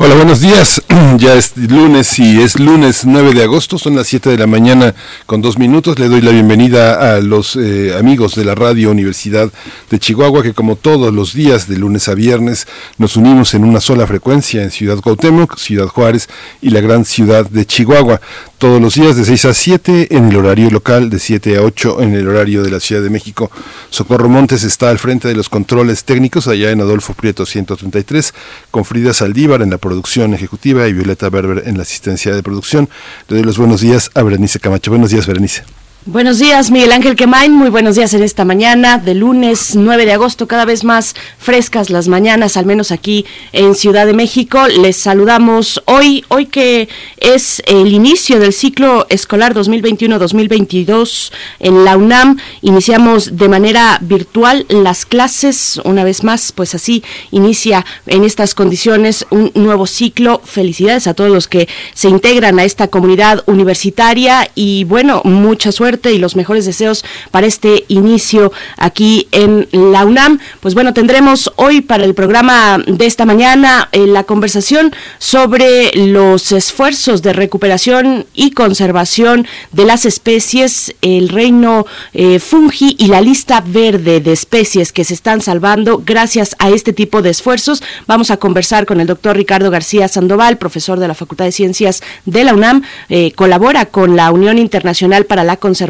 Hola, buenos días. Ya es lunes y es lunes 9 de agosto, son las 7 de la mañana con dos minutos. Le doy la bienvenida a los eh, amigos de la Radio Universidad de Chihuahua que como todos los días de lunes a viernes nos unimos en una sola frecuencia en Ciudad Cuauhtémoc, Ciudad Juárez y la gran ciudad de Chihuahua todos los días de 6 a 7 en el horario local, de 7 a 8 en el horario de la Ciudad de México. Socorro Montes está al frente de los controles técnicos allá en Adolfo Prieto 133, con Frida Saldívar en la producción ejecutiva y Violeta Berber en la asistencia de producción. Le doy los buenos días a Berenice Camacho. Buenos días, Berenice. Buenos días, Miguel Ángel Quemain. Muy buenos días en esta mañana de lunes 9 de agosto. Cada vez más frescas las mañanas, al menos aquí en Ciudad de México. Les saludamos hoy, hoy que es el inicio del ciclo escolar 2021-2022 en la UNAM. Iniciamos de manera virtual las clases. Una vez más, pues así inicia en estas condiciones un nuevo ciclo. Felicidades a todos los que se integran a esta comunidad universitaria y bueno, mucha suerte y los mejores deseos para este inicio aquí en la UNAM. Pues bueno, tendremos hoy para el programa de esta mañana eh, la conversación sobre los esfuerzos de recuperación y conservación de las especies, el reino eh, fungi y la lista verde de especies que se están salvando gracias a este tipo de esfuerzos. Vamos a conversar con el doctor Ricardo García Sandoval, profesor de la Facultad de Ciencias de la UNAM, eh, colabora con la Unión Internacional para la Conservación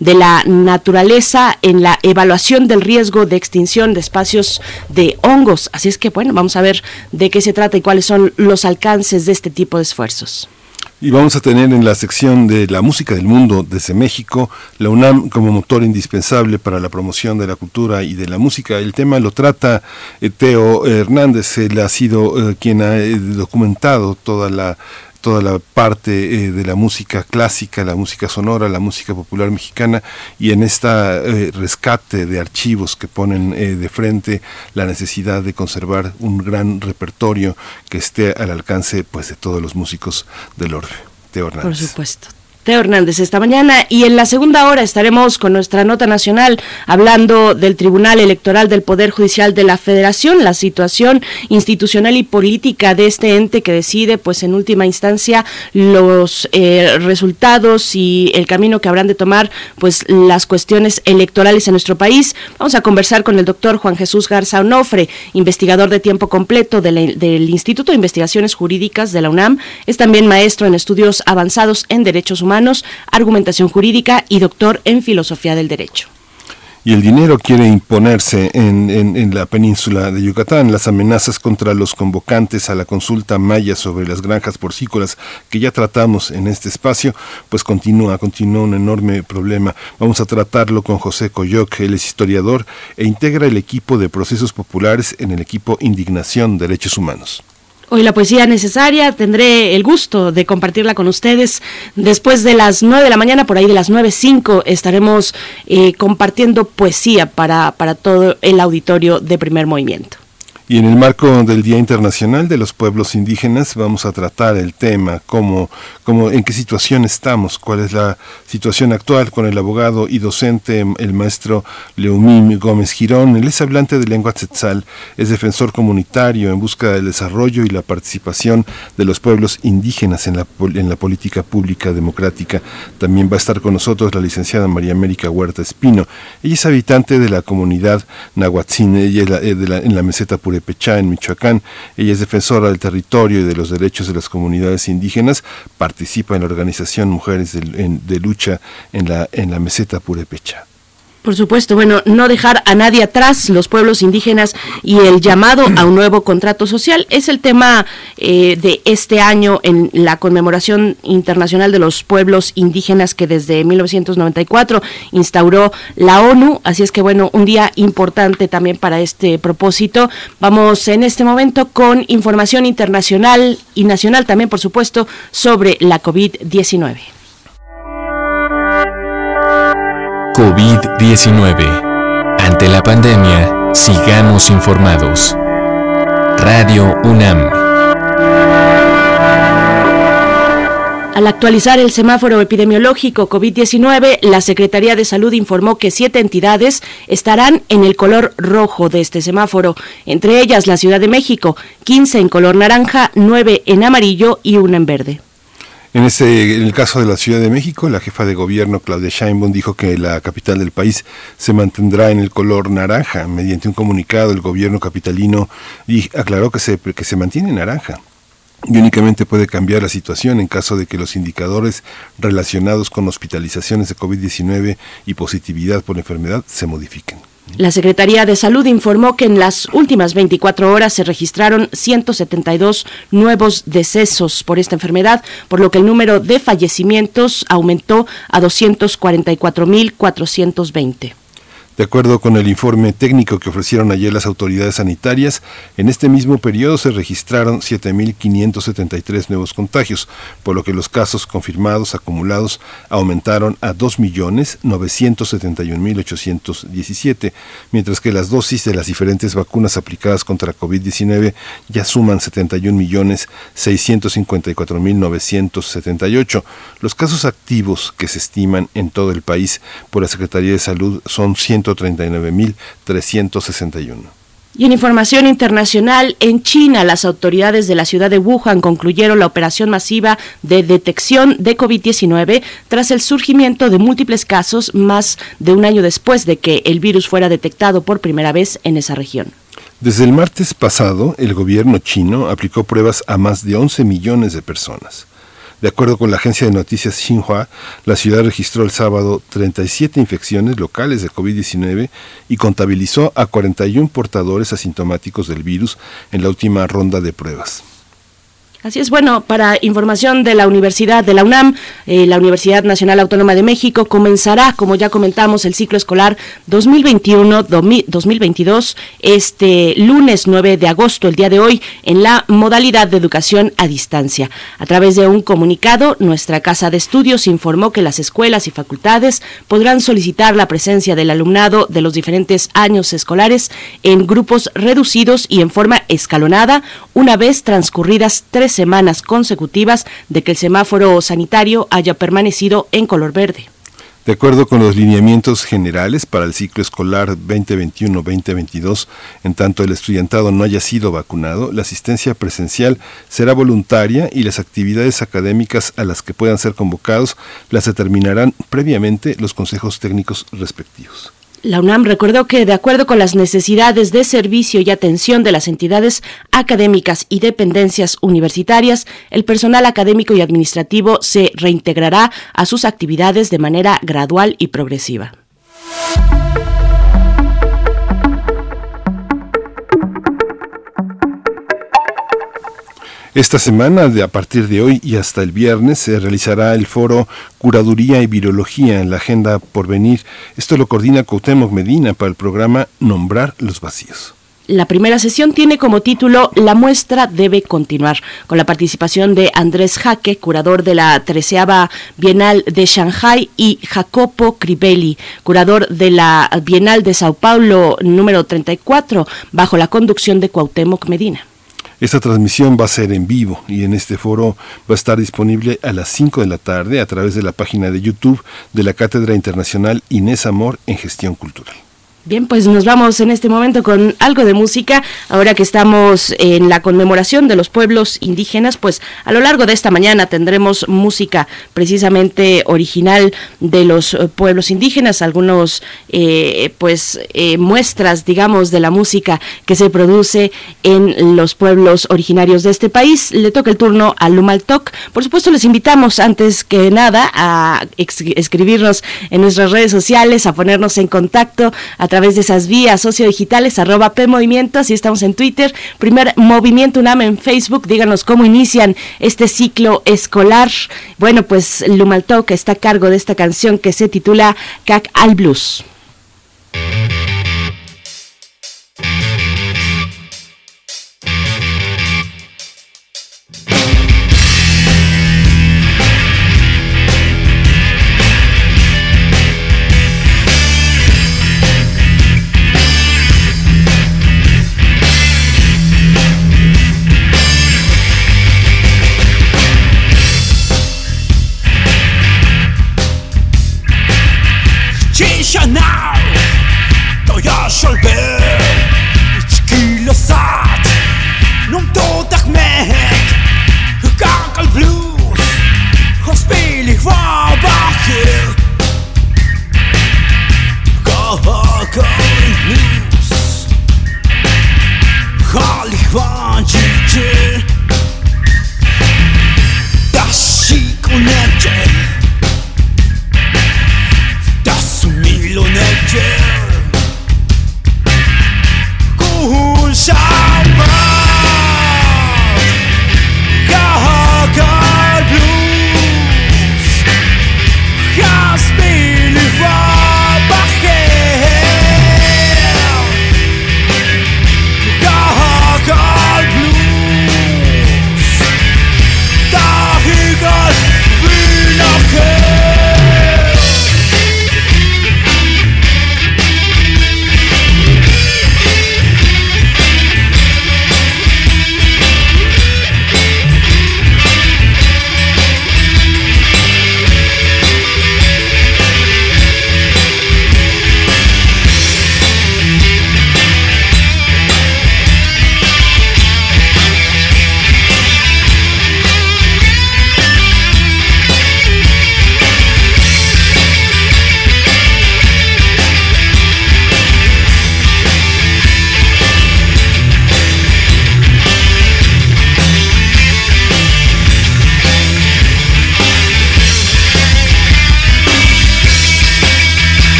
de la naturaleza, en la evaluación del riesgo de extinción de espacios de hongos. Así es que, bueno, vamos a ver de qué se trata y cuáles son los alcances de este tipo de esfuerzos. Y vamos a tener en la sección de la música del mundo desde México, la UNAM como motor indispensable para la promoción de la cultura y de la música. El tema lo trata eh, Teo Hernández, él ha sido eh, quien ha eh, documentado toda la toda la parte eh, de la música clásica, la música sonora, la música popular mexicana y en este rescate de archivos que ponen eh, de frente la necesidad de conservar un gran repertorio que esté al alcance pues de todos los músicos del orbe. Por supuesto. Teo Hernández esta mañana. Y en la segunda hora estaremos con nuestra nota nacional hablando del Tribunal Electoral del Poder Judicial de la Federación, la situación institucional y política de este ente que decide pues en última instancia los eh, resultados y el camino que habrán de tomar pues las cuestiones electorales en nuestro país. Vamos a conversar con el doctor Juan Jesús Garza Onofre, investigador de tiempo completo del Instituto de Investigaciones Jurídicas de la UNAM, es también maestro en estudios avanzados en derechos humanos argumentación jurídica y doctor en filosofía del derecho y el dinero quiere imponerse en, en, la península de Yucatán. Las amenazas contra los convocantes a la consulta maya sobre las granjas porcícolas que ya tratamos en este espacio, pues continúa, continúa un enorme problema. Vamos a tratarlo con José Coyoc, él es historiador e integra el equipo de procesos populares en el equipo Indignación Derechos Humanos. Hoy la poesía necesaria, tendré el gusto de compartirla con ustedes después de las 9 de la mañana, por ahí de las 9.05 estaremos eh, compartiendo poesía para, para todo el auditorio de primer movimiento. Y en el marco del Día Internacional de los Pueblos Indígenas vamos a tratar el tema, cómo, cómo, en qué situación estamos, cuál es la situación actual con el abogado y docente, el maestro Leumín Gómez Girón. Él es hablante de lengua tzetzal, es defensor comunitario en busca del desarrollo y la participación de los pueblos indígenas en la, en la política pública democrática. También va a estar con nosotros la licenciada María América Huerta Espino. Ella es habitante de la comunidad Nahuatzin, ella es eh, de la, en la meseta Pura Pechá, en Michoacán. Ella es defensora del territorio y de los derechos de las comunidades indígenas. Participa en la organización Mujeres de, Lucha en la, en la meseta Purepecha. Por supuesto, bueno, no dejar a nadie atrás, los pueblos indígenas y el llamado a un nuevo contrato social es el tema eh, de este año en la conmemoración internacional de los pueblos indígenas que desde 1994 instauró la ONU. Así es que, bueno, un día importante también para este propósito. Vamos en este momento con información internacional y nacional también, por supuesto, sobre la COVID-19. COVID-19. Ante la pandemia, sigamos informados. Radio UNAM. Al actualizar el semáforo epidemiológico COVID-19, la Secretaría de Salud informó que siete entidades estarán en el color rojo de este semáforo, entre ellas la Ciudad de México, 15 en color naranja, 9 en amarillo y una en verde. En, en el caso de la Ciudad de México, la jefa de gobierno, Claudia Sheinbaum, dijo que la capital del país se mantendrá en el color naranja. Mediante un comunicado, el gobierno capitalino aclaró que se, que se mantiene naranja y únicamente puede cambiar la situación en caso de que los indicadores relacionados con hospitalizaciones de COVID-19 y positividad por enfermedad se modifiquen. La Secretaría de Salud informó que en las últimas 24 horas se registraron 172 nuevos decesos por esta enfermedad, por lo que el número de fallecimientos aumentó a 244.420. De acuerdo con el informe técnico que ofrecieron ayer las autoridades sanitarias, en este mismo periodo se registraron 7.573 nuevos contagios, por lo que los casos confirmados acumulados aumentaron a 2.971.817, mientras que las dosis de las diferentes vacunas aplicadas contra COVID-19 ya suman 71.654.978. Los casos activos que se estiman en todo el país por la Secretaría de Salud son 100 139.361. Y en información internacional, en China, las autoridades de la ciudad de Wuhan concluyeron la operación masiva de detección de COVID-19 tras el surgimiento de múltiples casos más de un año después de que el virus fuera detectado por primera vez en esa región. Desde el martes pasado, el gobierno chino aplicó pruebas a más de 11 millones de personas. De acuerdo con la agencia de noticias Xinhua, la ciudad registró el sábado 37 infecciones locales de COVID-19 y contabilizó a 41 portadores asintomáticos del virus en la última ronda de pruebas. Así es, bueno, para información de la Universidad de la UNAM, eh, la Universidad Nacional Autónoma de México comenzará, como ya comentamos, el ciclo escolar 2021-2022 este lunes 9 de agosto, el día de hoy, en la modalidad de educación a distancia. A través de un comunicado, nuestra Casa de Estudios informó que las escuelas y facultades podrán solicitar la presencia del alumnado de los diferentes años escolares en grupos reducidos y en forma escalonada una vez transcurridas tres semanas consecutivas de que el semáforo sanitario haya permanecido en color verde. De acuerdo con los lineamientos generales para el ciclo escolar 2021-2022, en tanto el estudiantado no haya sido vacunado, la asistencia presencial será voluntaria y las actividades académicas a las que puedan ser convocados las determinarán previamente los consejos técnicos respectivos. La UNAM recordó que, de acuerdo con las necesidades de servicio y atención de las entidades académicas y dependencias universitarias, el personal académico y administrativo se reintegrará a sus actividades de manera gradual y progresiva. Esta semana, de a partir de hoy y hasta el viernes, se realizará el foro Curaduría y Virología en la Agenda por Venir. Esto lo coordina Cuauhtémoc Medina para el programa Nombrar los Vacíos. La primera sesión tiene como título La muestra debe continuar, con la participación de Andrés Jaque, curador de la treceava Bienal de Shanghai, y Jacopo Crivelli, curador de la Bienal de Sao Paulo número 34, bajo la conducción de Cuauhtémoc Medina. Esta transmisión va a ser en vivo y en este foro va a estar disponible a las 5 de la tarde a través de la página de YouTube de la Cátedra Internacional Inés Amor en Gestión Cultural. Bien, pues nos vamos en este momento con algo de música. Ahora que estamos en la conmemoración de los pueblos indígenas, pues a lo largo de esta mañana tendremos música precisamente original de los eh, pueblos indígenas, algunos eh, pues eh, muestras, digamos, de la música que se produce en los pueblos originarios de este país. Le toca el turno a Lumaltok. Por supuesto, les invitamos antes que nada a escribirnos en nuestras redes sociales, a ponernos en contacto a través de esas vías sociodigitales, arroba P Movimiento, así estamos en Twitter, primer Movimiento UNAM en Facebook, díganos cómo inician este ciclo escolar. Bueno, pues Lumaltok está a cargo de esta canción que se titula Cac al Blues.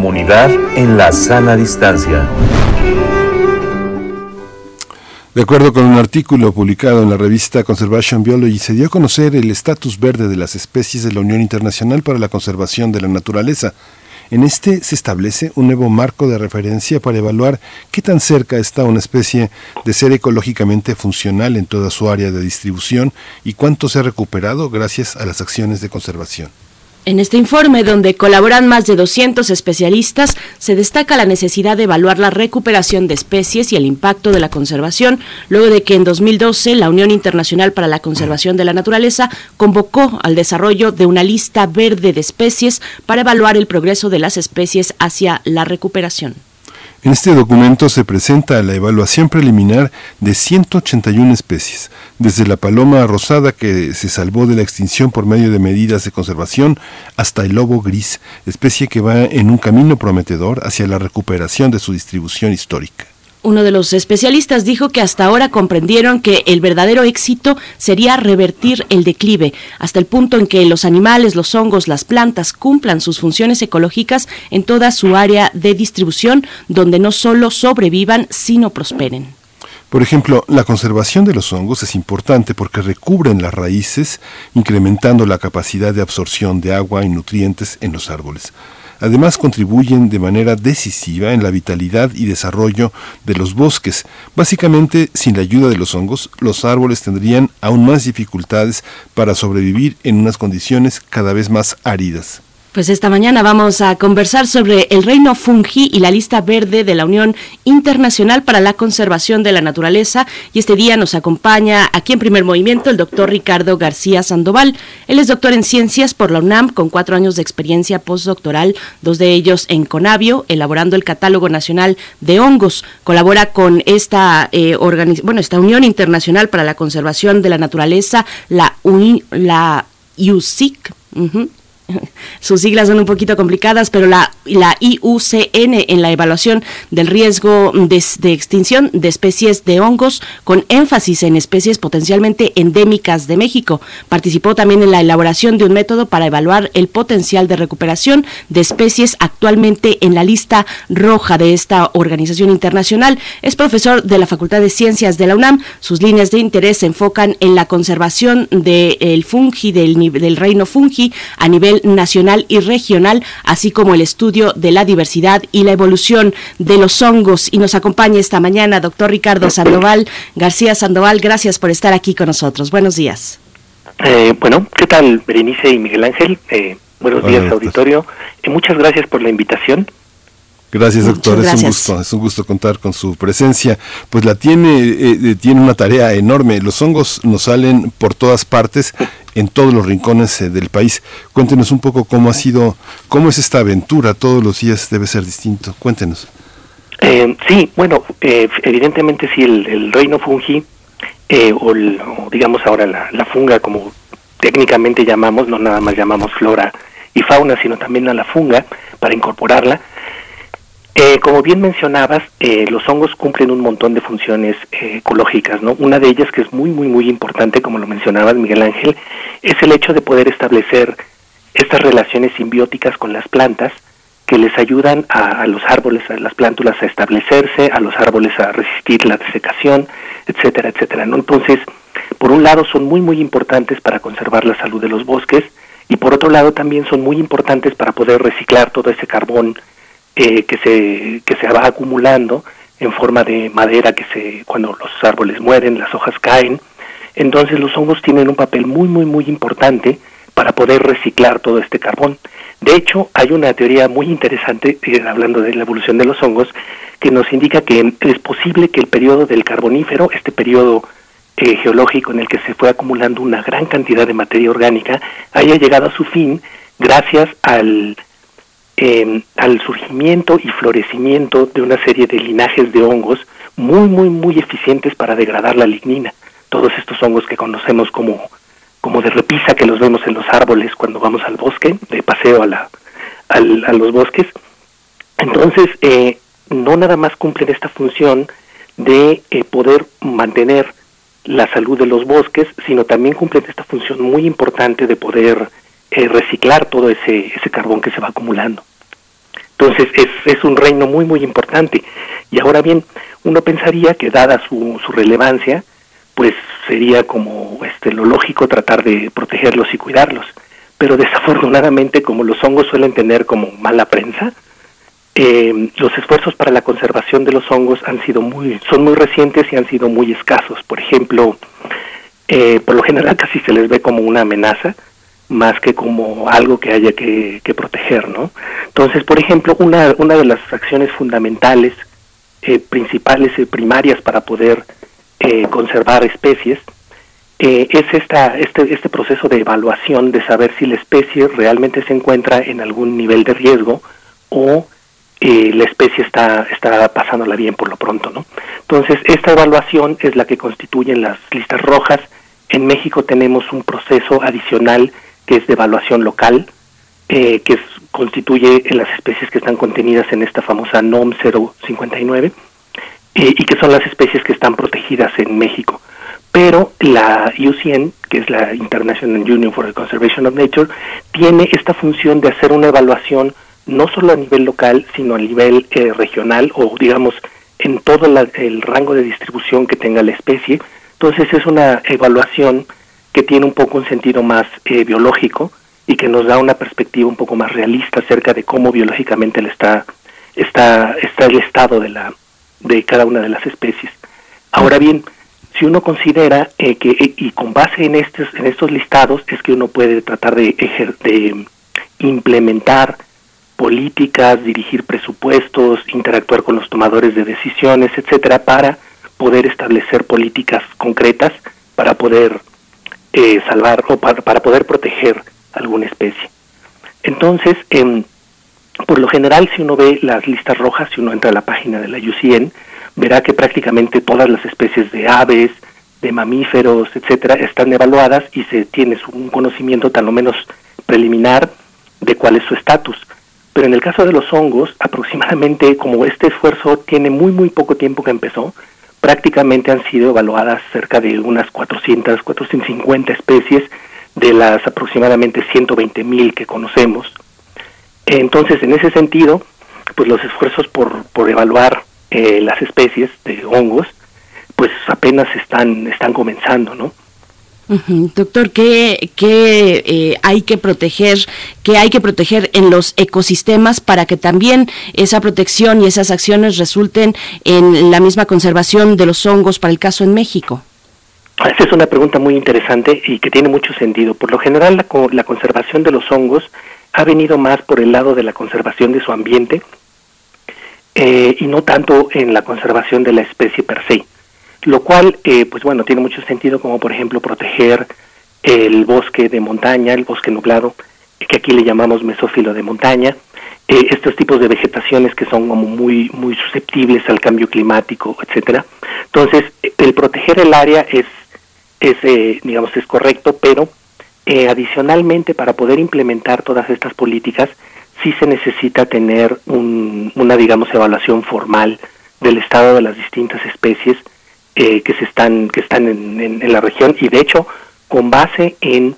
Comunidad en la sana distancia. De acuerdo con un artículo publicado en la revista Conservation Biology, se dio a conocer el estatus verde de las especies de la Unión Internacional para la Conservación de la Naturaleza. En este se establece un nuevo marco de referencia para evaluar qué tan cerca está una especie de ser ecológicamente funcional en toda su área de distribución y cuánto se ha recuperado gracias a las acciones de conservación. En este informe, donde colaboran más de 200 especialistas, se destaca la necesidad de evaluar la recuperación de especies y el impacto de la conservación, luego de que en 2012 la Unión Internacional para la Conservación de la Naturaleza convocó al desarrollo de una lista verde de especies para evaluar el progreso de las especies hacia la recuperación. En este documento se presenta la evaluación preliminar de 181 especies, desde la paloma rosada que se salvó de la extinción por medio de medidas de conservación hasta el lobo gris, especie que va en un camino prometedor hacia la recuperación de su distribución histórica. Uno de los especialistas dijo que hasta ahora comprendieron que el verdadero éxito sería revertir el declive, hasta el punto en que los animales, los hongos, las plantas cumplan sus funciones ecológicas en toda su área de distribución, donde no solo sobrevivan, sino prosperen. Por ejemplo, la conservación de los hongos es importante porque recubren las raíces, incrementando la capacidad de absorción de agua y nutrientes en los árboles. Además contribuyen de manera decisiva en la vitalidad y desarrollo de los bosques. Básicamente, sin la ayuda de los hongos, los árboles tendrían aún más dificultades para sobrevivir en unas condiciones cada vez más áridas. Pues esta mañana vamos a conversar sobre el reino fungi y la lista verde de la Unión Internacional para la Conservación de la Naturaleza. Y este día nos acompaña aquí en primer movimiento el doctor Ricardo García Sandoval. Él es doctor en ciencias por la UNAM con cuatro años de experiencia postdoctoral, dos de ellos en Conavio, elaborando el Catálogo Nacional de Hongos. Colabora con esta, eh, bueno, esta Unión Internacional para la Conservación de la Naturaleza, la, la USIC. sus siglas son un poquito complicadas, pero la, la IUCN en la evaluación del riesgo de, extinción de especies de hongos con énfasis en especies potencialmente endémicas de México. Participó también en la elaboración de un método para evaluar el potencial de recuperación de especies actualmente en la lista roja de esta organización internacional. Es profesor de la Facultad de Ciencias de la UNAM. Sus líneas de interés se enfocan en la conservación del fungi, del, del reino fungi a nivel nacional y regional, así como el estudio de la diversidad y la evolución de los hongos. Y nos acompaña esta mañana doctor Ricardo Sandoval. García Sandoval, gracias por estar aquí con nosotros. Buenos días. Eh, bueno, ¿qué tal, Berenice y Miguel Ángel? Eh, buenos días, auditorio. Eh, muchas gracias por la invitación. Gracias, doctor. Es un gusto, es un gusto contar con su presencia. Pues la tiene, eh, tiene una tarea enorme. Los hongos nos salen por todas partes, en todos los rincones eh, del país. Cuéntenos un poco cómo ha sido, cómo es esta aventura. Todos los días debe ser distinto. Cuéntenos. Eh, sí, bueno, evidentemente sí, el, reino fungi, o, digamos ahora la funga, como técnicamente llamamos, no nada más llamamos flora y fauna, sino también a la funga para incorporarla eh, como bien mencionabas, eh, los hongos cumplen un montón de funciones eh, ecológicas, ¿no? Una de ellas que es muy, muy, muy importante, como lo mencionabas, Miguel Ángel, es el hecho de poder establecer estas relaciones simbióticas con las plantas que les ayudan a, los árboles, a las plántulas a establecerse, a los árboles a resistir la desecación, etcétera, etcétera, ¿no? Entonces, por un lado son muy, muy importantes para conservar la salud de los bosques y por otro lado también son muy importantes para poder reciclar todo ese carbón eh, que, se, que se va acumulando en forma de madera que se cuando los árboles mueren, las hojas caen. Entonces los hongos tienen un papel muy, muy, muy importante para poder reciclar todo este carbón. De hecho, hay una teoría muy interesante, eh, hablando de la evolución de los hongos, que nos indica que es posible que el periodo del carbonífero, este periodo eh, geológico en el que se fue acumulando una gran cantidad de materia orgánica, haya llegado a su fin gracias al eh, al surgimiento y florecimiento de una serie de linajes de hongos muy, muy, muy eficientes para degradar la lignina. Todos estos hongos que conocemos como, como de repisa, que los vemos en los árboles cuando vamos al bosque, de paseo a, la, a los bosques. Entonces, eh, no nada más cumplen esta función de eh, poder mantener la salud de los bosques, sino también cumplen esta función muy importante de poder eh, reciclar todo ese, ese carbón que se va acumulando. Entonces es, es un reino muy, muy importante. Y ahora bien, uno pensaría que dada su, su relevancia, pues sería como este, lo lógico tratar de protegerlos y cuidarlos. Pero desafortunadamente, como los hongos suelen tener como mala prensa, eh, los esfuerzos para la conservación de los hongos han sido muy, son muy recientes y han sido muy escasos. Por ejemplo, eh, por lo general casi se les ve como una amenaza más que como algo que haya que, proteger, ¿no? Entonces, por ejemplo, una, una de las acciones fundamentales, eh, principales y primarias para poder conservar especies es esta, este, este proceso de evaluación de saber si la especie realmente se encuentra en algún nivel de riesgo o eh, la especie está, está pasándola bien por lo pronto, ¿no? Entonces, esta evaluación es la que constituye las listas rojas. En México tenemos un proceso adicional que es de evaluación local, eh, que constituye en las especies que están contenidas en esta famosa NOM 059 eh, y que son las especies que están protegidas en México. Pero la IUCN, que es la International Union for the Conservation of Nature, tiene esta función de hacer una evaluación no solo a nivel local, sino a nivel eh, regional o digamos en todo el rango de distribución que tenga la especie. Entonces es una evaluación que tiene un poco un sentido más eh, biológico y que nos da una perspectiva un poco más realista acerca de cómo biológicamente está, está, está el estado de, la, de cada una de las especies. Ahora bien, si uno considera eh, que, y con base en estos, en estos listados, es que uno puede tratar de, de implementar políticas, dirigir presupuestos, interactuar con los tomadores de decisiones, etcétera, para poder establecer políticas concretas para poder eh, salvar o para, para, poder proteger alguna especie. Entonces, eh, por lo general, si uno ve las listas rojas, si uno entra a la página de la UCN, verá que prácticamente todas las especies de aves, de mamíferos, etcétera, están evaluadas y se tiene un conocimiento tan o menos preliminar de cuál es su estatus. Pero en el caso de los hongos, aproximadamente como este esfuerzo tiene muy, muy poco tiempo que empezó, prácticamente han sido evaluadas cerca de unas 400, 450 especies de las aproximadamente 120 mil que conocemos. Entonces, en ese sentido, pues los esfuerzos por, por evaluar eh, las especies de hongos, pues apenas están, están comenzando, ¿no? Doctor, ¿qué, qué eh, hay que proteger, qué hay que proteger en los ecosistemas para que también esa protección y esas acciones resulten en la misma conservación de los hongos para el caso en México? Esa es una pregunta muy interesante y que tiene mucho sentido. Por lo general, la, conservación de los hongos ha venido más por el lado de la conservación de su ambiente eh, y no tanto en la conservación de la especie per se lo cual, eh, pues bueno, tiene mucho sentido, como por ejemplo proteger el bosque de montaña, el bosque nublado, que aquí le llamamos mesófilo de montaña, eh, estos tipos de vegetaciones que son como muy muy susceptibles al cambio climático, etcétera. Entonces, el proteger el área es, es eh, digamos, es correcto, pero adicionalmente para poder implementar todas estas políticas, sí se necesita tener un, una, digamos, evaluación formal del estado de las distintas especies eh, que se están que están en, la región. Y de hecho con base en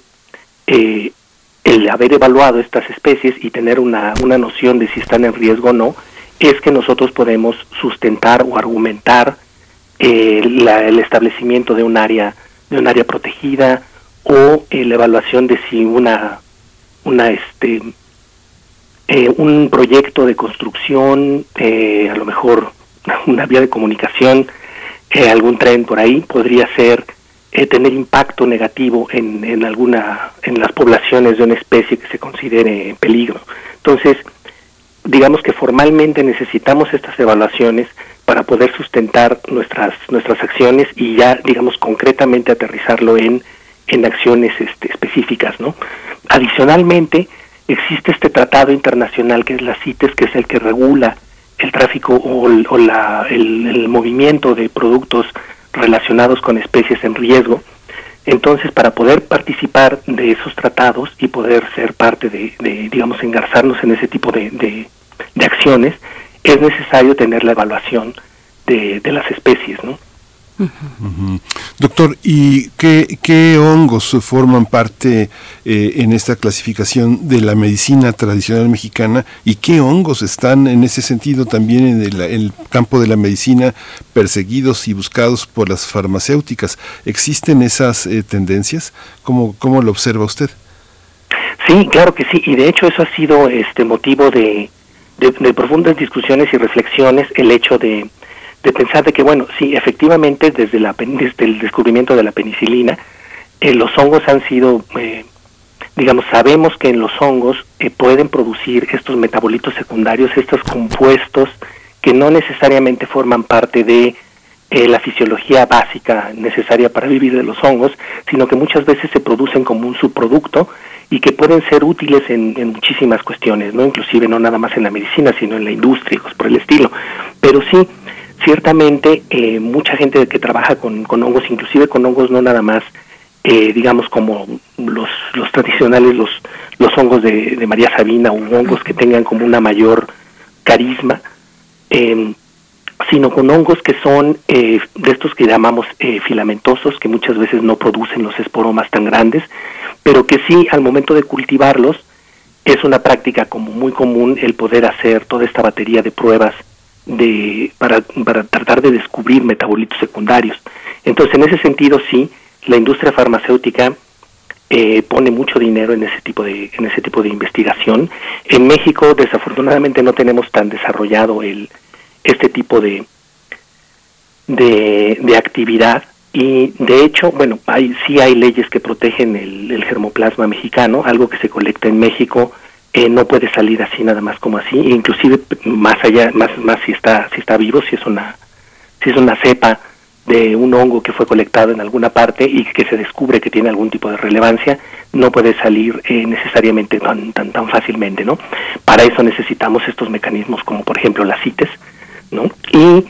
eh, el haber evaluado estas especies y tener una, una noción de si están en riesgo o no es que nosotros podemos sustentar o argumentar eh, el establecimiento de un área de un área protegida o la evaluación de si una una este un proyecto de construcción a lo mejor una vía de comunicación algún tren por ahí podría ser eh, tener impacto negativo en, en alguna en las poblaciones de una especie que se considere en peligro. Entonces, digamos que formalmente necesitamos estas evaluaciones para poder sustentar nuestras nuestras acciones y ya digamos concretamente aterrizarlo en en acciones este, específicas, ¿no? Adicionalmente, existe este tratado internacional que es la CITES, que es el que regula el tráfico o, el, movimiento de productos relacionados con especies en riesgo. Entonces, para poder participar de esos tratados y poder ser parte de, digamos, engarzarnos en ese tipo de, de, acciones, es necesario tener la evaluación de, las especies, ¿no? Doctor, ¿y qué, hongos forman parte eh, en esta clasificación de la medicina tradicional mexicana y qué hongos están en ese sentido también en el, campo de la medicina perseguidos y buscados por las farmacéuticas? ¿Existen esas eh, tendencias? ¿Cómo, ¿Cómo lo observa usted? Sí, claro que sí, y de hecho eso ha sido este motivo de, de profundas discusiones y reflexiones, el hecho de de pensar de que, bueno, sí, efectivamente, desde, la, desde el descubrimiento de la penicilina, eh, los hongos han sido, eh, digamos, sabemos que en los hongos eh, pueden producir estos metabolitos secundarios, estos compuestos que no necesariamente forman parte de la fisiología básica necesaria para vivir de los hongos, sino que muchas veces se producen como un subproducto y que pueden ser útiles en, en, muchísimas cuestiones, no inclusive no nada más en la medicina, sino en la industria, por el estilo. Pero sí, ciertamente eh, mucha gente que trabaja con, hongos, inclusive con hongos no nada más, eh, digamos como los, los tradicionales, los, los hongos de, María Sabina o hongos que tengan como una mayor carisma, em, sino con hongos que son eh, de estos que llamamos filamentosos, que muchas veces no producen los esporomas tan grandes, pero que sí al momento de cultivarlos es una práctica como muy común el poder hacer toda esta batería de pruebas de, para, para tratar de descubrir metabolitos secundarios. Entonces, en ese sentido, sí, la industria farmacéutica eh, pone mucho dinero en ese tipo de en ese tipo de investigación. En México, desafortunadamente, no tenemos tan desarrollado el este tipo de de, de actividad y de hecho, bueno, hay sí hay leyes que protegen el, el germoplasma mexicano, algo que se colecta en México eh, no puede salir así nada más como así, inclusive más allá, más, más si está, si está vivo, si es una, si es una cepa de un hongo que fue colectado en alguna parte y que se descubre que tiene algún tipo de relevancia, no puede salir eh, necesariamente tan, tan, tan fácilmente, ¿no? Para eso necesitamos estos mecanismos como por ejemplo las CITES, ¿no? Y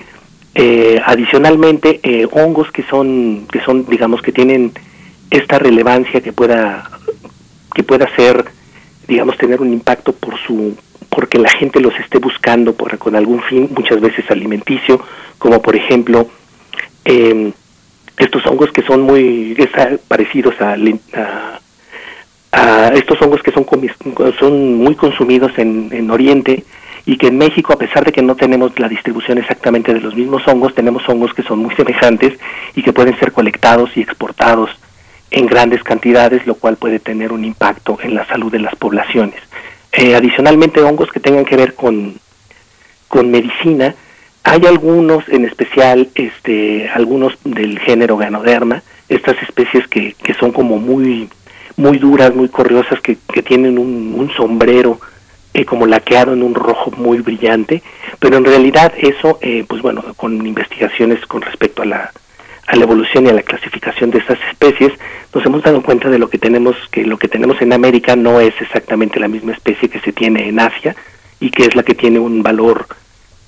eh, adicionalmente hongos que son, que son, digamos, que tienen esta relevancia que pueda, que pueda ser digamos, tener un impacto por su porque la gente los esté buscando por, con algún fin, muchas veces alimenticio, como por ejemplo eh, estos hongos que son muy parecidos a, a, estos hongos que son, son muy consumidos en Oriente y que en México, a pesar de que no tenemos la distribución exactamente de los mismos hongos, tenemos hongos que son muy semejantes y que pueden ser colectados y exportados en grandes cantidades, lo cual puede tener un impacto en la salud de las poblaciones. Eh, adicionalmente, hongos que tengan que ver con, con medicina, hay algunos, en especial este, algunos del género Ganoderma, estas especies que, que son como muy, muy duras, muy corriosas, que, que tienen un, sombrero eh, como laqueado en un rojo muy brillante, pero en realidad eso, eh, pues bueno, con investigaciones con respecto a la, a la evolución y a la clasificación de estas especies, nos hemos dado cuenta de lo que tenemos, que lo que tenemos en América no es exactamente la misma especie que se tiene en Asia y que es la que tiene un valor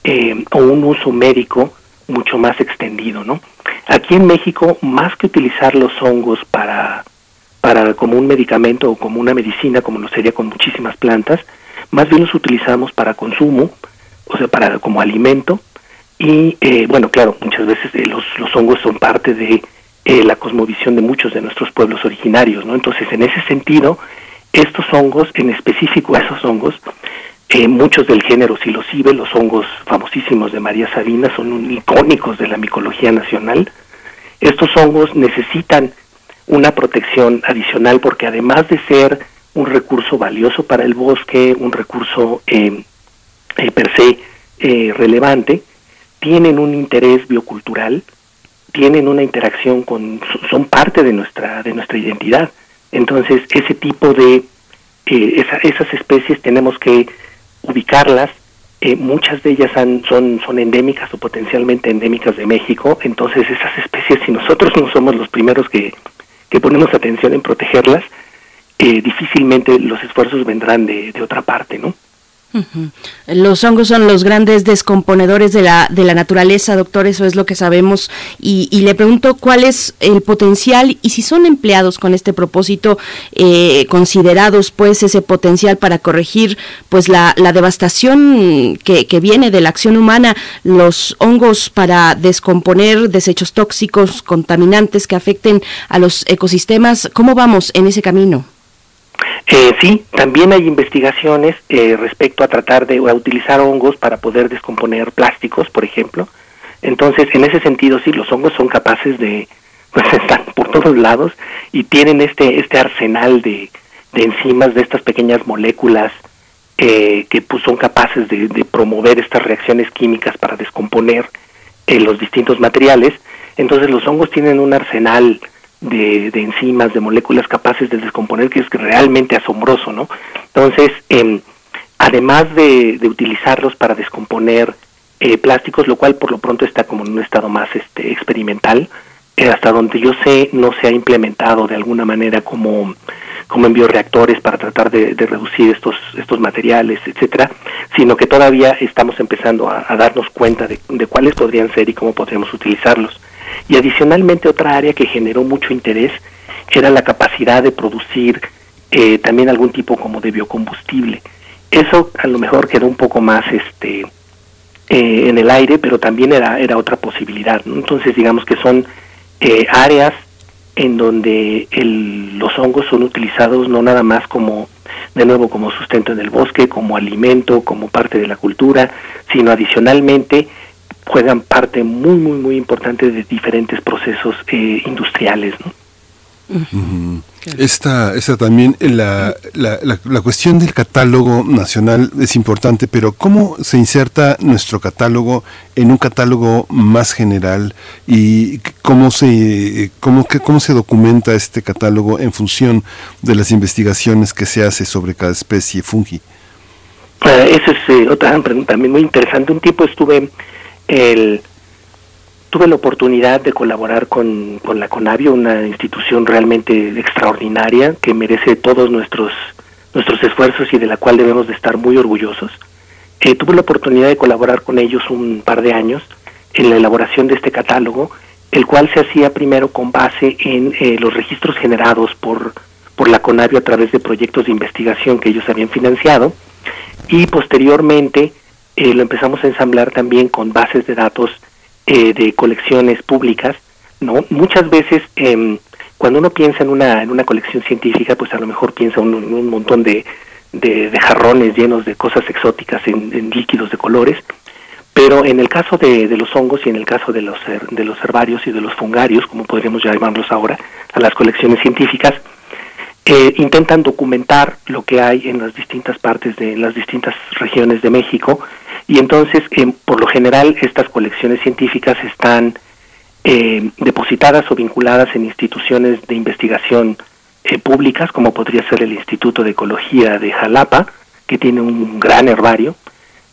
eh, o un uso médico mucho más extendido, ¿no? Aquí en México, más que utilizar los hongos para, para como un medicamento o como una medicina, como lo sería con muchísimas plantas, más bien los utilizamos para consumo, o sea, para como alimento, y eh, bueno, claro, muchas veces eh, los, los hongos son parte de eh, la cosmovisión de muchos de nuestros pueblos originarios, ¿no? Entonces, en ese sentido, estos hongos, en específico esos hongos, muchos del género silocibe, los hongos famosísimos de María Sabina, son icónicos de la micología nacional. Estos hongos necesitan una protección adicional porque además de ser un recurso valioso para el bosque, un recurso per se relevante, tienen un interés biocultural, tienen una interacción con, son parte de nuestra, de nuestra identidad. Entonces, ese tipo de, eh, esas especies tenemos que ubicarlas. Eh, muchas de ellas son, son endémicas o potencialmente endémicas de México. Entonces, esas especies, si nosotros no somos los primeros que, que ponemos atención en protegerlas, eh, difícilmente los esfuerzos vendrán de, de otra parte, ¿no? Los hongos son los grandes descomponedores de la, de la naturaleza, doctor, eso es lo que sabemos. Y, le pregunto cuál es el potencial y si son empleados con este propósito, eh, considerados pues ese potencial para corregir pues la, la devastación que, que, viene de la acción humana, los hongos para descomponer desechos tóxicos, contaminantes que afecten a los ecosistemas. ¿Cómo vamos en ese camino? Eh, sí, también hay investigaciones eh, respecto a tratar de utilizar hongos para poder descomponer plásticos, por ejemplo. Entonces, en ese sentido, sí, los hongos son capaces de, pues están por todos lados y tienen este este arsenal de, de enzimas, de estas pequeñas moléculas eh, que pues, son capaces de, de, promover estas reacciones químicas para descomponer eh, los distintos materiales. Entonces, los hongos tienen un arsenal de, enzimas, de moléculas capaces de descomponer, que es realmente asombroso, ¿no? Entonces, eh, además de, utilizarlos para descomponer eh, plásticos, lo cual por lo pronto está como en un estado más este, experimental, eh, hasta donde yo sé no se ha implementado de alguna manera como, como en bioreactores para tratar de, reducir estos, estos materiales, etcétera, sino que todavía estamos empezando a, a darnos cuenta de, de cuáles podrían ser y cómo podríamos utilizarlos. Y adicionalmente otra área que generó mucho interés era la capacidad de producir eh, también algún tipo como de biocombustible. Eso a lo mejor quedó un poco más este eh, en el aire, pero también era, era otra posibilidad. Entonces digamos que son eh, áreas en donde el, los hongos son utilizados no nada más como, de nuevo, como sustento en el bosque, como alimento, como parte de la cultura, sino adicionalmente juegan parte muy, muy, muy importante de diferentes procesos eh, industriales. ¿no? Esta, esta también, la, la, la, cuestión del catálogo nacional es importante, pero ¿cómo se inserta nuestro catálogo en un catálogo más general y cómo se, cómo, cómo se documenta este catálogo en función de las investigaciones que se hace sobre cada especie fungi? Uh, esa es eh, otra pregunta también muy interesante. Un tiempo estuve el, tuve la oportunidad de colaborar con, con la Conavio, una institución realmente extraordinaria que merece todos nuestros nuestros esfuerzos y de la cual debemos de estar muy orgullosos. Eh, tuve la oportunidad de colaborar con ellos un par de años en la elaboración de este catálogo, el cual se hacía primero con base en eh, los registros generados por, por la Conavio a través de proyectos de investigación que ellos habían financiado y posteriormente eh, lo empezamos a ensamblar también con bases de datos eh, de colecciones públicas, ¿no? Muchas veces eh, cuando uno piensa en una, en una colección científica, pues a lo mejor piensa en un, un, montón de, de, de, jarrones llenos de cosas exóticas en, en, líquidos de colores, pero en el caso de, de, los hongos y en el caso de los, de los herbarios y de los fungarios, como podríamos llamarlos ahora, a las colecciones científicas, eh, intentan documentar lo que hay en las distintas partes de en las distintas regiones de México. Y entonces eh, por lo general estas colecciones científicas están eh, depositadas o vinculadas en instituciones de investigación eh, públicas como podría ser el Instituto de Ecología de Jalapa que tiene un gran herbario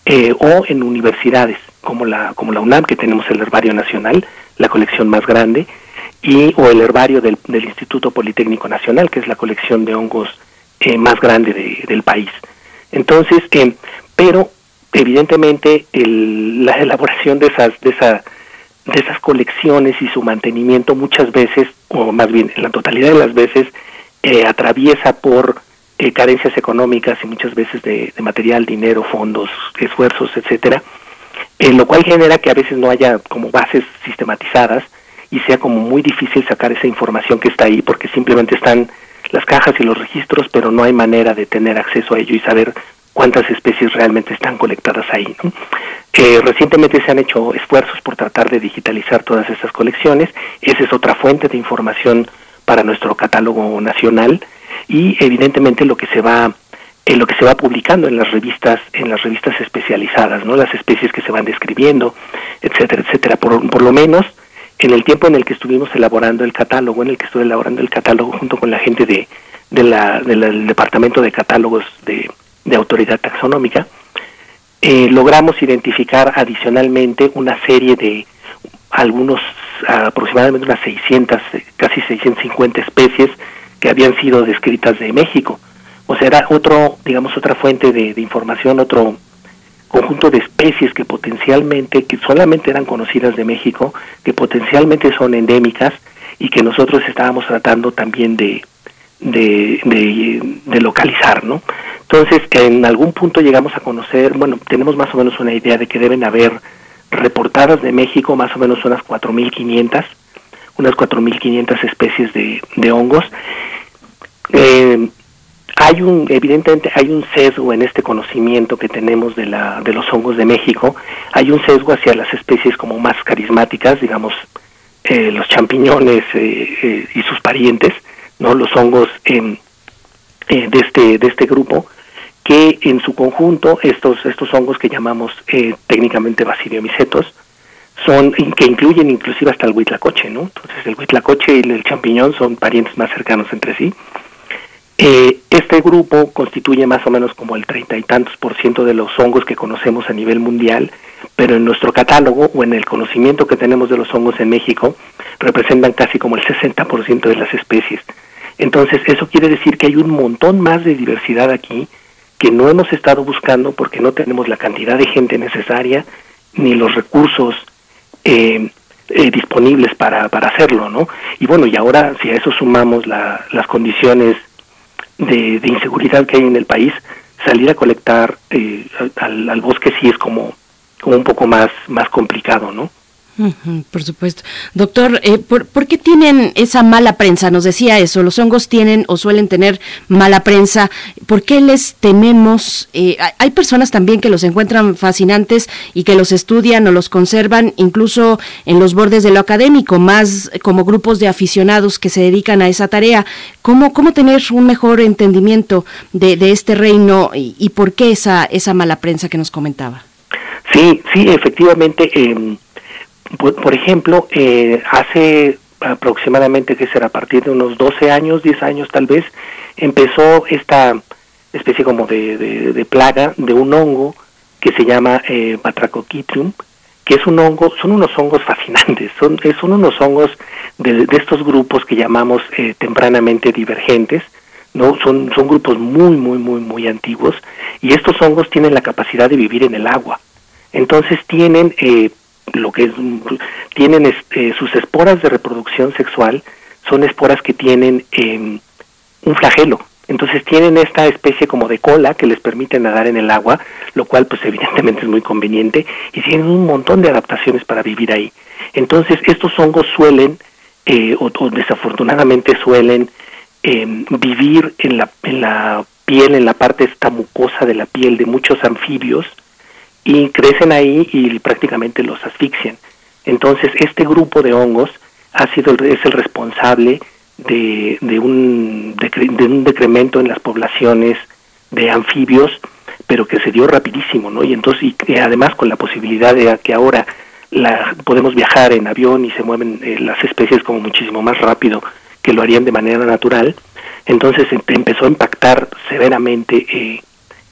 eh, o en universidades como la como la UNAM que tenemos el herbario nacional la colección más grande y o el herbario del, Instituto Politécnico Nacional, que es la colección de hongos eh, más grande de, del país. Entonces, eh, pero evidentemente el, la elaboración de esas, de, esa, de esas colecciones y su mantenimiento muchas veces, o más bien en la totalidad de las veces, eh, atraviesa por eh, carencias económicas y muchas veces de, de material, dinero, fondos, esfuerzos, etcétera, eh, lo cual genera que a veces no haya como bases sistematizadas y sea como muy difícil sacar esa información que está ahí porque simplemente están las cajas y los registros, pero no hay manera de tener acceso a ello y saber cuántas especies realmente están colectadas ahí. ¿no? Eh, recientemente se han hecho esfuerzos por tratar de digitalizar todas estas colecciones, esa es otra fuente de información para nuestro catálogo nacional y evidentemente lo que se va en lo que se va publicando en las revistas en las revistas especializadas no las especies que se van describiendo etcétera etcétera por, por lo menos en el tiempo en el que estuvimos elaborando el catálogo, en el que estuve elaborando el catálogo junto con la gente de, de la, de del Departamento de Catálogos de, Autoridad Taxonómica, eh, logramos identificar adicionalmente una serie de algunos, aproximadamente unas 600, casi 650 especies que habían sido descritas de México. O sea, era otro, digamos, otra fuente de información, otro conjunto de especies que potencialmente, que solamente eran conocidas de México, que potencialmente son endémicas y que nosotros estábamos tratando también de, de, de, localizar, ¿no? Entonces, en algún punto llegamos a conocer, bueno, tenemos más o menos una idea de que deben haber reportadas de México más o menos unas 4.500, unas 4.500 especies de, de hongos. Eh, hay un, evidentemente, hay un sesgo en este conocimiento que tenemos de, la, de los hongos de México. Hay un sesgo hacia las especies como más carismáticas, digamos, eh, los champiñones eh, y sus parientes no los hongos eh, de este de este grupo que en su conjunto estos estos hongos que llamamos eh, técnicamente basidiomicetos son que incluyen inclusive hasta el huitlacoche, ¿no? Entonces el huitlacoche y el champiñón son parientes más cercanos entre sí. Eh, este grupo constituye más o menos como el treinta y tantos por ciento de los hongos que conocemos a nivel mundial, pero en nuestro catálogo o en el conocimiento que tenemos de los hongos en México representan casi como el 60% de las especies. Entonces, eso quiere decir que hay un montón más de diversidad aquí que no hemos estado buscando porque no tenemos la cantidad de gente necesaria ni los recursos eh, eh, disponibles para, para hacerlo, ¿no? Y bueno, y ahora si a eso sumamos la, las condiciones de, de, inseguridad que hay en el país, salir a colectar eh, al, al bosque sí es como, como un poco más, más complicado, ¿no? Por supuesto. Doctor, eh, ¿por, qué tienen esa mala prensa? Nos decía eso, los hongos tienen o suelen tener mala prensa. ¿Por qué les tememos? Eh, hay personas también que los encuentran fascinantes y que los estudian o los conservan incluso en los bordes de lo académico, más como grupos de aficionados que se dedican a esa tarea. ¿Cómo, cómo tener un mejor entendimiento de, este reino y, por qué esa, esa mala prensa que nos comentaba? Sí, sí, efectivamente. Eh, por, ejemplo, eh, hace aproximadamente, que será a partir de unos 12 años, 10 años tal vez, empezó esta especie como de, de, plaga de un hongo que se llama eh, Batrachochitrium, que es un hongo, son unos hongos fascinantes, son, son unos hongos de, de estos grupos que llamamos eh, tempranamente divergentes, no son, son grupos muy, muy, muy, muy antiguos, y estos hongos tienen la capacidad de vivir en el agua. Entonces tienen eh, lo que es, tienen este, sus esporas de reproducción sexual son esporas que tienen eh, un flagelo. Entonces tienen esta especie como de cola que les permite nadar en el agua, lo cual pues evidentemente es muy conveniente y tienen un montón de adaptaciones para vivir ahí. Entonces estos hongos suelen, eh, o, desafortunadamente suelen, eh, vivir en la, en la piel, en la parte esta mucosa de la piel de muchos anfibios, y crecen ahí y prácticamente los asfixian. Entonces, este grupo de hongos ha sido es el responsable de, de, un, de, un decremento en las poblaciones de anfibios, pero que se dio rapidísimo, ¿no? Y entonces, y, además con la posibilidad de que ahora la, podemos viajar en avión y se mueven eh, las especies como muchísimo más rápido que lo harían de manera natural, entonces empezó a impactar severamente eh,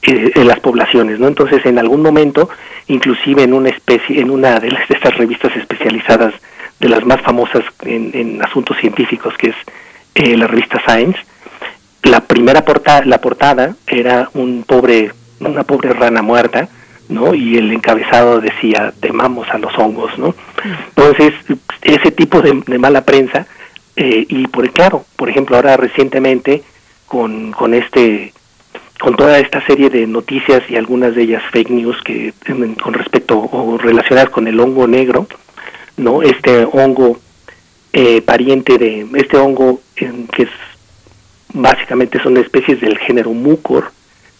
en las poblaciones, ¿no? Entonces, en algún momento, inclusive en una especie, en una de estas revistas especializadas, de las más famosas en, en asuntos científicos, que es eh, la revista Science, la primera portada, la portada era un pobre, una pobre rana muerta, ¿no? Y el encabezado decía, temamos a los hongos, ¿no? Entonces, ese tipo de, de mala prensa, eh, y por claro, por ejemplo, ahora recientemente, con, con este con toda esta serie de noticias y algunas de ellas fake news que con respecto o relacionadas con el hongo negro, no este hongo eh, pariente de este hongo que es básicamente son especies del género mucor,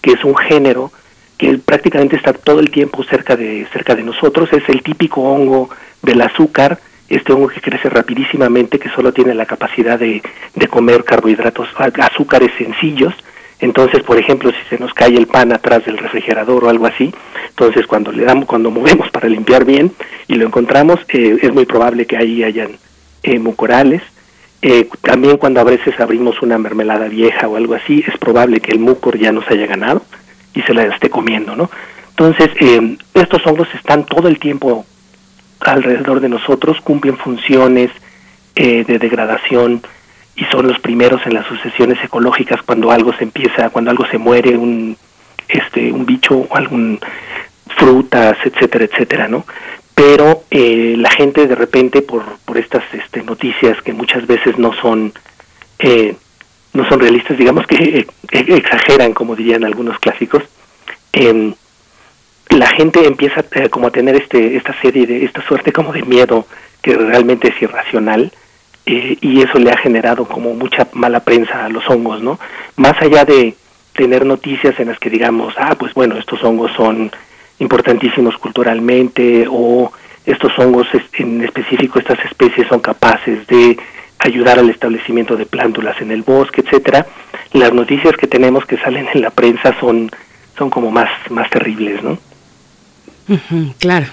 que es un género que prácticamente está todo el tiempo cerca de cerca de nosotros, es el típico hongo del azúcar, este hongo que crece rapidísimamente, que solo tiene la capacidad de, de comer carbohidratos, azúcares sencillos, entonces, por ejemplo, si se nos cae el pan atrás del refrigerador o algo así, entonces cuando le damos, cuando movemos para limpiar bien y lo encontramos, eh, es muy probable que ahí hayan eh, mucorales. Eh, también cuando a veces abrimos una mermelada vieja o algo así, es probable que el mucor ya nos haya ganado y se la esté comiendo, ¿no? Entonces, eh, estos hongos están todo el tiempo alrededor de nosotros, cumplen funciones de degradación y son los primeros en las sucesiones ecológicas cuando algo se empieza, cuando algo se muere, un este un bicho o algún frutas, etcétera, etcétera, ¿no? Pero eh, la gente de repente por, por estas este, noticias que muchas veces no son eh, no son realistas, digamos que exageran, como dirían algunos clásicos, eh, la gente empieza eh, como a tener este esta serie de esta suerte como de miedo que realmente es irracional eh, y eso le ha generado como mucha mala prensa a los hongos, ¿no? Más allá de tener noticias en las que digamos, ah, pues bueno, estos hongos son importantísimos culturalmente o estos hongos en específico estas especies son capaces de ayudar al establecimiento de plántulas en el bosque, etcétera. Las noticias que tenemos que salen en la prensa son son como más más terribles, ¿no? claro.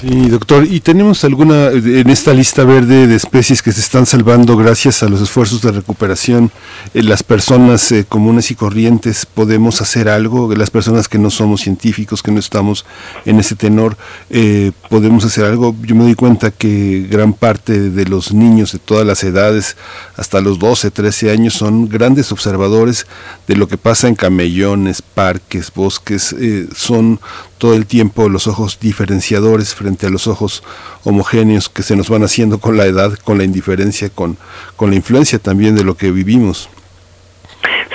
Sí, doctor, ¿y tenemos alguna en esta lista verde de especies que se están salvando gracias a los esfuerzos de recuperación? Eh, ¿Las personas eh, comunes y corrientes podemos hacer algo? ¿Las personas que no somos científicos, que no estamos en ese tenor, eh, podemos hacer algo? Yo me doy cuenta que gran parte de los niños de todas las edades, hasta los 12, 13 años, son grandes observadores de lo que pasa en camellones, parques, bosques, son todo el tiempo los ojos diferenciadores frente a los ojos homogéneos que se nos van haciendo con la edad, con la indiferencia, con, con la influencia también de lo que vivimos.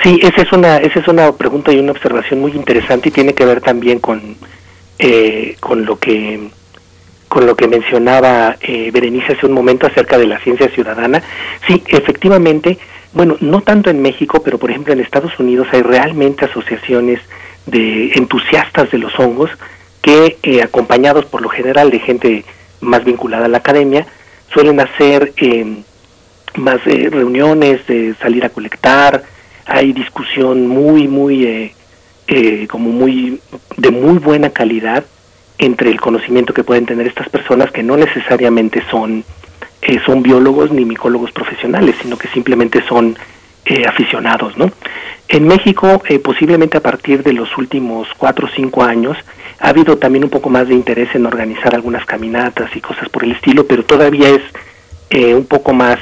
Sí, esa es una esa es una pregunta y una observación muy interesante y tiene que ver también con eh, con lo que con lo que mencionaba eh, Berenice hace un momento acerca de la ciencia ciudadana. Sí, efectivamente, bueno, no tanto en México, pero por ejemplo en Estados Unidos hay realmente asociaciones de entusiastas de los hongos que, eh, acompañados por lo general de gente más vinculada a la academia, suelen hacer em, más eh, reuniones, de salir a colectar, hay discusión muy, muy, eh, como muy, de muy buena calidad entre el conocimiento que pueden tener estas personas que no necesariamente son, son biólogos ni micólogos profesionales, sino que simplemente son aficionados, ¿no? En México, eh, posiblemente a partir de los últimos cuatro o cinco años, ha habido también un poco más de interés en organizar algunas caminatas y cosas por el estilo, pero todavía es eh, un poco más,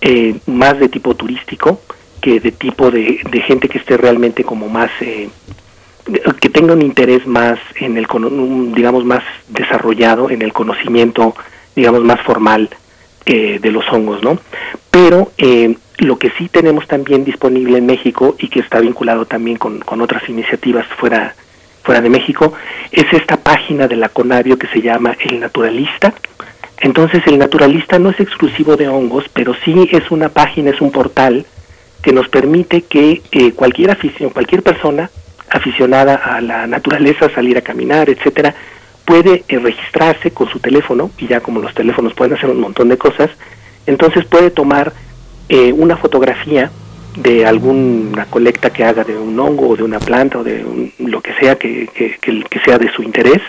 eh, más de tipo turístico que de tipo de, gente que esté realmente como más, que tenga un interés más en el, digamos, más desarrollado en el conocimiento, digamos, más formal de los hongos, ¿no? Pero lo que sí tenemos también disponible en México y que está vinculado también con, otras iniciativas fuera, fuera de México es esta página de la Conavio que se llama El Naturalista. Entonces el naturalista no es exclusivo de hongos, pero sí es una página, es un portal que nos permite que eh, cualquier afición, cualquier persona aficionada a la naturaleza, salir a caminar, etcétera, puede eh, registrarse con su teléfono y ya como los teléfonos pueden hacer un montón de cosas, entonces puede tomar eh, una fotografía de alguna colecta que haga de un hongo o de una planta o de lo que sea que, que, sea de su interés,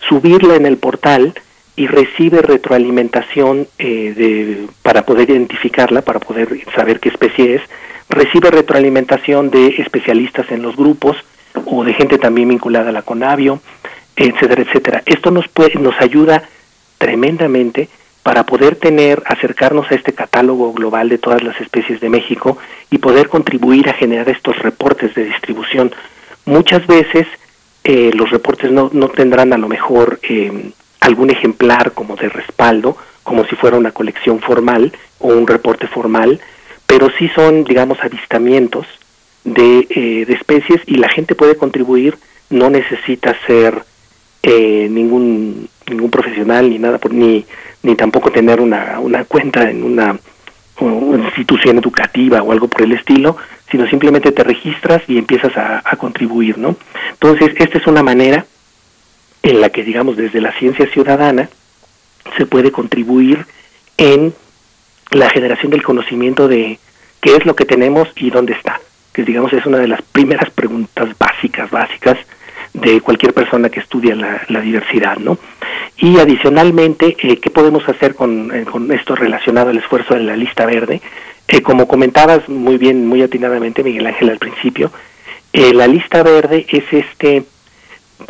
subirla en el portal y recibe retroalimentación eh, de, para poder identificarla, para poder saber qué especie es, recibe retroalimentación de especialistas en los grupos o de gente también vinculada a la Conavio, etcétera, etcétera. Esto nos, puede, nos ayuda tremendamente para poder tener, acercarnos a este catálogo global de todas las especies de México y poder contribuir a generar estos reportes de distribución. Muchas veces eh, los reportes no, no, tendrán a lo mejor eh, algún ejemplar como de respaldo, como si fuera una colección formal o un reporte formal, pero sí son, digamos, avistamientos de, eh, de especies y la gente puede contribuir, no necesita ser ningún ningún profesional ni nada por, ni ni tampoco tener una, una cuenta en una, institución educativa o algo por el estilo, sino simplemente te registras y empiezas a, contribuir, ¿no? Entonces, esta es una manera en la que, digamos, desde la ciencia ciudadana se puede contribuir en la generación del conocimiento de qué es lo que tenemos y dónde está, que digamos es una de las primeras preguntas básicas, básicas de cualquier persona que estudia la, diversidad, ¿no? Y adicionalmente, eh, ¿qué podemos hacer con, eh, con, esto relacionado al esfuerzo de la lista verde? Eh, como comentabas muy bien, muy atinadamente, Miguel Ángel, al principio, la lista verde es este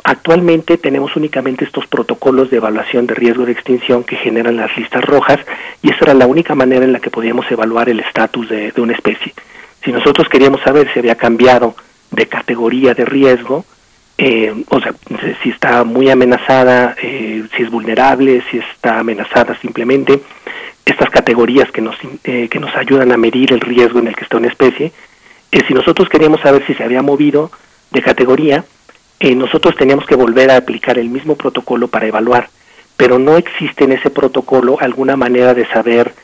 actualmente tenemos únicamente estos protocolos de evaluación de riesgo de extinción que generan las listas rojas y esa era la única manera en la que podíamos evaluar el estatus de, una especie. Si nosotros queríamos saber si había cambiado de categoría de riesgo, eh, o sea, si está muy amenazada, eh, si es vulnerable, si está amenazada simplemente, estas categorías que nos, eh, que nos ayudan a medir el riesgo en el que está una especie, si nosotros queríamos saber si se había movido de categoría, nosotros teníamos que volver a aplicar el mismo protocolo para evaluar, pero no existe en ese protocolo alguna manera de saber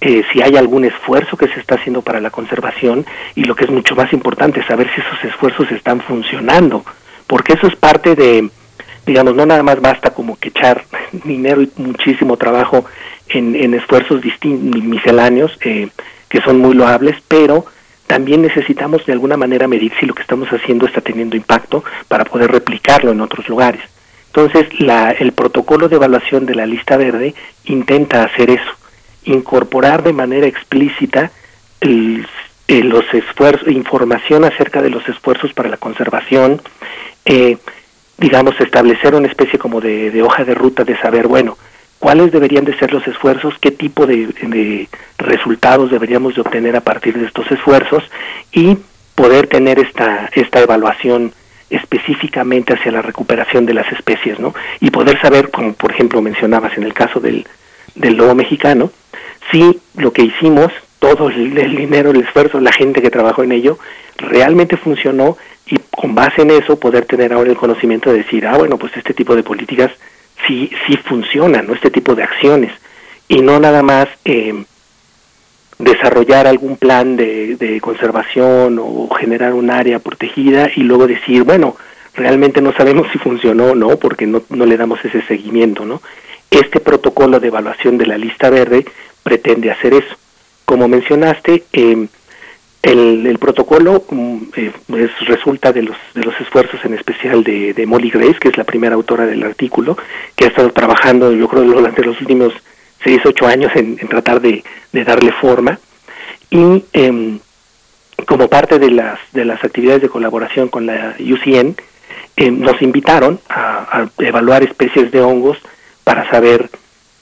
si hay algún esfuerzo que se está haciendo para la conservación y lo que es mucho más importante, saber si esos esfuerzos están funcionando porque eso es parte de, digamos, no nada más basta como que echar dinero y muchísimo trabajo en, en esfuerzos misceláneos, eh, que son muy loables, pero también necesitamos de alguna manera medir si lo que estamos haciendo está teniendo impacto para poder replicarlo en otros lugares. Entonces, la, el protocolo de evaluación de la lista verde intenta hacer eso, incorporar de manera explícita el, los esfuerzos, información acerca de los esfuerzos para la conservación, eh, digamos, establecer una especie como de, hoja de ruta de saber, bueno, cuáles deberían de ser los esfuerzos, qué tipo de, resultados deberíamos de obtener a partir de estos esfuerzos y poder tener esta, esta evaluación específicamente hacia la recuperación de las especies, ¿no? Y poder saber, como por ejemplo mencionabas en el caso del, del lobo mexicano, si lo que hicimos, todo el dinero, el esfuerzo, la gente que trabajó en ello, realmente funcionó y con base en eso poder tener ahora el conocimiento de decir, ah, bueno, pues este tipo de políticas sí, sí funcionan, ¿no? Este tipo de acciones. Y no nada más eh, desarrollar algún plan de, de conservación o generar un área protegida y luego decir, bueno, realmente no sabemos si funcionó o no porque no, no le damos ese seguimiento, ¿no? Este protocolo de evaluación de la lista verde pretende hacer eso. Como mencionaste, eh, el, protocolo mm, eh, resulta de los, de los esfuerzos en especial de, de, Molly Grace, que es la primera autora del artículo, que ha estado trabajando, yo creo, durante los últimos seis, ocho años en, tratar de, darle forma. Y em, como parte de las, de las actividades de colaboración con la UCN, em, nos invitaron a, evaluar especies de hongos para saber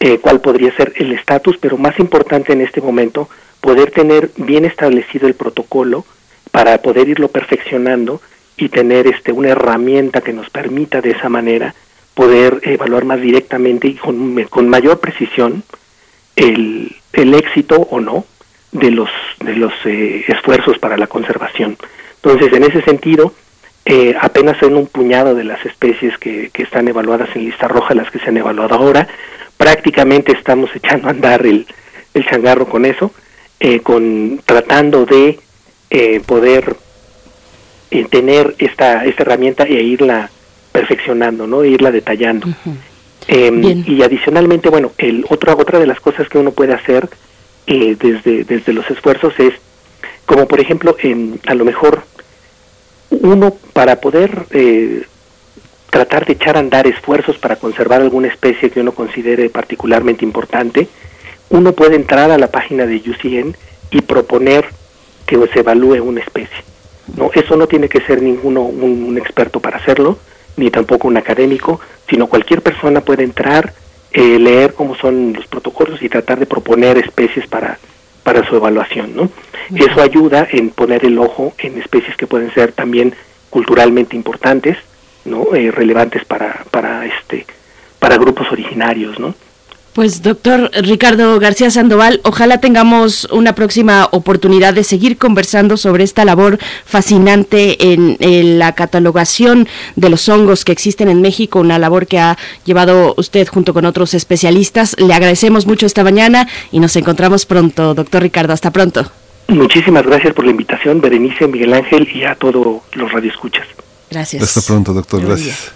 eh, cuál podría ser el estatus, pero más importante en este momento, poder tener bien establecido el protocolo para poder irlo perfeccionando y tener este una herramienta que nos permita de esa manera poder evaluar más directamente y con, con mayor precisión el, el éxito o no de los de los eh, esfuerzos para la conservación. Entonces, en ese sentido, eh, apenas en un puñado de las especies que, que están evaluadas en lista roja, las que se han evaluado ahora, prácticamente estamos echando a andar el, el changarro con eso eh, con tratando de eh, poder eh, tener esta, esta herramienta e irla perfeccionando, ¿no? E irla detallando. Em, y adicionalmente, bueno, el otra otra de las cosas que uno puede hacer desde, desde los esfuerzos es, como por ejemplo, en, a lo mejor uno para poder tratar de echar a andar esfuerzos para conservar alguna especie que uno considere particularmente importante, uno puede entrar a la página de UCN y proponer que se evalúe una especie. No, eso no tiene que ser ninguno un, experto para hacerlo, ni tampoco un académico, sino cualquier persona puede entrar, eh, leer cómo son los protocolos y tratar de proponer especies para, para su evaluación, ¿no? Eso ayuda en poner el ojo en especies que pueden ser también culturalmente importantes, ¿no? Eh, relevantes para, para este, para grupos originarios, ¿no? Pues doctor Ricardo García Sandoval, ojalá tengamos una próxima oportunidad de seguir conversando sobre esta labor fascinante en, la catalogación de los hongos que existen en México, una labor que ha llevado usted junto con otros especialistas. Le agradecemos mucho esta mañana y nos encontramos pronto, doctor Ricardo. Hasta pronto. Muchísimas gracias por la invitación, Berenice, Miguel Ángel y a todos los radioescuchas. Gracias. Hasta pronto, doctor. Gracias.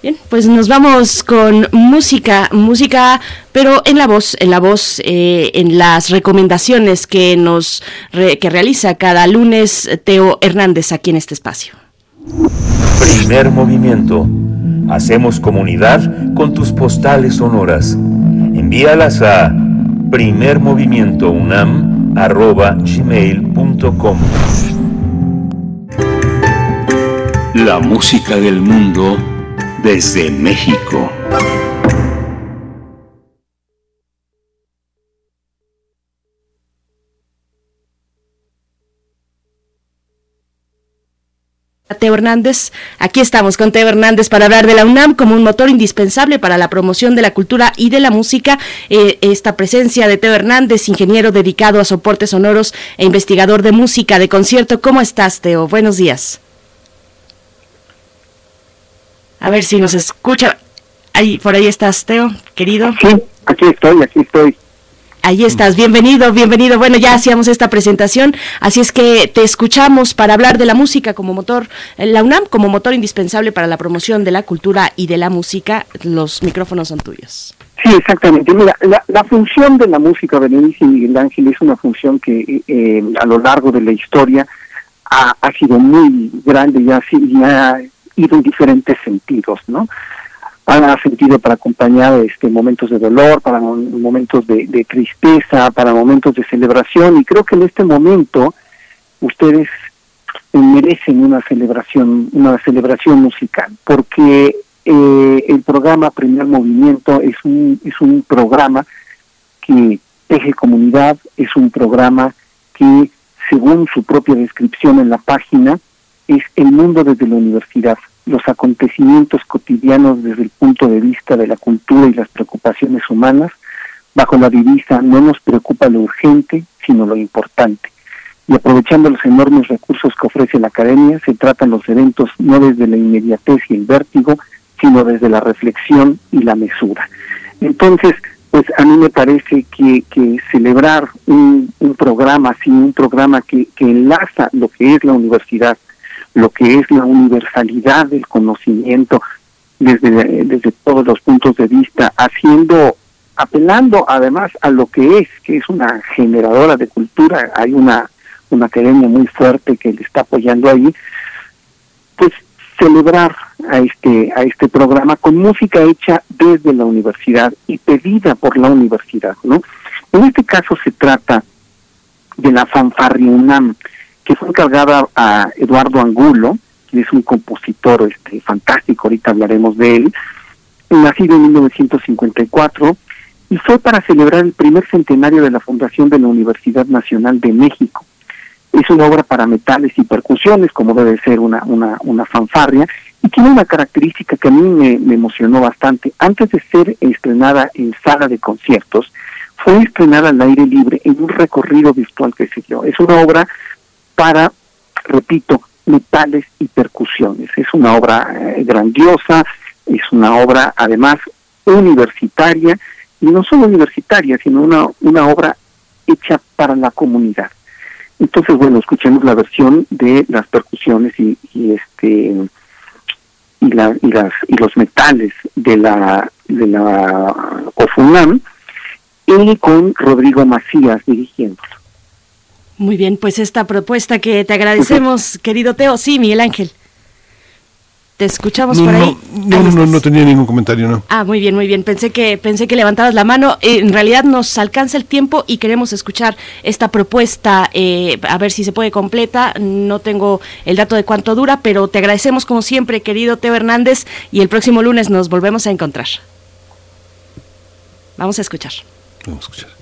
Bien, pues nos vamos con música, música, pero en la voz, en la voz, eh, en las recomendaciones que nos que realiza cada lunes Teo Hernández aquí en este espacio. Primer movimiento. Hacemos comunidad con tus postales sonoras. Envíalas a primermovimientounam.gmail.com La música del mundo desde México. Teo Hernández. Aquí estamos con Teo Hernández para hablar de la UNAM como un motor indispensable para la promoción de la cultura y de la música. Eh, esta presencia de Teo Hernández, ingeniero dedicado a soportes sonoros e investigador de música de concierto. ¿Cómo estás, Teo? Buenos días. A ver si nos escucha. Ahí, por ahí estás, Teo, querido. Sí, aquí estoy, aquí estoy. Ahí estás, bienvenido, bienvenido. Bueno, ya hacíamos esta presentación, así es que te escuchamos para hablar de la música como motor, la UNAM como motor indispensable para la promoción de la cultura y de la música. Los micrófonos son tuyos. Sí, exactamente. Mira, la, función de la música, Berenice y Miguel Ángel, es una función que eh, a lo largo de la historia ha, sido muy grande y ha, y ha ido en diferentes sentidos, ¿no? ha sentido para acompañar este momentos de dolor, para momentos de, tristeza, para momentos de celebración y creo que en este momento ustedes merecen una celebración, una celebración musical, porque eh, el programa Primer Movimiento es un es un programa que teje comunidad, es un programa que según su propia descripción en la página es el mundo desde la universidad los acontecimientos cotidianos desde el punto de vista de la cultura y las preocupaciones humanas, bajo la divisa no nos preocupa lo urgente, sino lo importante. Y aprovechando los enormes recursos que ofrece la academia, se tratan los eventos no desde la inmediatez y el vértigo, sino desde la reflexión y la mesura. Entonces, pues a mí me parece que, celebrar un, un programa así, un programa que, que enlaza lo que es la universidad lo que es la universalidad del conocimiento desde, desde todos los puntos de vista, haciendo, apelando además a lo que es, que es una generadora de cultura, hay una, una academia muy fuerte que le está apoyando ahí, pues celebrar a este, a este programa con música hecha desde la universidad y pedida por la universidad, ¿no? En este caso se trata de la fanfarria UNAM, que fue encargada a Eduardo Angulo, que es un compositor este, fantástico, ahorita hablaremos de él, nacido en 1954, y fue para celebrar el primer centenario de la fundación de la Universidad Nacional de México. Es una obra para metales y percusiones, como debe ser una, una, una fanfarria, y tiene una característica que a mí me, me emocionó bastante. Antes de ser estrenada en sala de conciertos, fue estrenada al aire libre en un recorrido virtual que se dio. Es una obra para, repito, metales y percusiones. Es una obra eh, grandiosa, es una obra además universitaria, y no solo universitaria, sino una, una obra hecha para la comunidad. Entonces, bueno, escuchemos la versión de las percusiones y, este y, la, y las y los metales de la de la OFUNAM y con Rodrigo Macías dirigiéndolo. Muy bien, pues esta propuesta que te agradecemos, querido Teo. Sí, Miguel Ángel. ¿Te escuchamos por ahí? No, no, no, no, tenía ningún comentario, no. Ah, muy bien, muy bien. Pensé que pensé que levantabas la mano. Eh, en realidad nos alcanza el tiempo y queremos escuchar esta propuesta, eh, a ver si se puede completa. No tengo el dato de cuánto dura, pero te agradecemos como siempre, querido Teo Hernández, y el próximo lunes nos volvemos a encontrar. Vamos a escuchar. Vamos a escuchar.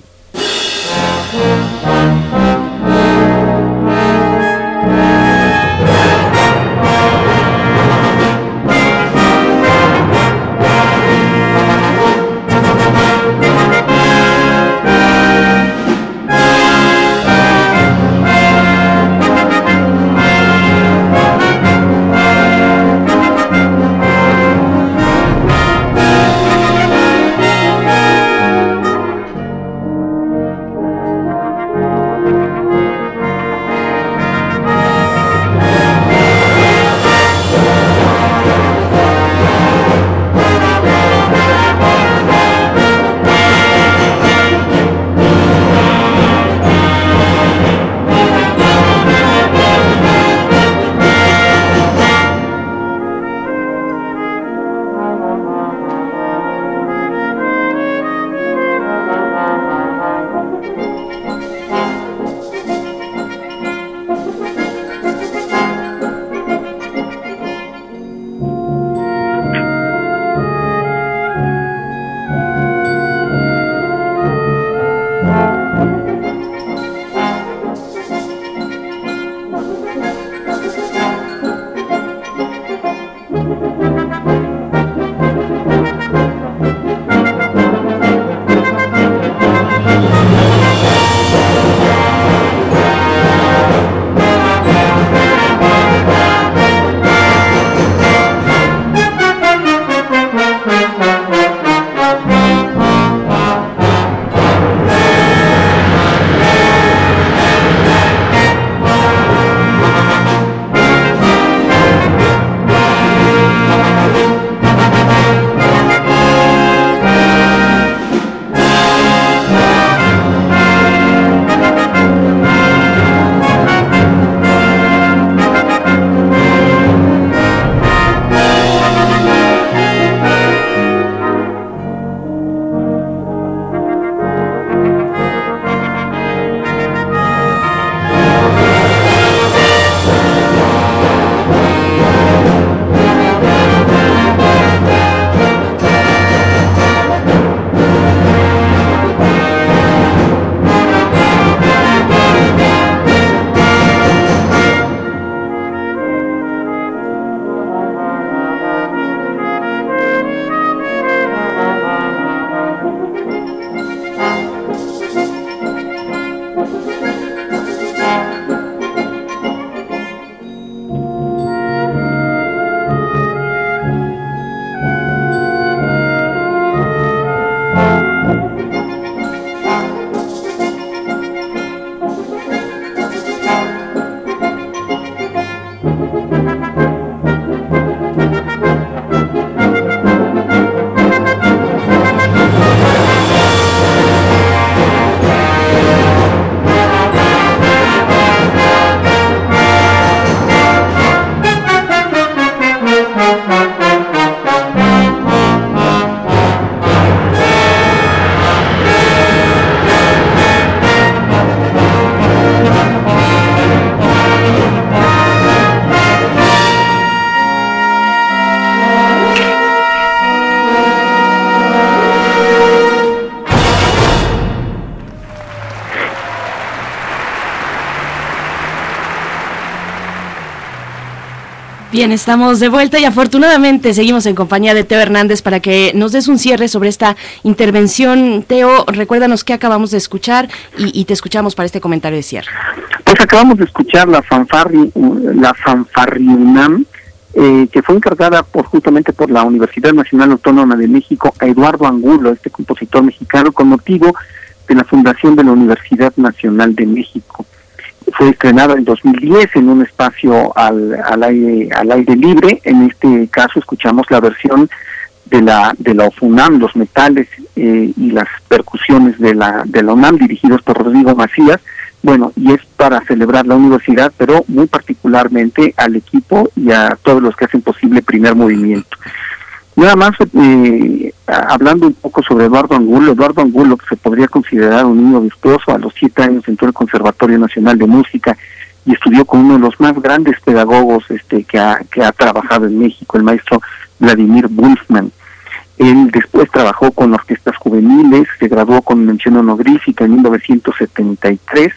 Bien, estamos de vuelta y afortunadamente seguimos en compañía de Teo Hernández para que nos des un cierre sobre esta intervención. Teo, recuérdanos qué acabamos de escuchar y, te escuchamos para este comentario de cierre. Pues acabamos de escuchar la fanfarri, la fanfarriunam, eh, que fue encargada por justamente por la Universidad Nacional Autónoma de México a Eduardo Angulo, este compositor mexicano, con motivo de la fundación de la Universidad Nacional de México fue estrenada en 2010 en un espacio al, al, aire, al aire libre. En este caso escuchamos la versión de la de la OFUNAM, los metales eh, y las percusiones de la de la UNAM dirigidos por Rodrigo Macías. Bueno, y es para celebrar la universidad, pero muy particularmente al equipo y a todos los que hacen posible primer movimiento. Nada más, eh, hablando un poco sobre Eduardo Angulo, Eduardo Angulo, que se podría considerar un niño virtuoso, a los siete años entró al Conservatorio Nacional de Música y estudió con uno de los más grandes pedagogos este, que, ha, que ha trabajado en México, el maestro Vladimir Wolfman. Él después trabajó con orquestas juveniles, se graduó con mención honorífica en 1973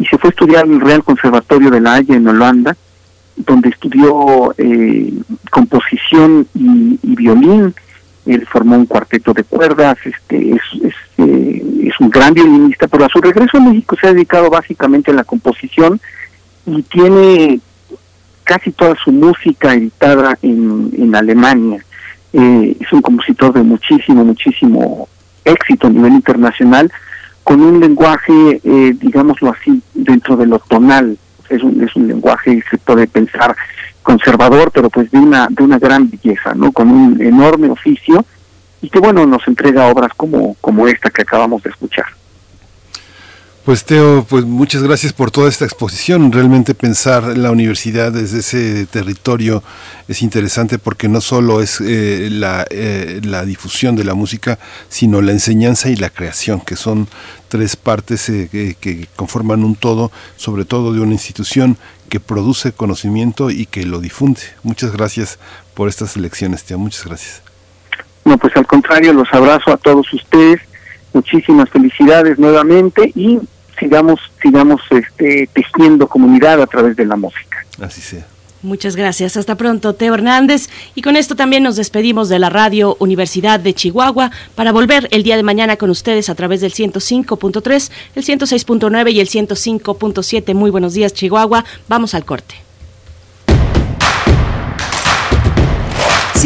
y se fue a estudiar el Real Conservatorio de La Haya en Holanda donde estudió eh, composición y, violín. Él formó un cuarteto de cuerdas, este, es, eh, es, un gran violinista, pero a su regreso a México se ha dedicado básicamente a la composición y tiene casi toda su música editada en, en Alemania. Eh, es un compositor de muchísimo, muchísimo éxito a nivel internacional, con un lenguaje, digámoslo así, dentro de lo tonal, es un, es un lenguaje, se puede pensar conservador, pero pues de una, de una gran belleza, ¿no? Con un enorme oficio y que bueno, nos entrega obras como, como esta que acabamos de escuchar. Pues Teo, pues muchas gracias por toda esta exposición. Realmente pensar la universidad desde ese territorio es interesante porque no solo es eh, la, eh, la, difusión de la música, sino la enseñanza y la creación, que son tres partes eh, que, conforman un todo, sobre todo de una institución que produce conocimiento y que lo difunde. Muchas gracias por estas lecciones, Teo. Muchas gracias. No, pues al contrario, los abrazo a todos ustedes. Muchísimas felicidades nuevamente y sigamos sigamos este, tejiendo comunidad a través de la música. Así sea. Muchas gracias. Hasta pronto, Teo Hernández. Y con esto también nos despedimos de la Radio Universidad de Chihuahua para volver el día de mañana con ustedes a través del 105.3, el 106.9 y el 105.7. Muy buenos días, Chihuahua. Vamos al corte.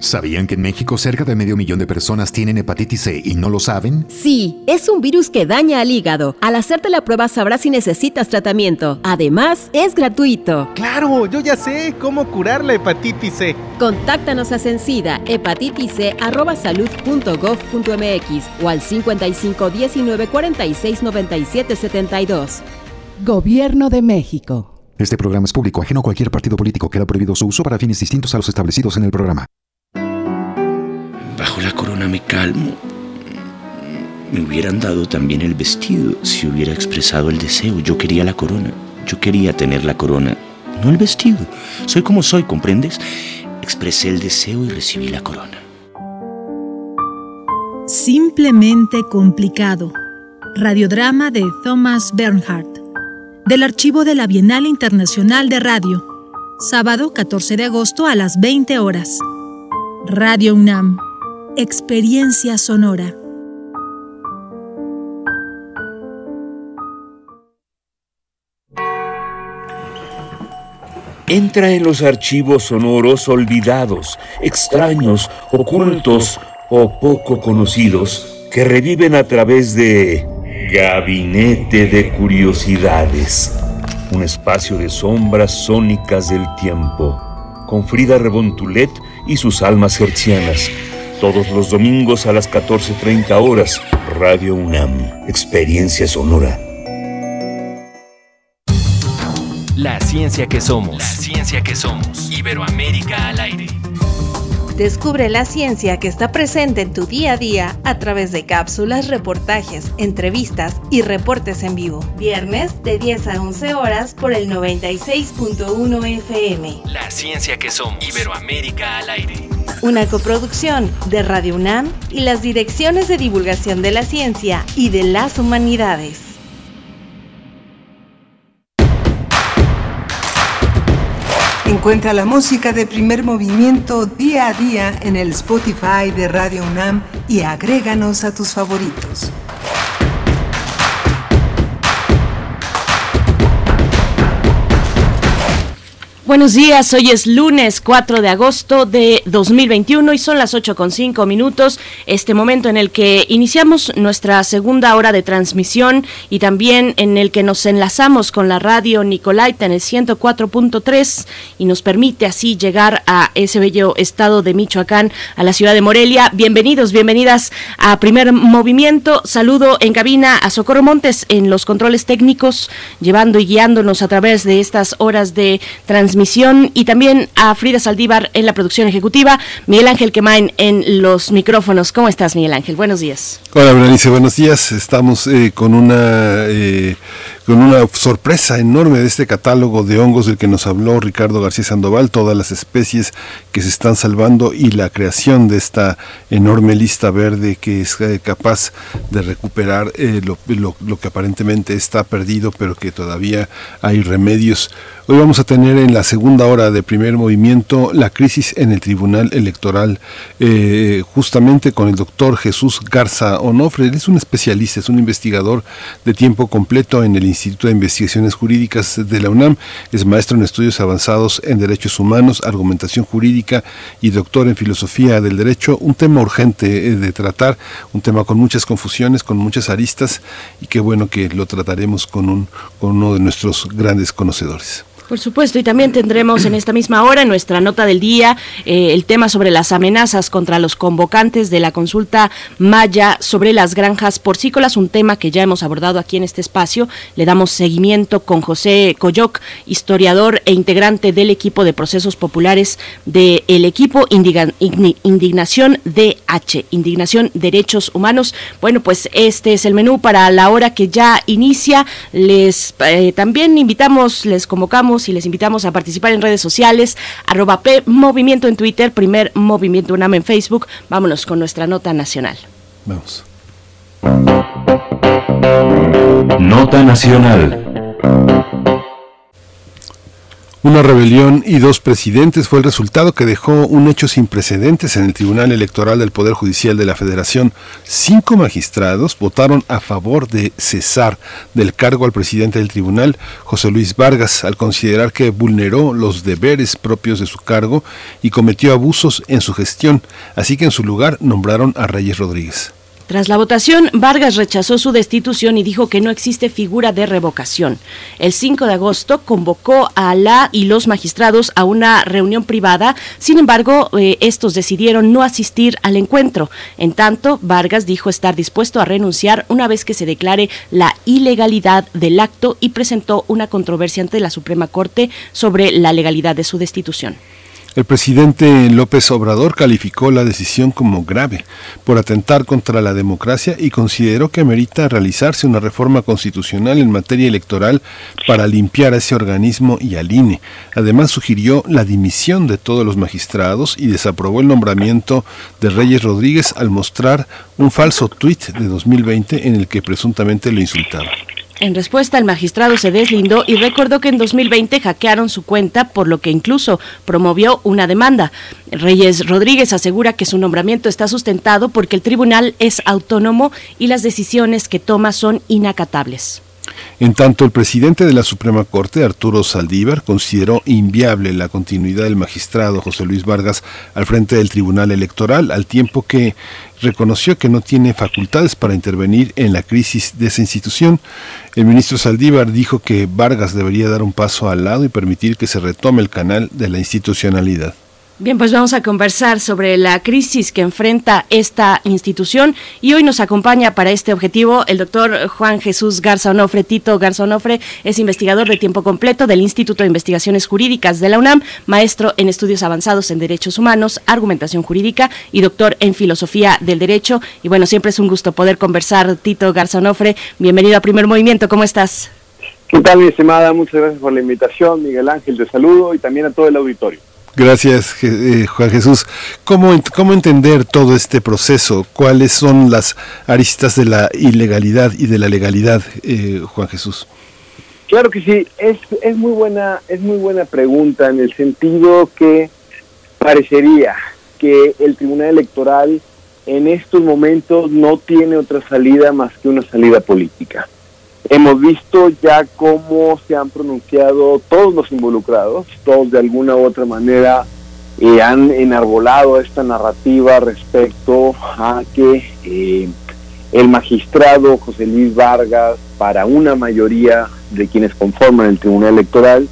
¿Sabían que en México cerca de medio millón de personas tienen hepatitis C y no lo saben? Sí, es un virus que daña al hígado. Al hacerte la prueba sabrás si necesitas tratamiento. Además, es gratuito. Claro, yo ya sé cómo curar la hepatitis C. Contáctanos a Sencida, hepatitis.gov.mx o al 55 19 46 97 72. Gobierno de México. Este programa es público, ajeno a cualquier partido político. que Queda prohibido su uso para fines distintos a los establecidos en el programa. Bajo la corona me calmo. Me hubieran dado también el vestido si hubiera expresado el deseo. Yo quería la corona. Yo quería tener la corona, no el vestido. Soy como soy, ¿comprendes? Expresé el deseo y recibí la corona. Simplemente complicado. Radiodrama de Thomas Bernhardt. Del archivo de la Bienal Internacional de Radio. sábado 14 de agosto a las 20 horas. Radio UNAM, Experiencia Sonora. Entra en los archivos sonoros olvidados, extraños, ocultos o poco conocidos que reviven a través de Gabinete de Curiosidades, un espacio de sombras sónicas del tiempo, con Frida Rebontulet y sus almas hercianas. Todos los domingos a las 14.30 horas, Radio UNAM, Experiencia Sonora. La ciencia que somos. La ciencia que somos. Iberoamérica al aire. Descubre la ciencia que está presente en tu día a día a través de cápsulas, reportajes, entrevistas y reportes en vivo. Viernes de 10 a 11 horas por el 96.1 FM. La ciencia que somos. Iberoamérica al aire. Una coproducción de Radio UNAM y las direcciones de divulgación de la ciencia y de las humanidades. Encuentra la música de primer movimiento día a día en el Spotify de Radio UNAM y agréganos a tus favoritos. Buenos días, hoy es lunes 4 de agosto de 2021 y son las 8 con 5 minutos, este momento en el que iniciamos nuestra segunda hora de transmisión y también en el que nos enlazamos con la radio Nicolaita en el 104.3 y nos permite así llegar a ese bello estado de Michoacán, a la ciudad de Morelia. Bienvenidos, bienvenidas a Primer Movimiento. Saludo en cabina a Socorro Montes en los controles técnicos, llevando y guiándonos a través de estas horas de transmisión y también a Frida Saldívar en la producción ejecutiva, Miguel Ángel Quemain en los micrófonos. ¿Cómo estás, Miguel Ángel? Buenos días. Hola, Berenice, buenos días. Estamos eh, con una eh, con una sorpresa enorme de este catálogo de hongos del que nos habló Ricardo García Sandoval, todas las especies que se están salvando y la creación de esta enorme lista verde que es eh, capaz de recuperar lo, lo que aparentemente está perdido, pero que todavía hay remedios. Hoy vamos a tener en la segunda hora de primer movimiento la crisis en el Tribunal Electoral, eh, justamente con el doctor Jesús Garza Onofre. Él es un especialista, es un investigador de tiempo completo en el Instituto de Investigaciones Jurídicas de la UNAM. Es maestro en estudios avanzados en derechos humanos, argumentación jurídica y doctor en filosofía del derecho. Un tema urgente eh, de tratar, un tema con muchas confusiones, con muchas aristas y qué bueno que lo trataremos con, un, con uno de nuestros grandes conocedores. Por supuesto, y también tendremos en esta misma hora, en nuestra nota del día, eh, el tema sobre las amenazas contra los convocantes de la consulta Maya sobre las granjas porcícolas, un tema que ya hemos abordado aquí en este espacio. Le damos seguimiento con José Coyoc, historiador e integrante del equipo de procesos populares del equipo Indignación DH, Indignación Derechos Humanos. Bueno, pues este es el menú para la hora que ya inicia. Les eh, también invitamos, les convocamos y les invitamos a participar en redes sociales, arroba Movimiento en Twitter, primer Movimiento UNAM en Facebook. Vámonos con nuestra nota nacional. Vamos. Nota nacional. Una rebelión y dos presidentes fue el resultado que dejó un hecho sin precedentes en el Tribunal Electoral del Poder Judicial de la Federación. Cinco magistrados votaron a favor de cesar del cargo al presidente del tribunal, José Luis Vargas, al considerar que vulneró los deberes propios de su cargo y cometió abusos en su gestión, así que en su lugar nombraron a Reyes Rodríguez. Tras la votación, Vargas rechazó su destitución y dijo que no existe figura de revocación. El 5 de agosto convocó a la y los magistrados a una reunión privada, sin embargo, eh, estos decidieron no asistir al encuentro. En tanto, Vargas dijo estar dispuesto a renunciar una vez que se declare la ilegalidad del acto y presentó una controversia ante la Suprema Corte sobre la legalidad de su destitución. El presidente López Obrador calificó la decisión como grave por atentar contra la democracia y consideró que amerita realizarse una reforma constitucional en materia electoral para limpiar a ese organismo y al INE. Además sugirió la dimisión de todos los magistrados y desaprobó el nombramiento de Reyes Rodríguez al mostrar un falso tuit de 2020 en el que presuntamente lo insultaba. En respuesta, el magistrado se deslindó y recordó que en 2020 hackearon su cuenta, por lo que incluso promovió una demanda. Reyes Rodríguez asegura que su nombramiento está sustentado porque el tribunal es autónomo y las decisiones que toma son inacatables. En tanto, el presidente de la Suprema Corte, Arturo Saldívar, consideró inviable la continuidad del magistrado José Luis Vargas al frente del Tribunal Electoral, al tiempo que reconoció que no tiene facultades para intervenir en la crisis de esa institución. El ministro Saldívar dijo que Vargas debería dar un paso al lado y permitir que se retome el canal de la institucionalidad. Bien, pues vamos a conversar sobre la crisis que enfrenta esta institución y hoy nos acompaña para este objetivo el doctor Juan Jesús Garza Onofre. Tito Garza Onofre es investigador de tiempo completo del Instituto de Investigaciones Jurídicas de la UNAM, maestro en estudios avanzados en derechos humanos, argumentación jurídica y doctor en filosofía del derecho. Y bueno, siempre es un gusto poder conversar. Tito Garza Onofre, bienvenido a Primer Movimiento. ¿Cómo estás? ¿Qué tal, mi estimada? Muchas gracias por la invitación. Miguel Ángel, te saludo y también a todo el auditorio. Gracias, eh, Juan Jesús. ¿Cómo, ¿Cómo entender todo este proceso? ¿Cuáles son las aristas de la ilegalidad y de la legalidad, eh, Juan Jesús? Claro que sí, es, es, muy buena, es muy buena pregunta en el sentido que parecería que el Tribunal Electoral en estos momentos no tiene otra salida más que una salida política. Hemos visto ya cómo se han pronunciado todos los involucrados, todos de alguna u otra manera eh, han enarbolado esta narrativa respecto a que eh, el magistrado José Luis Vargas, para una mayoría de quienes conforman el Tribunal Electoral,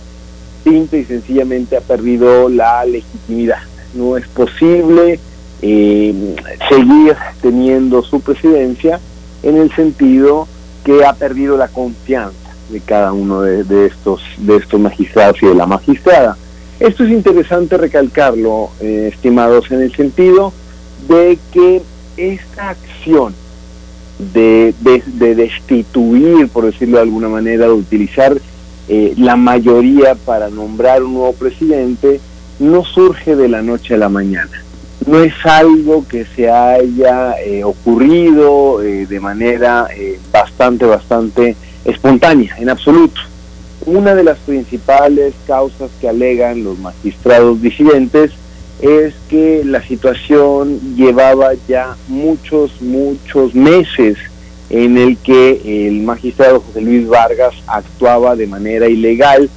simple y sencillamente ha perdido la legitimidad. No es posible eh, seguir teniendo su presidencia en el sentido que ha perdido la confianza de cada uno de, estos de estos magistrados y de la magistrada. Esto es interesante recalcarlo, eh, estimados, en el sentido de que esta acción de, destituir, por decirlo de alguna manera, de utilizar eh, la mayoría para nombrar un nuevo presidente, no surge de la noche a la mañana no es algo que se haya eh, ocurrido eh, de manera eh, bastante, bastante espontánea, en absoluto. Una de las principales causas que alegan los magistrados disidentes es que la situación llevaba ya muchos, muchos meses en el que el magistrado José Luis Vargas actuaba de manera ilegal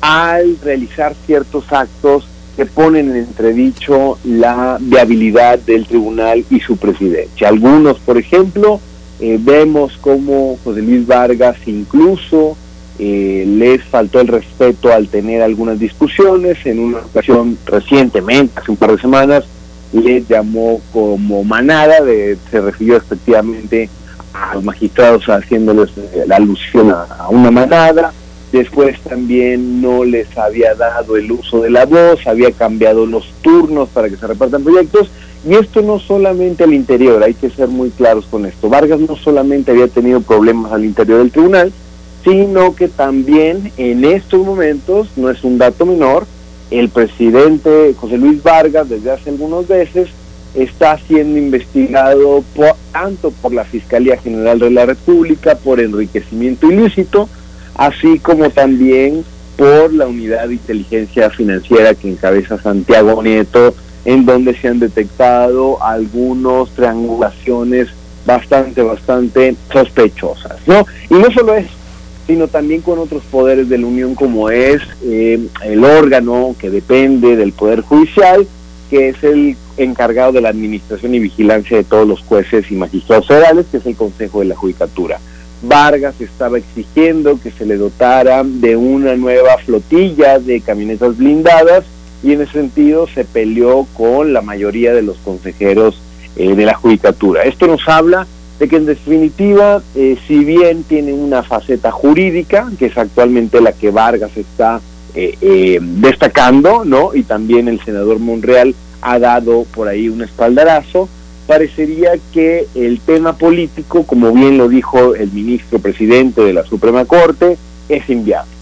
al realizar ciertos actos que ponen en entredicho la viabilidad del tribunal y su presidencia. Algunos, por ejemplo, eh, vemos como José Luis Vargas incluso eh, les faltó el respeto al tener algunas discusiones. En una ocasión recientemente, hace un par de semanas, les llamó como manada, de, se refirió efectivamente a los magistrados haciéndoles la alusión a una manada Después también no les había dado el uso de la voz, había cambiado los turnos para que se repartan proyectos. Y esto no solamente al interior, hay que ser muy claros con esto. Vargas no solamente había tenido problemas al interior del tribunal, sino que también en estos momentos, no es un dato menor, el presidente José Luis Vargas desde hace algunos meses está siendo investigado por, tanto por la Fiscalía General de la República por enriquecimiento ilícito, así como también por la unidad de inteligencia financiera que encabeza Santiago Nieto, en donde se han detectado algunas triangulaciones bastante, bastante sospechosas, ¿no? Y no solo eso, sino también con otros poderes de la Unión como es eh, el órgano que depende del Poder Judicial, que es el encargado de la administración y vigilancia de todos los jueces y magistrados federales, que es el Consejo de la Judicatura. Vargas estaba exigiendo que se le dotara de una nueva flotilla de camionetas blindadas y en ese sentido se peleó con la mayoría de los consejeros eh, de la judicatura. Esto nos habla de que en definitiva, eh, si bien tiene una faceta jurídica, que es actualmente la que Vargas está eh, destacando, ¿no? Y también el senador Monreal ha dado por ahí un espaldarazo, parecería que el tema político, como bien lo dijo el ministro presidente de la Suprema Corte, es inviable.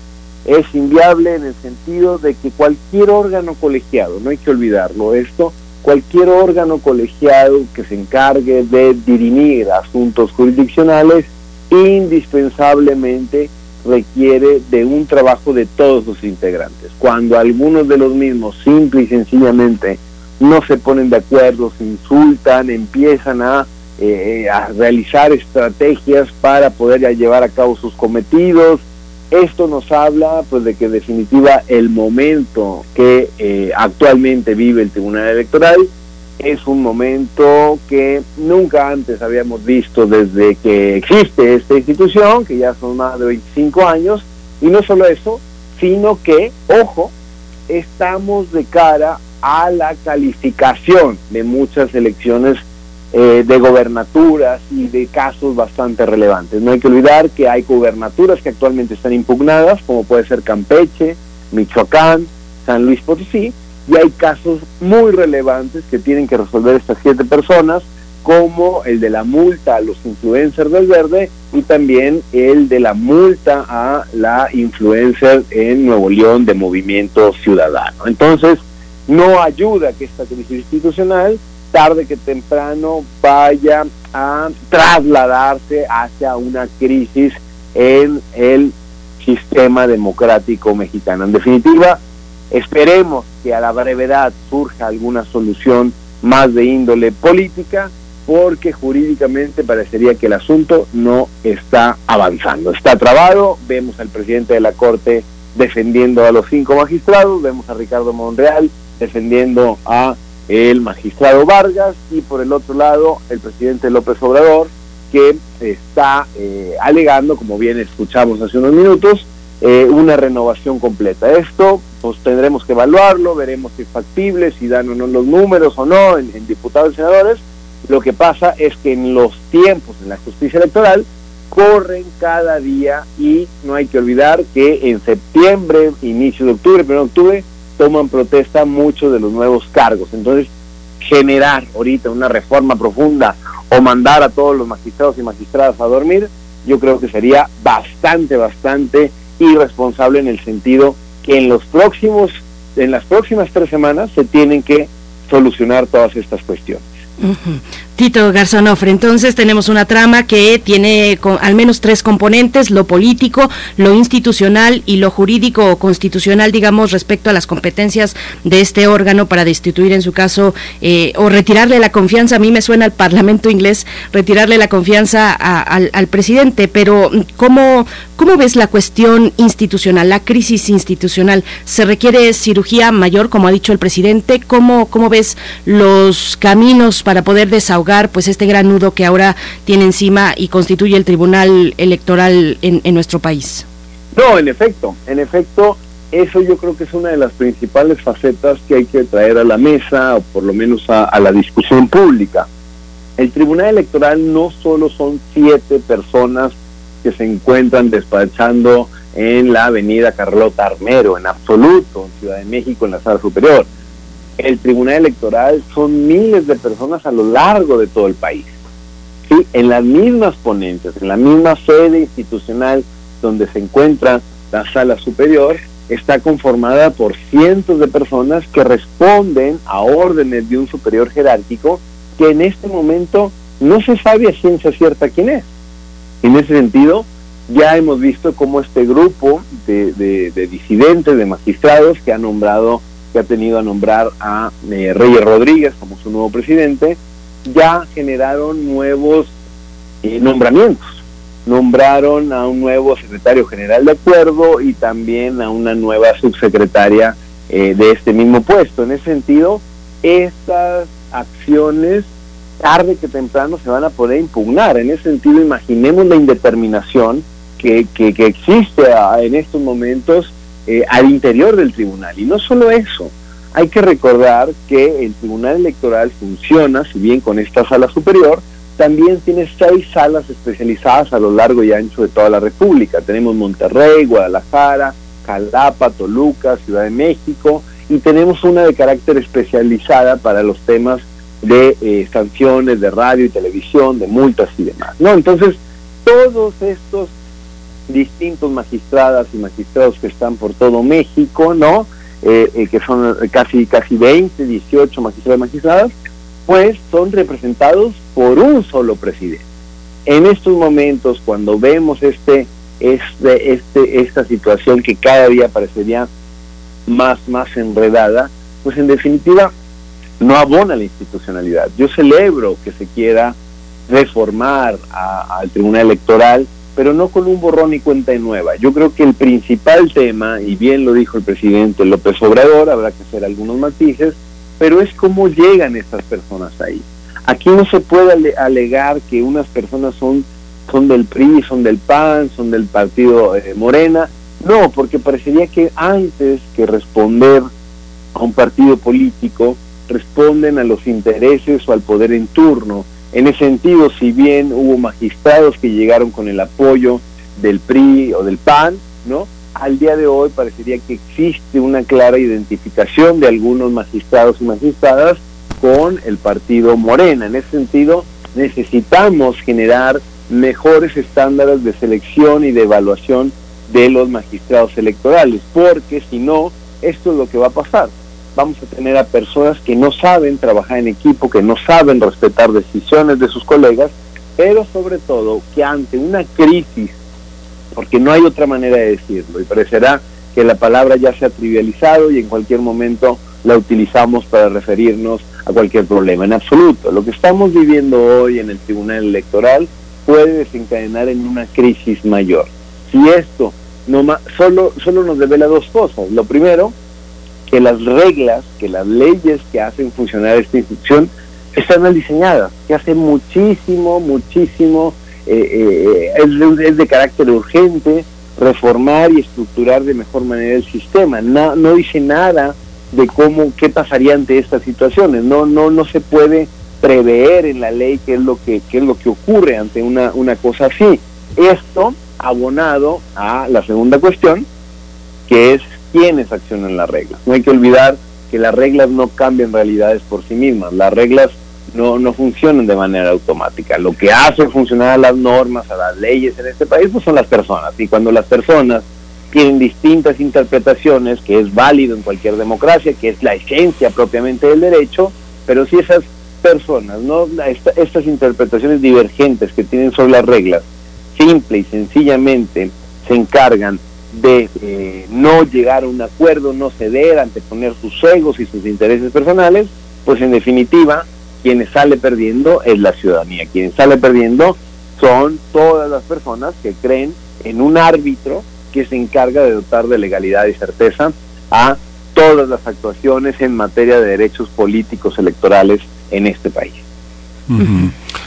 Es inviable en el sentido de que cualquier órgano colegiado, no hay que olvidarlo esto, cualquier órgano colegiado que se encargue de dirimir asuntos jurisdiccionales indispensablemente requiere de un trabajo de todos sus integrantes. Cuando algunos de los mismos simple y sencillamente no se ponen de acuerdo, se insultan, empiezan a, eh, a realizar estrategias para poder ya llevar a cabo sus cometidos. Esto nos habla pues de que en definitiva el momento que eh, actualmente vive el Tribunal Electoral es un momento que nunca antes habíamos visto desde que existe esta institución, que ya son más de 25 años, y no solo eso, sino que, ojo, estamos de cara a la calificación de muchas elecciones eh, de gobernaturas y de casos bastante relevantes. No hay que olvidar que hay gobernaturas que actualmente están impugnadas, como puede ser Campeche, Michoacán, San Luis Potosí, y hay casos muy relevantes que tienen que resolver estas siete personas, como el de la multa a los influencers del verde y también el de la multa a la influencer en Nuevo León de Movimiento Ciudadano. Entonces, no ayuda que esta crisis institucional, tarde que temprano, vaya a trasladarse hacia una crisis en el sistema democrático mexicano. En definitiva, esperemos que a la brevedad surja alguna solución más de índole política, porque jurídicamente parecería que el asunto no está avanzando. Está trabado, vemos al presidente de la Corte defendiendo a los cinco magistrados, vemos a Ricardo Monreal defendiendo a el magistrado Vargas y por el otro lado el presidente López Obrador que está eh, alegando, como bien escuchamos hace unos minutos, eh, una renovación completa. Esto pues tendremos que evaluarlo, veremos si es factible, si dan o no los números o no en, en diputados y senadores. Lo que pasa es que en los tiempos en la justicia electoral corren cada día y no hay que olvidar que en septiembre, inicio de octubre, primero de octubre, toman protesta muchos de los nuevos cargos. Entonces, generar ahorita una reforma profunda o mandar a todos los magistrados y magistradas a dormir, yo creo que sería bastante, bastante irresponsable en el sentido que en los próximos, en las próximas tres semanas se tienen que solucionar todas estas cuestiones. Tito Garzonofre, entonces tenemos una trama que tiene al menos tres componentes, lo político, lo institucional y lo jurídico o constitucional, digamos, respecto a las competencias de este órgano para destituir en su caso eh, o retirarle la confianza, a mí me suena al Parlamento inglés, retirarle la confianza al, presidente, pero ¿cómo, ¿cómo ves la cuestión institucional, la crisis institucional? ¿Se requiere cirugía mayor, como ha dicho el presidente? ¿Cómo, cómo ves los caminos para poder desahogar pues este gran nudo que ahora tiene encima y constituye el Tribunal Electoral en, nuestro país. No, en efecto, en efecto, eso yo creo que es una de las principales facetas que hay que traer a la mesa, o por lo menos a, a la discusión pública. El Tribunal Electoral no solo son siete personas que se encuentran despachando en la avenida Carlota Armero, en absoluto, en Ciudad de México, en la sala superior el Tribunal Electoral son miles de personas a lo largo de todo el país. ¿sí? En las mismas ponencias, en la misma sede institucional donde se encuentra la sala superior, está conformada por cientos de personas que responden a órdenes de un superior jerárquico que en este momento no se sabe a ciencia cierta quién es. En ese sentido, ya hemos visto cómo este grupo de, de, de disidentes, de magistrados que ha nombrado que ha tenido a nombrar a eh, Reyes Rodríguez como su nuevo presidente, ya generaron nuevos eh, nombramientos. Nombraron a un nuevo secretario general de acuerdo y también a una nueva subsecretaria eh, de este mismo puesto. En ese sentido, estas acciones tarde que temprano se van a poder impugnar. En ese sentido, imaginemos la indeterminación que, que, que existe a, en estos momentos eh, al interior del tribunal. Y no solo eso, hay que recordar que el Tribunal Electoral funciona, si bien con esta sala superior, también tiene seis salas especializadas a lo largo y ancho de toda la República. Tenemos Monterrey, Guadalajara, Calapa, Toluca, Ciudad de México, y tenemos una de carácter especializada para los temas de eh, sanciones de radio y televisión, de multas y demás. ¿no? Entonces, todos estos distintos magistradas y magistrados que están por todo México, ¿no? Eh, eh, que son casi casi 20, 18 magistrados y magistradas, pues son representados por un solo presidente. en estos momentos, cuando vemos este, este, este, esta situación que cada día parecería más, más enredada, pues en definitiva no abona la institucionalidad. Yo celebro que se quiera reformar al Tribunal Electoral, pero no con un borrón y cuenta nueva. Yo creo que el principal tema, y bien lo dijo el presidente López Obrador, habrá que hacer algunos matices, pero es cómo llegan estas personas ahí. Aquí no se puede alegar que unas personas son, son del PRI, son del PAN, son del partido eh, Morena. No, porque parecería que antes que responder a un partido político, responden a los intereses o al poder en turno. En ese sentido, si bien hubo magistrados que llegaron con el apoyo del PRI o del PAN, ¿no? Al día de hoy parecería que existe una clara identificación de algunos magistrados y magistradas con el partido Morena. En ese sentido, necesitamos generar mejores estándares de selección y de evaluación de los magistrados electorales, porque si no, esto es lo que va a pasar. Vamos a tener a personas que no saben trabajar en equipo, que no saben respetar decisiones de sus colegas, pero sobre todo que ante una crisis, porque no hay otra manera de decirlo, y parecerá que la palabra ya se ha trivializado y en cualquier momento la utilizamos para referirnos a cualquier problema. En absoluto, lo que estamos viviendo hoy en el Tribunal Electoral puede desencadenar en una crisis mayor. Si esto no solo, solo nos revela dos cosas. Lo primero, que las reglas, que las leyes que hacen funcionar esta institución están mal diseñadas, que hace muchísimo, muchísimo, eh, eh, es, de carácter urgente reformar y estructurar de mejor manera el sistema. No, no dice nada de cómo, qué pasaría ante estas situaciones. No, no, no se puede prever en la ley qué es lo que, qué es lo que ocurre ante una, una cosa así. Esto abonado a la segunda cuestión, que es quiénes accionan las reglas. No hay que olvidar que las reglas no cambian realidades por sí mismas. Las reglas no, no funcionan de manera automática. Lo que hace funcionar a las normas, a las leyes en este país, pues son las personas. Y cuando las personas tienen distintas interpretaciones, que es válido en cualquier democracia, que es la esencia propiamente del derecho, pero si esas personas, no estas interpretaciones divergentes que tienen sobre las reglas, simple y sencillamente se encargan de eh, no llegar a un acuerdo, no ceder, anteponer sus egos y sus intereses personales, pues en definitiva, quienes sale perdiendo es la ciudadanía. Quienes sale perdiendo son todas las personas que creen en un árbitro que se encarga de dotar de legalidad y certeza a todas las actuaciones en materia de derechos políticos electorales en este país.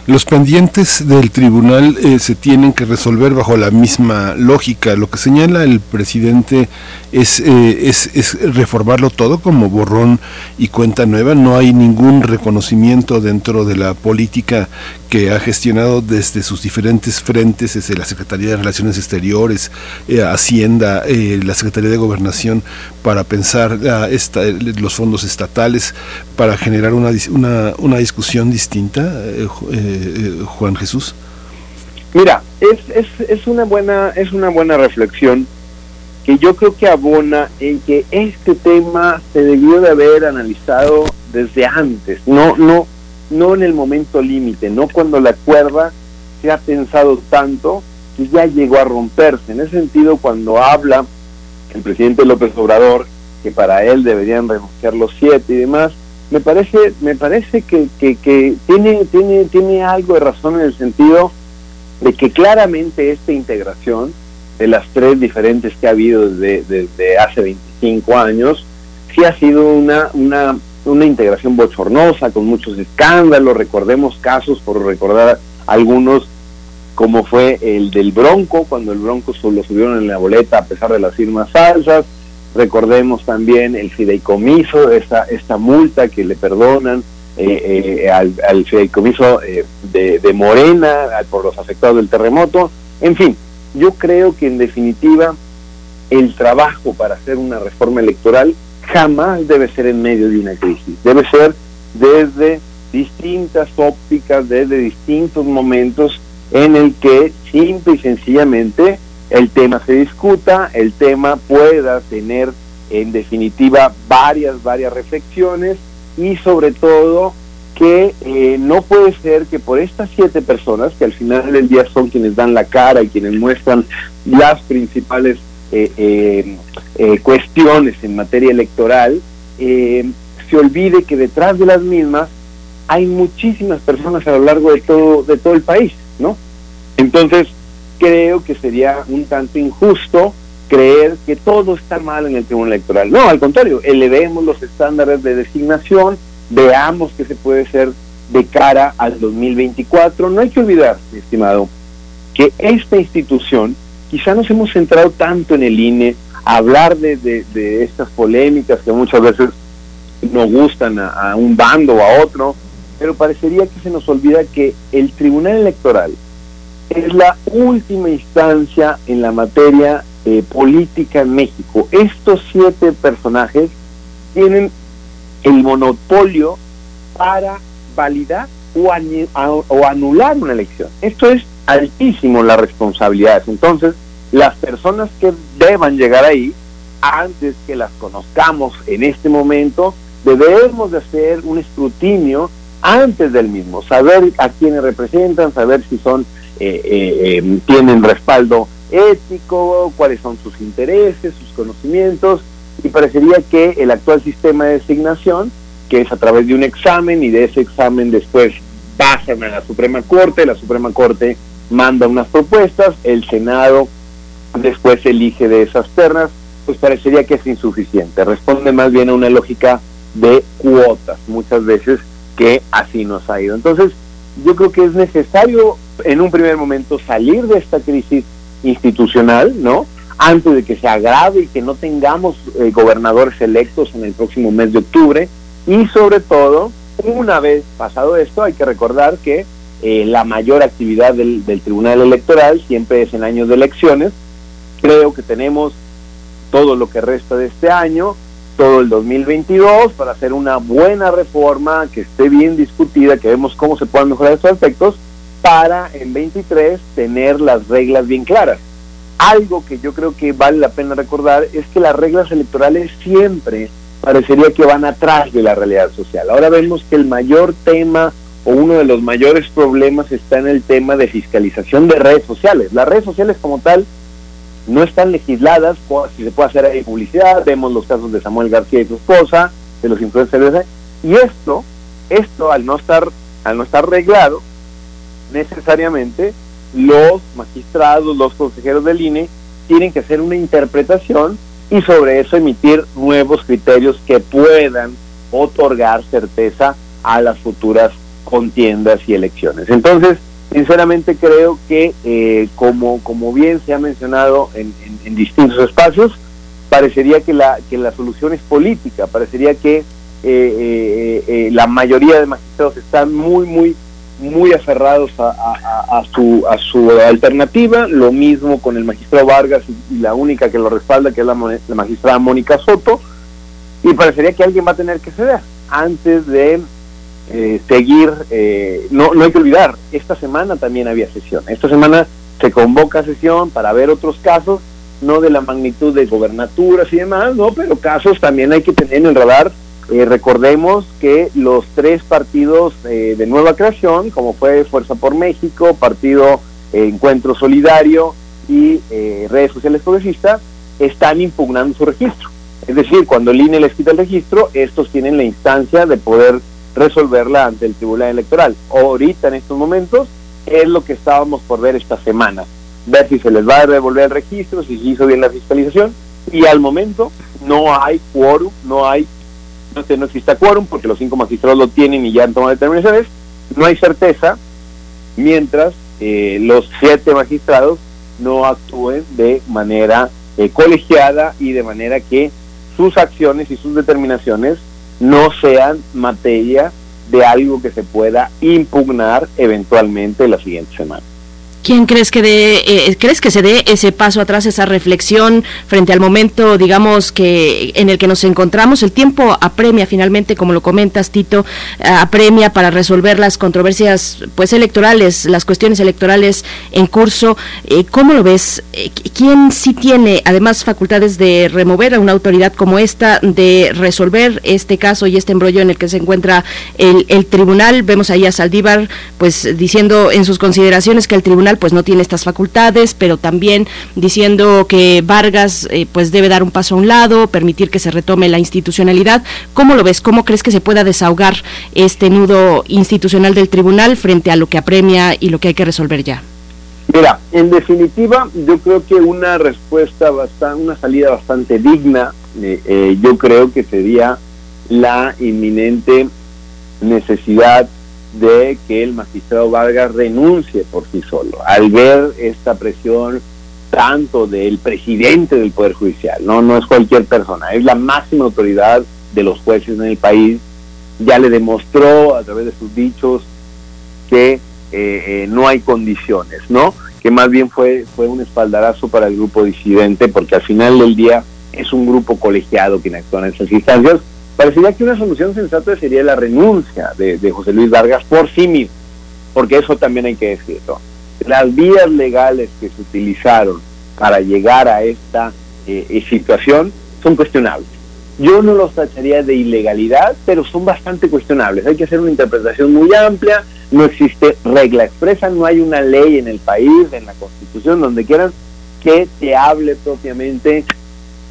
Los pendientes del tribunal eh, se tienen que resolver bajo la misma lógica. Lo que señala el presidente es, eh, es, reformarlo todo como borrón y cuenta nueva. No hay ningún reconocimiento dentro de la política que ha gestionado desde sus diferentes frentes, desde la Secretaría de Relaciones Exteriores, eh, Hacienda, la Secretaría de Gobernación, para pensar ah, esta, los fondos estatales, para generar una discusión distinta. Eh, Juan Jesús? Mira, es, es, es, una buena, es una buena reflexión que yo creo que abona en que este tema se debió de haber analizado desde antes, no, no, no en el momento límite, no cuando la cuerda se ha pensado tanto que ya llegó a romperse. En ese sentido, cuando habla el presidente López Obrador, que para él deberían renunciar los siete y demás, me parece me parece que, que, tiene tiene tiene algo de razón en el sentido de que claramente esta integración de las tres diferentes que ha habido desde, hace 25 años sí ha sido una una una integración bochornosa con muchos escándalos. Recordemos casos por recordar algunos como fue el del Bronco cuando el Bronco lo subieron en la boleta a pesar de las firmas falsas Recordemos también el fideicomiso, esta, esta multa que le perdonan eh, eh, al, fideicomiso eh, de, Morena por los afectados del terremoto. En fin, yo creo que en definitiva el trabajo para hacer una reforma electoral jamás debe ser en medio de una crisis, debe ser desde distintas ópticas, desde distintos momentos en el que simple y sencillamente el tema se discuta, el tema pueda tener en definitiva varias, varias reflexiones y sobre todo que eh, no puede ser que por estas siete personas, que al final del día son quienes dan la cara y quienes muestran las principales eh, eh, eh, cuestiones en materia electoral, eh, se olvide que detrás de las mismas hay muchísimas personas a lo largo de todo, de todo el país, ¿no? Entonces, creo que sería un tanto injusto creer que todo está mal en el Tribunal Electoral. No, al contrario, elevemos los estándares de designación, veamos qué se puede hacer de cara al 2024. No hay que olvidar, estimado, que esta institución, quizá nos hemos centrado tanto en el INE, a hablar de, de, de estas polémicas que muchas veces no gustan a un bando o a otro, pero parecería que se nos olvida que el Tribunal Electoral es la última instancia en la materia eh, política en México. Estos siete personajes tienen el monopolio para validar o, o anular una elección. Esto es altísimo la responsabilidad. Entonces, las personas que deban llegar ahí, antes que las conozcamos en este momento, debemos de hacer un escrutinio antes del mismo, saber a quiénes representan, saber si son eh, eh, eh, tienen respaldo ético, cuáles son sus intereses, sus conocimientos, y parecería que el actual sistema de designación, que es a través de un examen y de ese examen después pasan a la Suprema Corte, la Suprema Corte manda unas propuestas, el Senado después elige de esas ternas, pues parecería que es insuficiente, responde más bien a una lógica de cuotas, muchas veces que así nos ha ido. Entonces, yo creo que es necesario en un primer momento salir de esta crisis institucional, ¿no? Antes de que se agrave y que no tengamos eh, gobernadores electos en el próximo mes de octubre. Y sobre todo, una vez pasado esto, hay que recordar que eh, la mayor actividad del, del Tribunal Electoral siempre es en años de elecciones. Creo que tenemos todo lo que resta de este año, todo el 2022, para hacer una buena reforma que esté bien discutida, que vemos cómo se pueden mejorar estos aspectos, para en 23 tener las reglas bien claras. Algo que yo creo que vale la pena recordar es que las reglas electorales siempre parecería que van atrás de la realidad social. Ahora vemos que el mayor tema o uno de los mayores problemas está en el tema de fiscalización de redes sociales. Las redes sociales como tal no están legisladas, si se puede hacer publicidad, vemos los casos de Samuel García y su esposa, de los influencers, y esto, esto al no estar, al no estar reglado, necesariamente los magistrados, los consejeros del INE tienen que hacer una interpretación y sobre eso emitir nuevos criterios que puedan otorgar certeza a las futuras contiendas y elecciones. Entonces, sinceramente creo que eh, como, como bien se ha mencionado en, en, en, distintos espacios, parecería que la, que la solución es política, parecería que eh, eh, eh, la mayoría de magistrados están muy, muy, muy aferrados a, su, a su alternativa, lo mismo con el magistrado Vargas y, la única que lo respalda, que es la, magistrada Mónica Soto, y parecería que alguien va a tener que ceder antes de eh, seguir, eh, no, no hay que olvidar, esta semana también había sesión, esta semana se convoca sesión para ver otros casos, no de la magnitud de gobernaturas y demás, no, pero casos también hay que tener en radar. Eh, recordemos que los tres partidos eh, de nueva creación, como fue Fuerza por México, Partido eh, Encuentro Solidario y Redes Sociales Progresistas, están impugnando su registro. Es decir, cuando el INE les quita el registro, estos tienen la instancia de poder resolverla ante el Tribunal Electoral. Ahorita, en estos momentos, es lo que estábamos por ver esta semana. Ver si se les va a devolver el registro, si se hizo bien la fiscalización. Y al momento no hay quórum, no hay, no, existe quórum porque los cinco magistrados lo tienen y ya han tomado determinaciones. No hay certeza mientras eh, los siete magistrados no actúen de manera eh, colegiada y de manera que sus acciones y sus determinaciones no sean materia de algo que se pueda impugnar eventualmente la siguiente semana. ¿Quién crees que de, crees que se dé ese paso atrás, esa reflexión frente al momento, digamos que en el que nos encontramos? El tiempo apremia finalmente, como lo comentas, Tito, apremia para resolver las controversias, pues electorales, las cuestiones electorales en curso. ¿Cómo lo ves? ¿Quién sí tiene, además, facultades de remover a una autoridad como esta, de resolver este caso y este embrollo en el que se encuentra el, el tribunal? Vemos ahí a Saldívar, pues diciendo en sus consideraciones que el tribunal pues no tiene estas facultades, pero también diciendo que Vargas eh, pues debe dar un paso a un lado, permitir que se retome la institucionalidad. ¿Cómo lo ves? ¿Cómo crees que se pueda desahogar este nudo institucional del tribunal frente a lo que apremia y lo que hay que resolver ya? Mira, en definitiva, yo creo que una respuesta bastante, una salida bastante digna, eh, eh, yo creo que sería la inminente necesidad de que el magistrado Vargas renuncie por sí solo, al ver esta presión tanto del presidente del Poder Judicial, no, no es cualquier persona, es la máxima autoridad de los jueces en el país, ya le demostró a través de sus dichos que eh, eh, no hay condiciones, ¿no? Que más bien fue, fue un espaldarazo para el grupo disidente, porque al final del día es un grupo colegiado quien actúa en esas instancias, Parecería que una solución sensata sería la renuncia de, José Luis Vargas por sí mismo, porque eso también hay que decirlo. Las vías legales que se utilizaron para llegar a esta eh, eh, situación son cuestionables. Yo no los tacharía de ilegalidad, pero son bastante cuestionables. Hay que hacer una interpretación muy amplia, no existe regla expresa, no hay una ley en el país, en la constitución, donde quieran, que te hable propiamente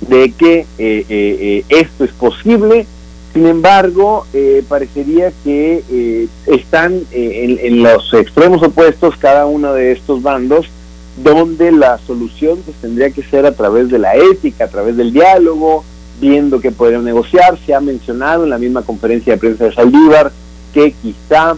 de que eh, esto es posible sin embargo, eh, parecería que eh, están eh, en, los extremos opuestos cada uno de estos bandos, donde la solución pues, tendría que ser a través de la ética, a través del diálogo, viendo que podrían negociar. Se ha mencionado en la misma conferencia de prensa de Saldívar que quizá,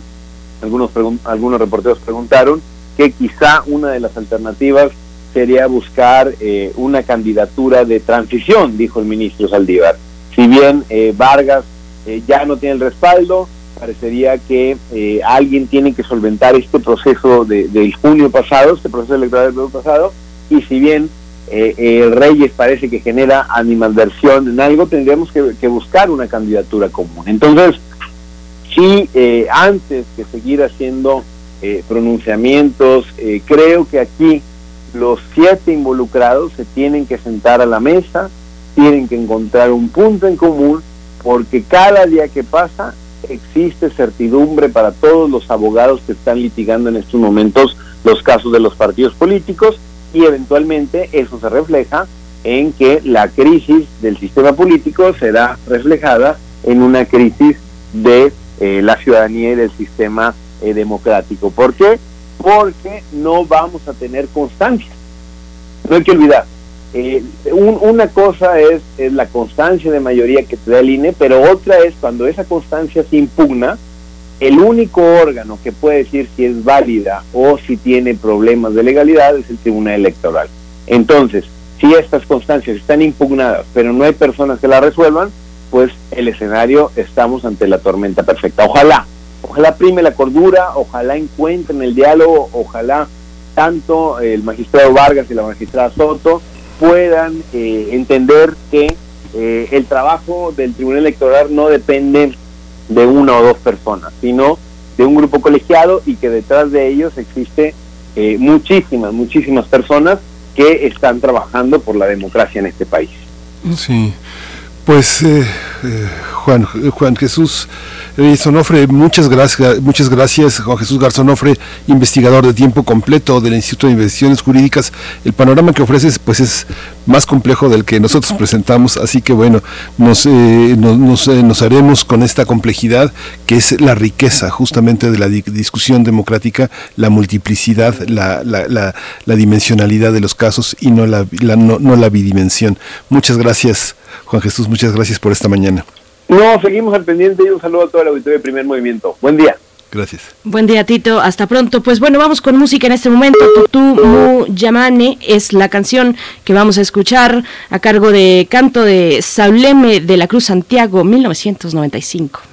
algunos, algunos reporteros preguntaron, que quizá una de las alternativas sería buscar una candidatura de transición, dijo el ministro Saldívar si bien eh, Vargas eh, ya no tiene el respaldo, parecería que eh, alguien tiene que solventar este proceso de, del junio pasado, este proceso electoral del junio pasado, y si bien Reyes parece que genera animadversión en algo, tendríamos que, que buscar una candidatura común. Entonces, sí, antes que seguir haciendo pronunciamientos, creo que aquí los siete involucrados se tienen que sentar a la mesa, tienen que encontrar un punto en común porque cada día que pasa existe certidumbre para todos los abogados que están litigando en estos momentos los casos de los partidos políticos y eventualmente eso se refleja en que la crisis del sistema político será reflejada en una crisis de eh, la ciudadanía y del sistema eh, democrático. ¿Por qué? Porque no vamos a tener constancia. No hay que olvidar, eh, una cosa es, es, la constancia de mayoría que te da el INE, pero otra es cuando esa constancia se impugna, el único órgano que puede decir si es válida o si tiene problemas de legalidad es el Tribunal Electoral. Entonces, si estas constancias están impugnadas, pero no hay personas que la resuelvan, pues el escenario estamos ante la tormenta perfecta. Ojalá, ojalá prime la cordura, ojalá encuentren el diálogo, ojalá tanto el magistrado Vargas y la magistrada Soto puedan eh, entender que eh, el trabajo del Tribunal Electoral no depende de una o dos personas, sino de un grupo colegiado y que detrás de ellos existe eh, muchísimas, muchísimas personas que están trabajando por la democracia en este país. Sí, pues Juan, Juan Jesús Sonofre, muchas gracias, muchas gracias, Juan Jesús Garzonofre, investigador de tiempo completo del Instituto de Investigaciones Jurídicas. El panorama que ofreces pues es más complejo del que nosotros presentamos, así que bueno, nos, eh, nos, eh, nos, haremos con esta complejidad que es la riqueza justamente de la discusión democrática, la multiplicidad, la, la, la, dimensionalidad de los casos y no la, no, no la bidimensión. Muchas gracias, Juan Jesús, muchas gracias por esta mañana. No, seguimos al pendiente y un saludo a todo el auditorio de Primer Movimiento. Buen día. Gracias. Buen día, Tito. Hasta pronto. Pues bueno, vamos con música en este momento. Tutu Mu Yamane es la canción que vamos a escuchar a cargo de canto de Sauleme de la Cruz Santiago, 1995.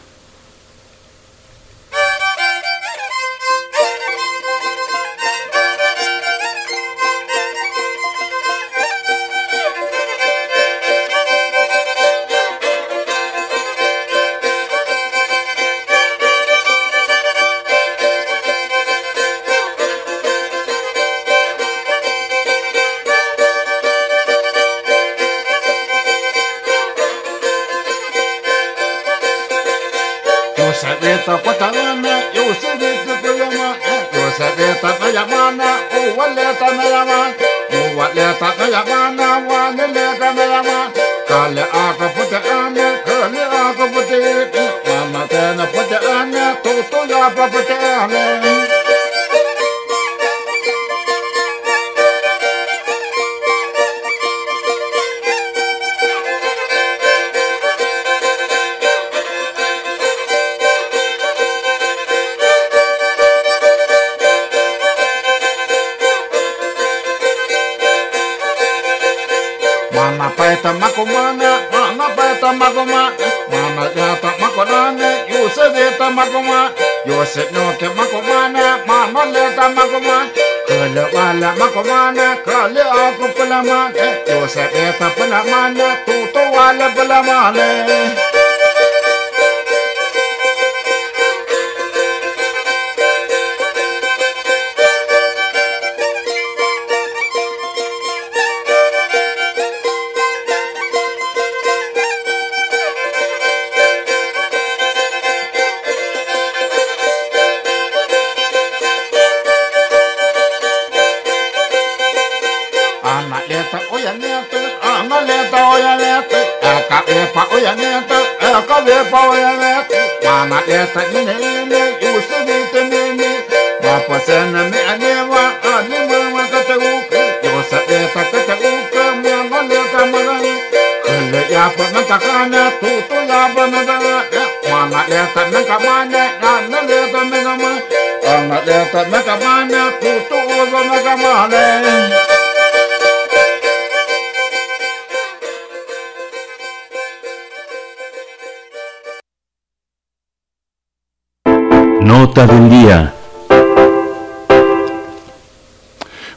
Nota del día.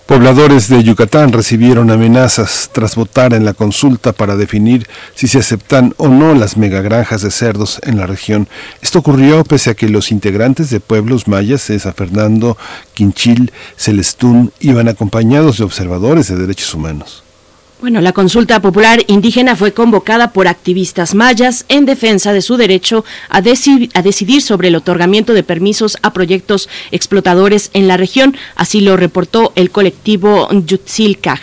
Pobladores de Yucatán recibieron amenazas tras votar en la consulta para definir si se aceptan o no las megagranjas de cerdos en la región. Esto ocurrió pese a que los integrantes de pueblos mayas de San Fernando, Quinchil, Celestún iban acompañados de observadores de derechos humanos. Bueno, la consulta popular indígena fue convocada por activistas mayas en defensa de su derecho a, a, decidir sobre el otorgamiento de permisos a proyectos explotadores en la región, así lo reportó el colectivo Yutzilcaj.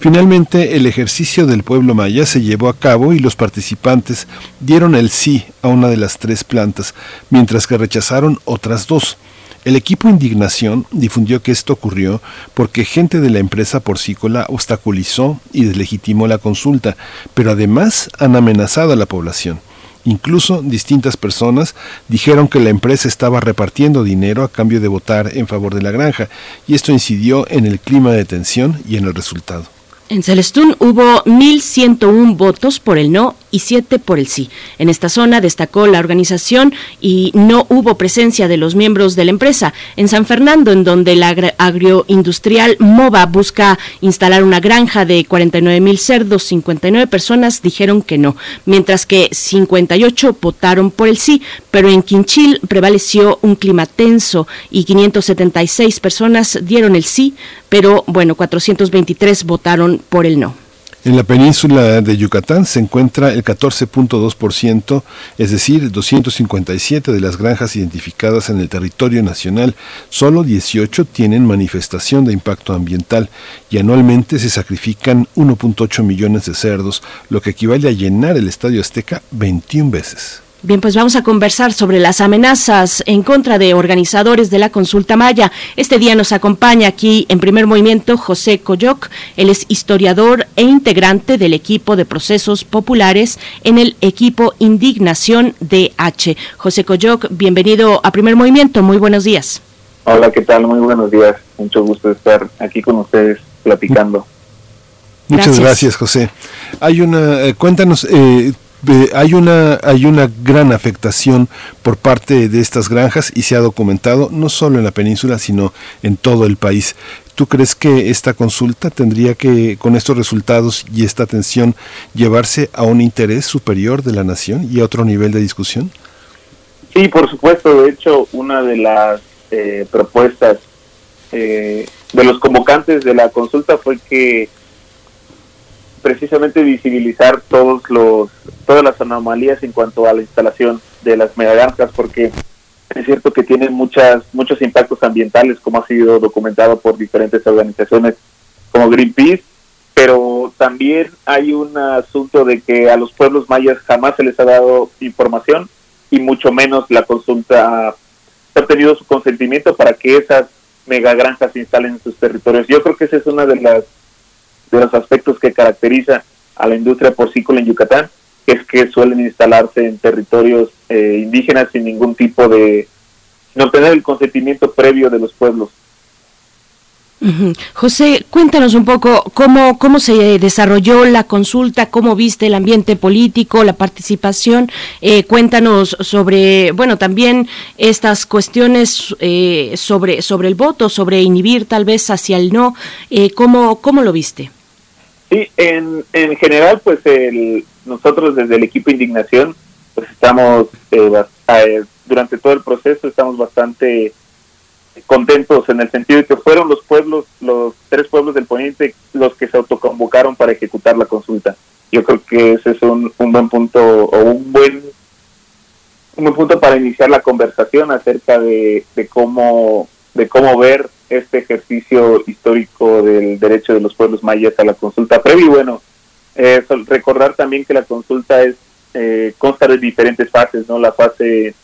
Finalmente, el ejercicio del pueblo maya se llevó a cabo y los participantes dieron el sí a una de las tres plantas, mientras que rechazaron otras dos. El equipo Indignación difundió que esto ocurrió porque gente de la empresa porcícola obstaculizó y deslegitimó la consulta, pero además han amenazado a la población. Incluso distintas personas dijeron que la empresa estaba repartiendo dinero a cambio de votar en favor de la granja, y esto incidió en el clima de tensión y en el resultado. En Celestún hubo 1.101 votos por el no y 7 por el sí. En esta zona destacó la organización y no hubo presencia de los miembros de la empresa. En San Fernando, en donde la agroindustrial MOVA busca instalar una granja de 49 mil cerdos, 59 personas dijeron que no, mientras que 58 votaron por el sí, pero en Quinchil prevaleció un clima tenso y 576 personas dieron el sí, pero bueno, 423 votaron por el no. En la península de Yucatán se encuentra el 14.2%, es decir, 257 de las granjas identificadas en el territorio nacional. Solo 18 tienen manifestación de impacto ambiental y anualmente se sacrifican 1.8 millones de cerdos, lo que equivale a llenar el Estadio Azteca 21 veces. Bien, pues vamos a conversar sobre las amenazas en contra de organizadores de la consulta maya. Este día nos acompaña aquí en primer movimiento José Coyoc. Él es historiador e integrante del equipo de procesos populares en el equipo Indignación DH. José Coyoc, bienvenido a primer movimiento. Muy buenos días. Hola, ¿qué tal? Muy buenos días. Mucho gusto estar aquí con ustedes platicando. Muchas gracias, gracias José. Hay una, eh, cuéntanos, eh, hay una hay una gran afectación por parte de estas granjas y se ha documentado no solo en la península sino en todo el país. ¿Tú crees que esta consulta tendría que con estos resultados y esta atención llevarse a un interés superior de la nación y a otro nivel de discusión? Sí, por supuesto. De hecho, una de las eh, propuestas eh, de los convocantes de la consulta fue que precisamente visibilizar todos los todas las anomalías en cuanto a la instalación de las megagranjas porque es cierto que tienen muchas muchos impactos ambientales como ha sido documentado por diferentes organizaciones como Greenpeace pero también hay un asunto de que a los pueblos mayas jamás se les ha dado información y mucho menos la consulta ha obtenido su consentimiento para que esas megagranjas se instalen en sus territorios. Yo creo que ese es uno de las de los aspectos que caracteriza a la industria porcícola en Yucatán, es que suelen instalarse en territorios eh, indígenas sin ningún tipo de, sin obtener el consentimiento previo de los pueblos. José, cuéntanos un poco cómo, cómo se desarrolló la consulta, cómo viste el ambiente político, la participación. Eh, cuéntanos sobre, bueno, también estas cuestiones eh, sobre, sobre el voto, sobre inhibir tal vez hacia el no. Eh, ¿cómo, ¿Cómo lo viste? Sí, en, en general, pues el, nosotros desde el equipo Indignación, pues estamos, durante todo el proceso, estamos bastante contentos en el sentido de que fueron los pueblos, los tres pueblos del poniente, los que se autoconvocaron para ejecutar la consulta. Yo creo que ese es un, un buen punto o un buen un buen punto para iniciar la conversación acerca de, de cómo de cómo ver este ejercicio histórico del derecho de los pueblos mayas a la consulta previa y bueno eh, recordar también que la consulta es eh, consta de diferentes fases no la fase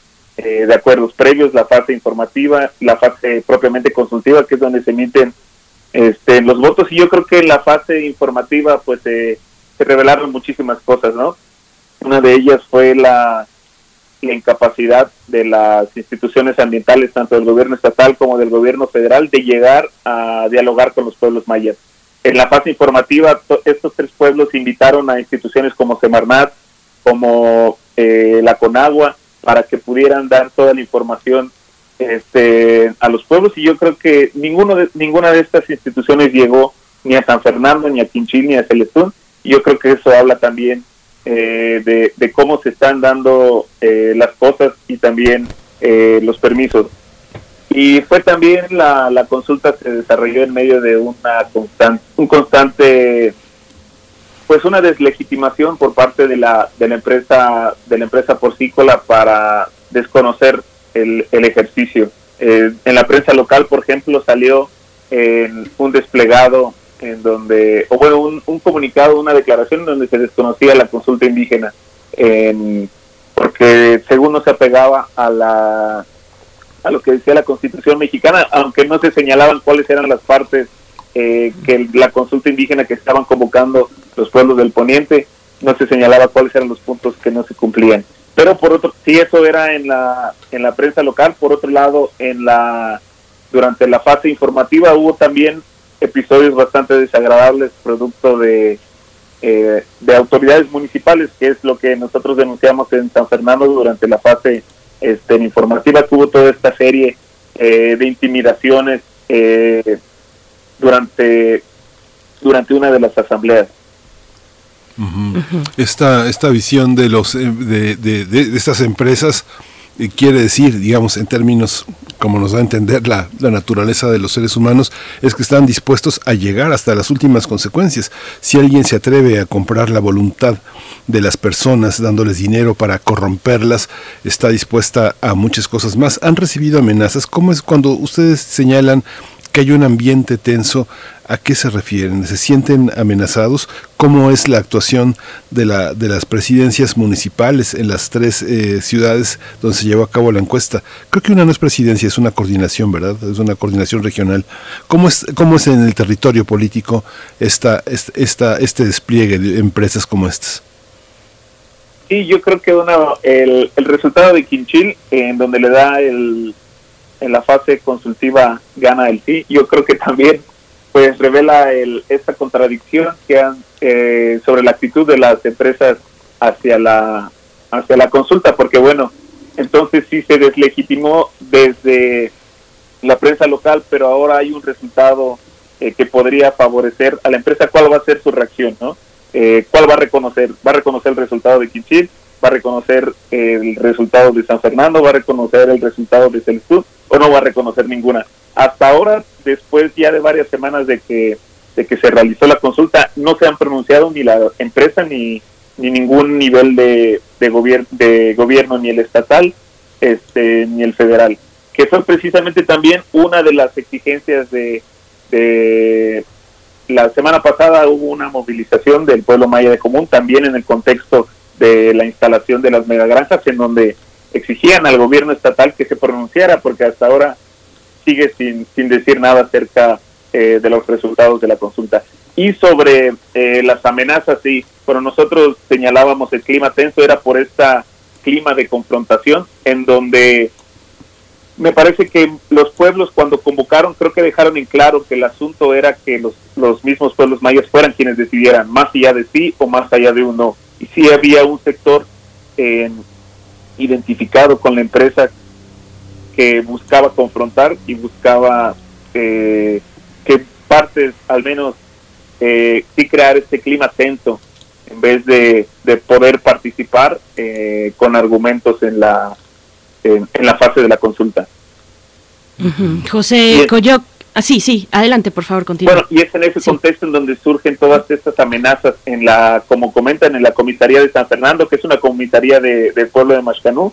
eh, de acuerdos previos, la fase informativa, la fase propiamente consultiva, que es donde se emiten este, los votos. Y yo creo que en la fase informativa, pues se revelaron muchísimas cosas, ¿no? Una de ellas fue la, la incapacidad de las instituciones ambientales, tanto del gobierno estatal como del gobierno federal, de llegar a dialogar con los pueblos mayas. En la fase informativa, estos tres pueblos invitaron a instituciones como Semarnat, como eh, la Conagua, para que pudieran dar toda la información este, a los pueblos y yo creo que ninguno de, ninguna de estas instituciones llegó ni a San Fernando, ni a Quinchil, ni a Celestún. Yo creo que eso habla también eh, de, cómo se están dando eh, las cosas y también eh, los permisos. Y fue también la, la consulta se desarrolló en medio de una constante, un constante pues una deslegitimación por parte de la, de la empresa de la empresa porcícola para desconocer el, el ejercicio. Eh, en la prensa local, por ejemplo, salió en un desplegado en donde, o bueno, un, un comunicado, una declaración en donde se desconocía la consulta indígena, porque según no se apegaba a la a lo que decía la Constitución mexicana, aunque no se señalaban cuáles eran las partes eh, que la consulta indígena que estaban convocando los pueblos del poniente, no se señalaba cuáles eran los puntos que no se cumplían. Pero por otro, sí eso era en la en la prensa local, por otro lado, en la durante la fase informativa hubo también episodios bastante desagradables producto de eh, de autoridades municipales, que es lo que nosotros denunciamos en San Fernando durante la fase este, informativa, que hubo toda esta serie eh, de intimidaciones eh, durante, durante una de las asambleas. Esta, esta visión de, los, eh, de, de, estas empresas quiere decir, digamos, en términos como nos da a entender la, la, naturaleza de los seres humanos, es que están dispuestos a llegar hasta las últimas consecuencias. Si alguien se atreve a comprar la voluntad de las personas, dándoles dinero para corromperlas, está dispuesta a muchas cosas más. Han recibido amenazas. ¿Cómo es cuando ustedes señalan que hay un ambiente tenso. ¿A qué se refieren? ¿Se sienten amenazados? ¿Cómo es la actuación de, la, de las presidencias municipales en las tres eh, ciudades donde se llevó a cabo la encuesta? Creo que una no es presidencia, es una coordinación, ¿verdad? Es una coordinación regional. ¿Cómo es, cómo es en el territorio político esta, esta, este despliegue de empresas como estas? Sí, yo creo que una, el, el resultado de Quinchil, en donde le da el en la fase consultiva gana el sí. Yo creo que también pues revela el, esta contradicción que han, eh, sobre la actitud de las empresas hacia la hacia la consulta, porque bueno, entonces sí se deslegitimó desde la prensa local, pero ahora hay un resultado eh, que podría favorecer a la empresa. ¿Cuál va a ser su reacción, no? Eh, ¿Cuál va a reconocer? ¿Va a reconocer el resultado de Quinchil? ¿Va a reconocer el resultado de San Fernando? ¿Va a reconocer el resultado de Celestú? O no va a reconocer ninguna. Hasta ahora, después ya de varias semanas de que, de que se realizó la consulta, no se han pronunciado ni la empresa ni, ni ningún nivel de, de, gobierno de gobierno, ni el estatal, este, ni el federal, que fue precisamente también una de las exigencias de, de la semana pasada hubo una movilización del pueblo maya de común, también en el contexto de la instalación de las megagranjas, en donde exigían al gobierno estatal que se pronunciara, porque hasta ahora sigue sin, sin decir nada acerca eh, de los resultados de la consulta. Y sobre eh, las amenazas, sí, pero nosotros señalábamos el clima tenso, era por esta clima de confrontación, en donde me parece que los pueblos cuando convocaron creo que dejaron en claro que el asunto era que los, los mismos pueblos mayas fueran quienes decidieran más allá de sí o más allá de uno. Y sí había un sector eh, identificado con la empresa que buscaba confrontar y buscaba eh, que partes al menos eh, sí crear este clima tenso en vez de, de poder participar eh, con argumentos en la en, la fase de la consulta. José Coyoc, ah, sí, sí, adelante, por favor, continúa. Bueno, y es en ese contexto en donde surgen todas estas amenazas en la, como comentan, en la comisaría de San Fernando, que es una comisaría de, del pueblo de Mashcanú,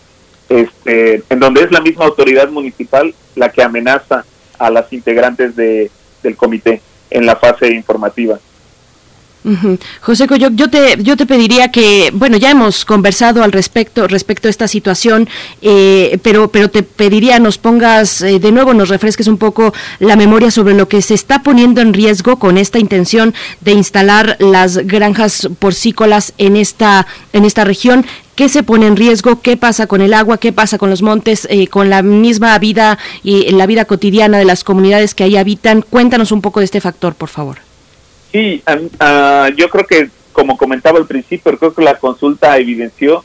este, en donde es la misma autoridad municipal la que amenaza a las integrantes de, del comité en la fase informativa. José Coyoc, yo te, yo te pediría que, bueno, ya hemos conversado al respecto, respecto a esta situación, eh, pero, pero te pediría nos pongas eh, de nuevo, nos refresques un poco la memoria sobre lo que se está poniendo en riesgo con esta intención de instalar las granjas porcícolas en esta, en esta región. ¿Qué se pone en riesgo? ¿Qué pasa con el agua? ¿Qué pasa con los montes? Eh, con la misma vida y la vida cotidiana de las comunidades que ahí habitan. Cuéntanos un poco de este factor, por favor. Sí, uh, yo creo que, como comentaba al principio, creo que la consulta evidenció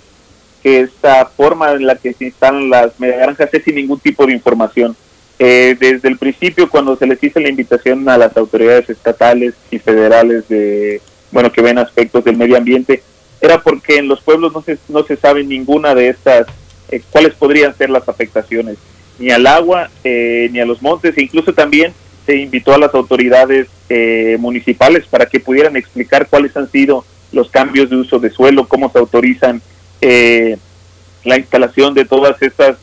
que esta forma en la que se instalan las granjas es sin ningún tipo de información. Eh, desde el principio, cuando se les hizo la invitación a las autoridades estatales y federales de, bueno, que ven aspectos del medio ambiente, era porque en los pueblos no se, no se sabe ninguna de estas, eh, cuáles podrían ser las afectaciones, ni al agua, eh, ni a los montes, e incluso también se invitó a las autoridades eh, municipales para que pudieran explicar cuáles han sido los cambios de uso de suelo, cómo se autorizan eh, la instalación de todas estas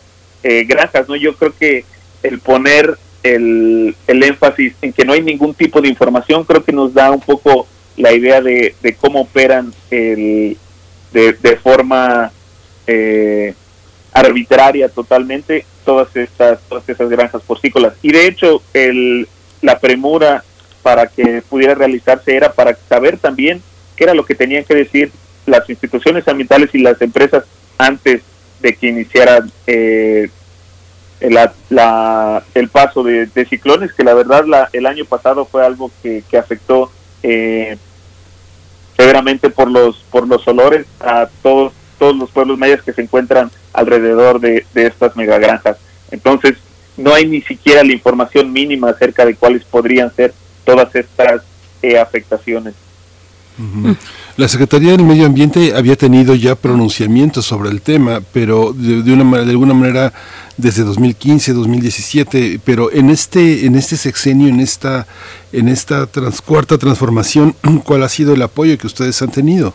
eh, granjas. ¿no? Yo creo que el poner el, el, énfasis en que no hay ningún tipo de información, creo que nos da un poco la idea de, de cómo operan el, de, de forma eh, arbitraria totalmente todas estas todas esas granjas porcícolas. Y de hecho el, la premura para que pudiera realizarse era para saber también qué era lo que tenían que decir las instituciones ambientales y las empresas antes de que iniciaran eh, la, el paso de, ciclones que la verdad la, el año pasado fue algo que, que afectó eh, severamente por los por los olores a todos todos los pueblos mayas que se encuentran alrededor de, de estas megagranjas. Entonces, no hay ni siquiera la información mínima acerca de cuáles podrían ser todas estas eh, afectaciones. La Secretaría del Medio Ambiente había tenido ya pronunciamientos sobre el tema, pero de, una de alguna manera desde 2015, 2017, pero en este en este sexenio, en esta en esta cuarta transformación, ¿cuál ha sido el apoyo que ustedes han tenido?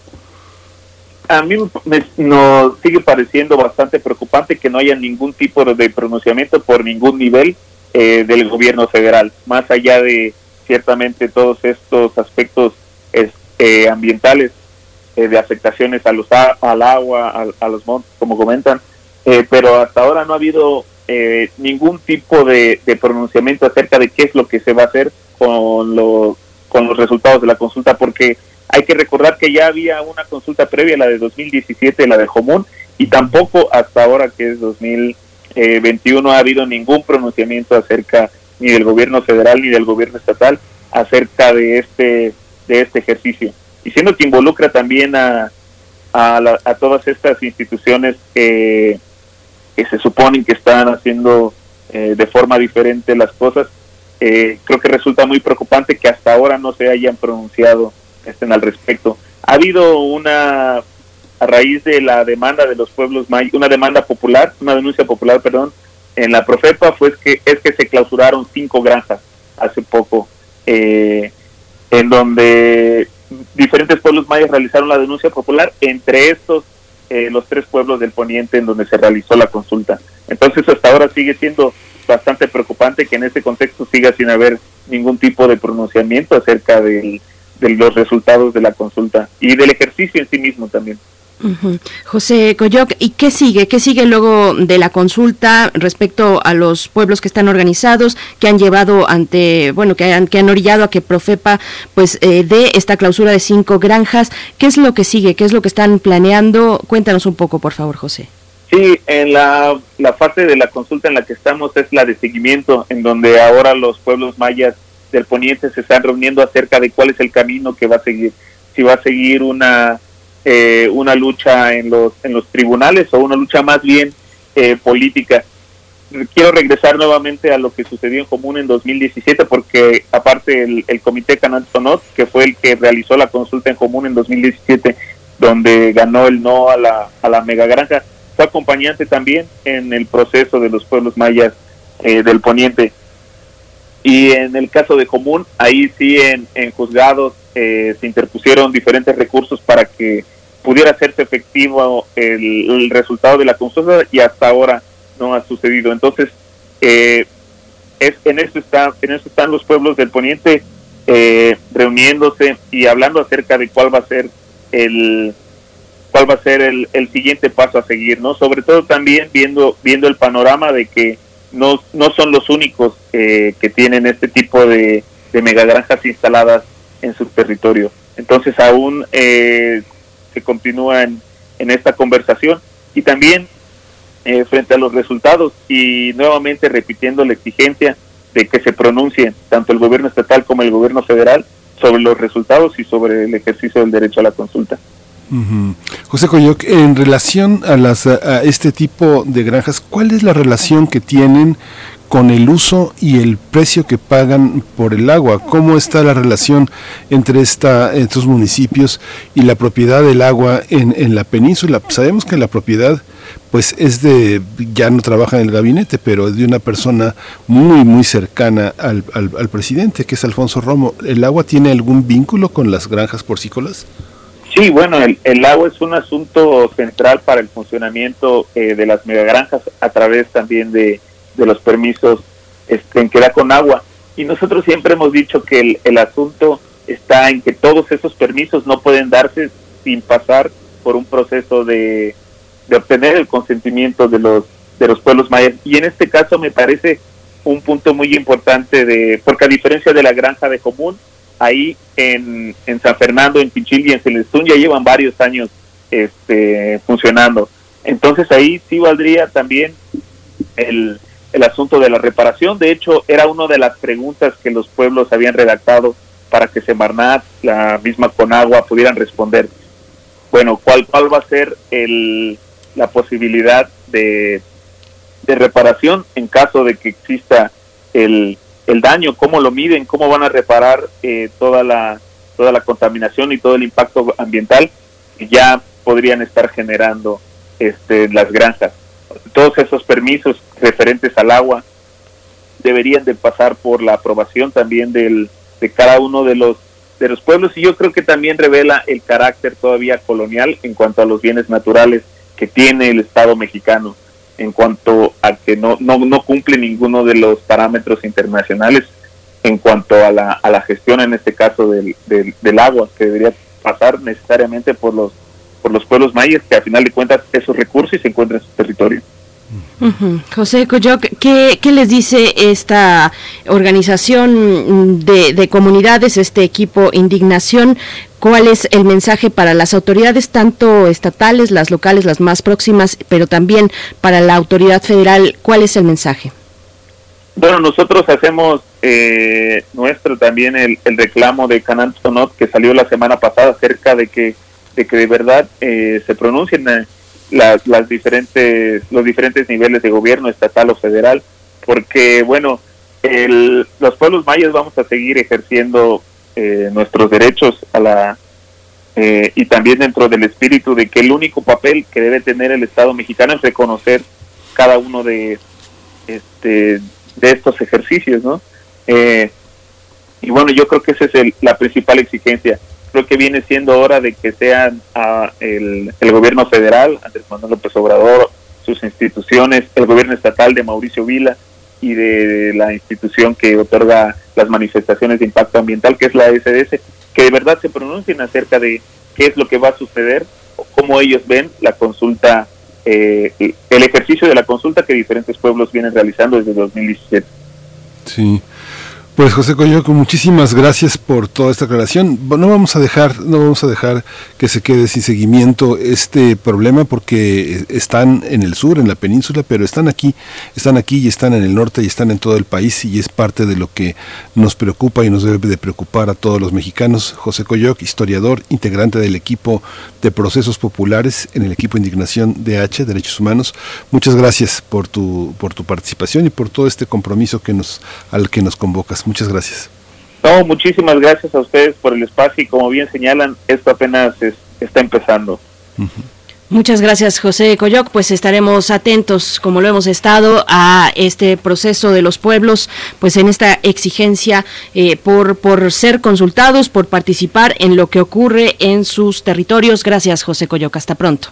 A mí me, nos sigue pareciendo bastante preocupante que no haya ningún tipo de pronunciamiento por ningún nivel eh, del gobierno federal, más allá de ciertamente todos estos aspectos eh, ambientales eh, de afectaciones a los, al agua, a, los montes, como comentan, pero hasta ahora no ha habido ningún tipo de, de, pronunciamiento acerca de qué es lo que se va a hacer con, lo, con los resultados de la consulta, porque hay que recordar que ya había una consulta previa, la de 2017, la de Jomún, y tampoco hasta ahora, que es 2021, ha habido ningún pronunciamiento acerca ni del gobierno federal ni del gobierno estatal acerca de este de este ejercicio. Y siendo que involucra también a, a, todas estas instituciones que, que, se suponen que están haciendo eh, de forma diferente las cosas, eh, creo que resulta muy preocupante que hasta ahora no se hayan pronunciado estén al respecto. Ha habido una, a raíz de la demanda de los pueblos mayas, una demanda popular, una denuncia popular, perdón, en la Profepa fue que es que se clausuraron cinco granjas hace poco, eh, en donde diferentes pueblos mayas realizaron la denuncia popular, entre estos eh, los tres pueblos del poniente en donde se realizó la consulta. Entonces hasta ahora sigue siendo bastante preocupante que en este contexto siga sin haber ningún tipo de pronunciamiento acerca de los resultados de la consulta y del ejercicio en sí mismo también. José Coyoc, ¿y qué sigue? ¿Qué sigue luego de la consulta respecto a los pueblos que están organizados, que han llevado ante, bueno, que han, que han orillado a que Profepa pues eh, dé esta clausura de cinco granjas? ¿Qué es lo que sigue? ¿Qué es lo que están planeando? Cuéntanos un poco, por favor, José. Sí, en la, la fase de la consulta en la que estamos es la de seguimiento, en donde ahora los pueblos mayas del poniente se están reuniendo acerca de cuál es el camino que va a seguir. Si va a seguir una eh, una lucha en los, en los tribunales o una lucha más bien eh, política. Quiero regresar nuevamente a lo que sucedió en Común en 2017 porque aparte el, Comité Canal Sonot, que fue el que realizó la consulta en Común en 2017, donde ganó el no a la, a la mega granja, fue acompañante también en el proceso de los pueblos mayas eh, del poniente. Y en el caso de Común, ahí sí en, en juzgados se interpusieron diferentes recursos para que pudiera hacerse efectivo el, resultado de la consulta y hasta ahora no ha sucedido. Entonces, eh, es, en, eso está, en eso están los pueblos del poniente eh, reuniéndose y hablando acerca de cuál va a ser el cuál va a ser el, el siguiente paso a seguir, ¿no? Sobre todo también viendo viendo el panorama de que no, no son los únicos que tienen este tipo de, de megagranjas instaladas en su territorio. Entonces aún eh, que continúan en esta conversación y también eh, frente a los resultados y nuevamente repitiendo la exigencia de que se pronuncie tanto el gobierno estatal como el gobierno federal sobre los resultados y sobre el ejercicio del derecho a la consulta. José Coyoc, en relación a, las, a este tipo de granjas, ¿cuál es la relación que tienen con el uso y el precio que pagan por el agua. ¿Cómo está la relación entre esta, estos municipios y la propiedad del agua en, en la península? Sabemos que la propiedad pues es de, ya no trabaja en el gabinete, pero es de una persona muy, muy cercana al, al, presidente, que es Alfonso Romo. ¿El agua tiene algún vínculo con las granjas porcícolas? Sí, bueno, el, el, agua es un asunto central para el funcionamiento eh, de las megagranjas a través también de, de los permisos este, en que da con agua. Y nosotros siempre hemos dicho que el, el asunto está en que todos esos permisos no pueden darse sin pasar por un proceso de, de obtener el consentimiento de los de los pueblos mayas y en este caso me parece un punto muy importante de porque a diferencia de la granja de común ahí en, en San Fernando en Pichil y en Celestún ya llevan varios años este funcionando entonces ahí sí valdría también el el asunto de la reparación. De hecho, era una de las preguntas que los pueblos habían redactado para que Semarnat, la misma Conagua, pudieran responder. Bueno, ¿cuál, cuál va a ser el, la posibilidad de, de reparación en caso de que exista el, el daño? ¿Cómo lo miden? ¿Cómo van a reparar eh, toda, la, toda la contaminación y todo el impacto ambiental que ya podrían estar generando este, las granjas? todos esos permisos referentes al agua deberían de pasar por la aprobación también del, de cada uno de los de los pueblos y yo creo que también revela el carácter todavía colonial en cuanto a los bienes naturales que tiene el Estado mexicano en cuanto a que no, no, no cumple ninguno de los parámetros internacionales en cuanto a la, a la gestión en este caso del, del, del agua que debería pasar necesariamente por los por los pueblos mayas que al final de cuentas esos recursos se encuentran en su territorio. José Coyoc, ¿qué, ¿qué, les dice esta organización de, de, comunidades, este equipo Indignación? ¿Cuál es el mensaje para las autoridades, tanto estatales, las locales, las más próximas, pero también para la autoridad federal? ¿Cuál es el mensaje? Bueno, nosotros hacemos eh, nuestro también el, el reclamo de Canal Sonot que salió la semana pasada acerca de que de que de verdad eh, se pronuncien eh, las, las diferentes los diferentes niveles de gobierno estatal o federal porque bueno el, los pueblos mayas vamos a seguir ejerciendo eh, nuestros derechos a la eh, y también dentro del espíritu de que el único papel que debe tener el Estado mexicano es reconocer cada uno de este de estos ejercicios no eh, y bueno yo creo que esa es el, la principal exigencia creo que viene siendo hora de que sean ah, el, gobierno federal, Andrés Manuel López Obrador, sus instituciones, el gobierno estatal de Mauricio Vila y de la institución que otorga las manifestaciones de impacto ambiental, que es la SDS, que de verdad se pronuncien acerca de qué es lo que va a suceder cómo ellos ven la consulta, eh, el ejercicio de la consulta que diferentes pueblos vienen realizando desde 2017. Sí. Pues José Coyoco, muchísimas gracias por toda esta aclaración. No vamos a dejar, no vamos a dejar que se quede sin seguimiento este problema porque están en el sur, en la península, pero están aquí, están aquí y están en el norte y están en todo el país y es parte de lo que nos preocupa y nos debe de preocupar a todos los mexicanos. José Coyoc, historiador, integrante del equipo de procesos populares en el equipo Indignación DH, Derechos Humanos. Muchas gracias por tu por tu participación y por todo este compromiso que nos al que nos convocas. Muchas gracias. No, muchísimas gracias a ustedes por el espacio y como bien señalan, esto apenas está empezando. Muchas gracias, José Coyoc. Pues estaremos atentos, como lo hemos estado, a este proceso de los pueblos, pues en esta exigencia eh, por, por ser consultados, por participar en lo que ocurre en sus territorios. Gracias, José Coyoc. Hasta pronto.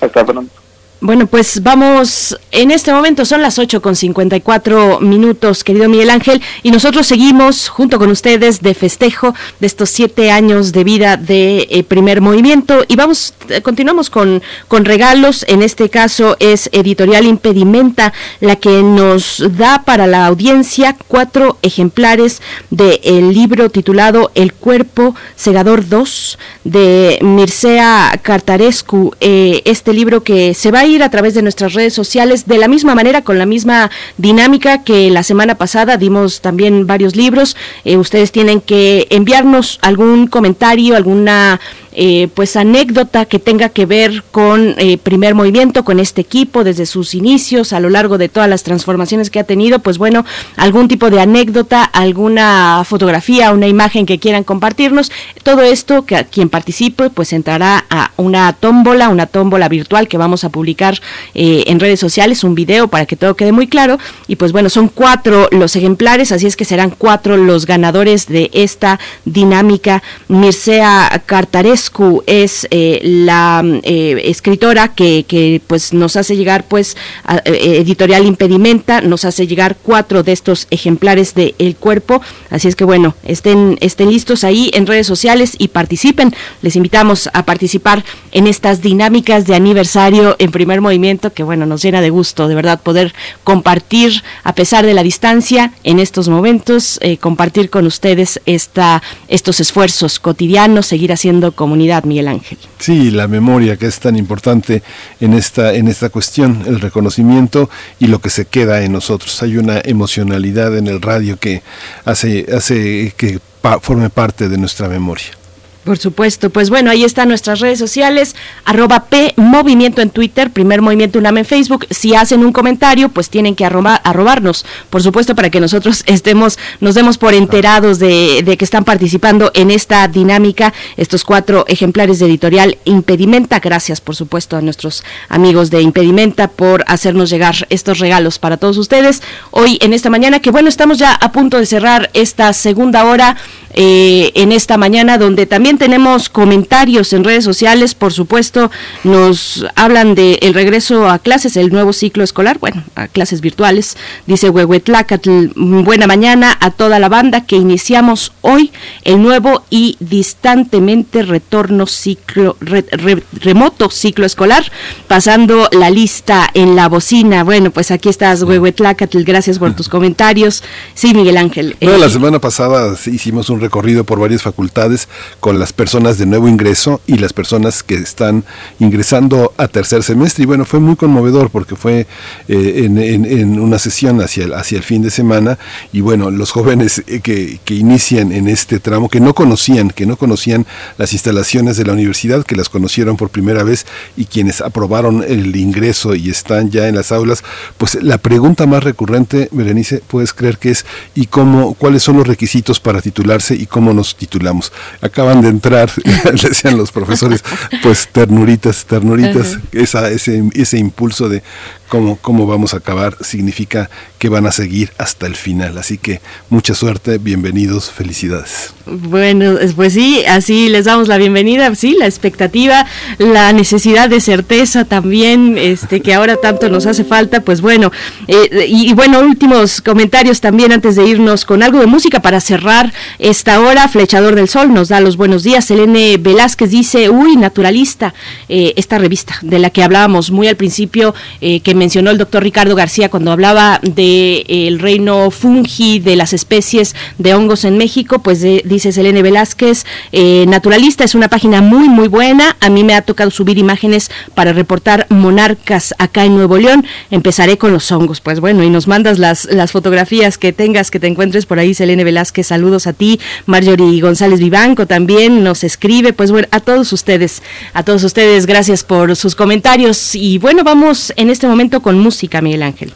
Hasta pronto. Bueno, pues vamos, en este momento son las 8 con 54 minutos, querido Miguel Ángel, y nosotros seguimos junto con ustedes de festejo de estos siete años de vida de eh, primer movimiento y vamos, eh, continuamos con, con regalos, en este caso es Editorial Impedimenta la que nos da para la audiencia cuatro ejemplares del libro titulado El Cuerpo Segador 2 de Mircea Cartarescu, eh, este libro que se va ir a través de nuestras redes sociales de la misma manera, con la misma dinámica que la semana pasada dimos también varios libros. Eh, ustedes tienen que enviarnos algún comentario, alguna eh, pues anécdota que tenga que ver con eh, primer movimiento, con este equipo desde sus inicios, a lo largo de todas las transformaciones que ha tenido, pues bueno, algún tipo de anécdota, alguna fotografía, una imagen que quieran compartirnos, todo esto que quien participe pues entrará a una tómbola, una tómbola virtual que vamos a publicar eh, en redes sociales, un video para que todo quede muy claro y pues bueno, son cuatro los ejemplares, así es que serán cuatro los ganadores de esta dinámica. Mircea Cartares es eh, la eh, escritora que, pues nos hace llegar pues eh, editorial impedimenta nos hace llegar cuatro de estos ejemplares de El Cuerpo. Así es que bueno estén estén listos ahí en redes sociales y participen. Les invitamos a participar en estas dinámicas de aniversario en primer movimiento que bueno nos llena de gusto de verdad poder compartir a pesar de la distancia en estos momentos compartir con ustedes esta estos esfuerzos cotidianos seguir haciendo comunidad Miguel Ángel. Sí, la memoria que es tan importante en esta, en esta cuestión, el reconocimiento y lo que se queda en nosotros. Hay una emocionalidad en el radio que hace, hace que forme parte de nuestra memoria. Por supuesto, pues bueno, ahí están nuestras redes sociales, arroba P Movimiento en Twitter, Primer Movimiento UNAM en Facebook. Si hacen un comentario, pues tienen que arrobarnos, por supuesto, para que nosotros estemos, nos demos por enterados de, de, que están participando en esta dinámica, estos cuatro ejemplares de editorial Impedimenta. Gracias, por supuesto, a nuestros amigos de Impedimenta por hacernos llegar estos regalos para todos ustedes. Hoy, en esta mañana, que bueno, estamos ya a punto de cerrar esta segunda hora eh, en esta mañana, donde también tenemos comentarios en redes sociales, por supuesto, nos hablan del el regreso a clases, el nuevo ciclo escolar, bueno, a clases virtuales, dice Huehuetlacatl, buena mañana a toda la banda que iniciamos hoy el nuevo y distantemente retorno ciclo, remoto ciclo escolar, pasando la lista en la bocina. Bueno, pues aquí estás, Huehuetlacatl, gracias por tus comentarios. Sí, Miguel Ángel. No, la semana pasada hicimos un recorrido por varias facultades con las personas de nuevo ingreso y las personas que están ingresando a tercer semestre. Y bueno, fue muy conmovedor porque fue eh, en, una sesión hacia el, hacia el fin de semana y bueno, los jóvenes eh, que, que inician en este tramo, que no conocían, que no conocían las instalaciones de la universidad, que las conocieron por primera vez y quienes aprobaron el ingreso y están ya en las aulas, pues la pregunta más recurrente, Berenice, puedes creer que es ¿y cómo, cuáles son los requisitos para titularse y cómo nos titulamos. Acaban de entrar, decían los profesores, pues ternuritas, ternuritas, esa, ese, ese impulso de cómo, cómo vamos a acabar, significa que van a seguir hasta el final. Así que mucha suerte, bienvenidos, felicidades. Bueno, pues sí, así les damos la bienvenida, sí, la expectativa, la necesidad de certeza también, este, que ahora tanto nos hace falta, pues bueno, eh, y, bueno, últimos comentarios también antes de irnos con algo de música para cerrar esta hora. Flechador del Sol nos da los buenos días. Selene Velázquez dice, uy, naturalista, eh, esta revista de la que hablábamos muy al principio, eh, que mencionó el doctor Ricardo García cuando hablaba del el reino fungi, de las especies de hongos en México, pues de, dice Selene Velázquez, eh, Naturalista es una página muy, muy buena. A mí me ha tocado subir imágenes para reportar monarcas acá en Nuevo León. Empezaré con los hongos. Pues bueno, y nos mandas las, las fotografías que tengas, que te encuentres por ahí, Selene Velázquez. Saludos a ti. Marjorie González Vivanco también nos escribe. Pues bueno, a todos ustedes, a todos ustedes, gracias por sus comentarios. Y bueno, vamos en este momento con música, Miguel Ángel.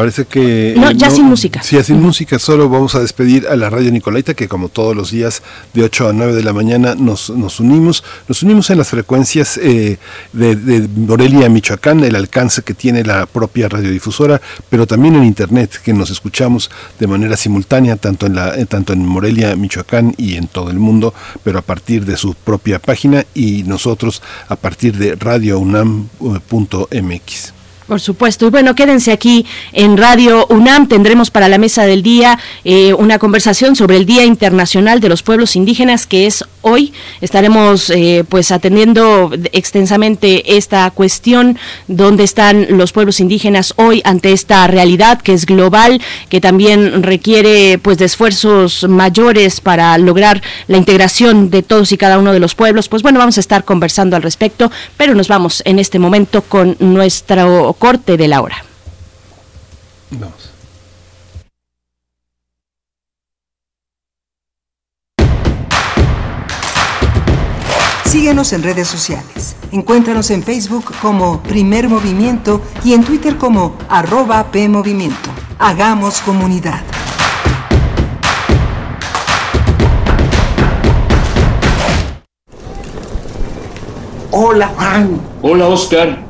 Parece que... No, ya sin música. Sí, sin música, solo vamos a despedir a la radio Nicolaita, que como todos los días de 8 a 9 de la mañana nos, nos unimos. Nos unimos en las frecuencias eh, de, de, Morelia, Michoacán, el alcance que tiene la propia radiodifusora, pero también en Internet, que nos escuchamos de manera simultánea, tanto en, la, tanto en Morelia, Michoacán y en todo el mundo, pero a partir de su propia página y nosotros a partir de radiounam.mx. Por supuesto. Y bueno, quédense aquí en Radio UNAM. Tendremos para la mesa del día eh, una conversación sobre el Día Internacional de los Pueblos Indígenas, que es hoy. Estaremos eh, pues atendiendo extensamente esta cuestión, dónde están los pueblos indígenas hoy ante esta realidad que es global, que también requiere pues de esfuerzos mayores para lograr la integración de todos y cada uno de los pueblos. Pues bueno, vamos a estar conversando al respecto, pero nos vamos en este momento con nuestro corte de la hora. Vamos. Síguenos en redes sociales. Encuéntranos en Facebook como Primer Movimiento y en Twitter como arroba PMovimiento. Hagamos comunidad. Hola Juan. Hola Oscar.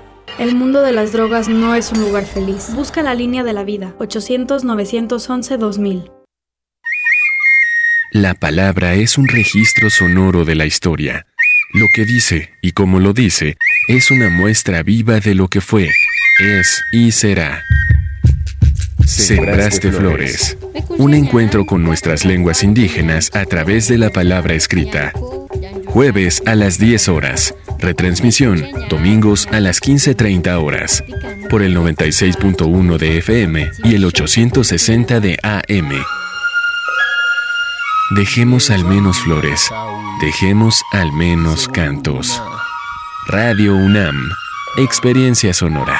El mundo de las drogas no es un lugar feliz. Busca la línea de la vida. 800-911-2000. La palabra es un registro sonoro de la historia. Lo que dice y como lo dice es una muestra viva de lo que fue, es y será. Sembraste Flores. Un encuentro con nuestras lenguas indígenas a través de la palabra escrita. Jueves a las 10 horas. Retransmisión, domingos a las 15.30 horas, por el 96.1 de FM y el 860 de AM. Dejemos al menos flores, dejemos al menos cantos. Radio UNAM, experiencia sonora.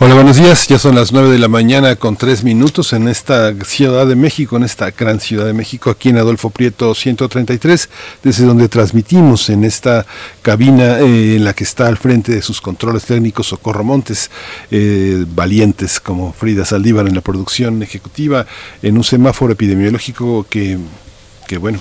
Hola, buenos días. Ya son las 9 de la mañana con 3 minutos en esta Ciudad de México, en esta gran Ciudad de México, aquí en Adolfo Prieto 133, desde donde transmitimos en esta cabina eh, en la que está al frente de sus controles técnicos Socorro Montes, eh, valientes como Frida Saldívar en la producción ejecutiva, en un semáforo epidemiológico que que bueno,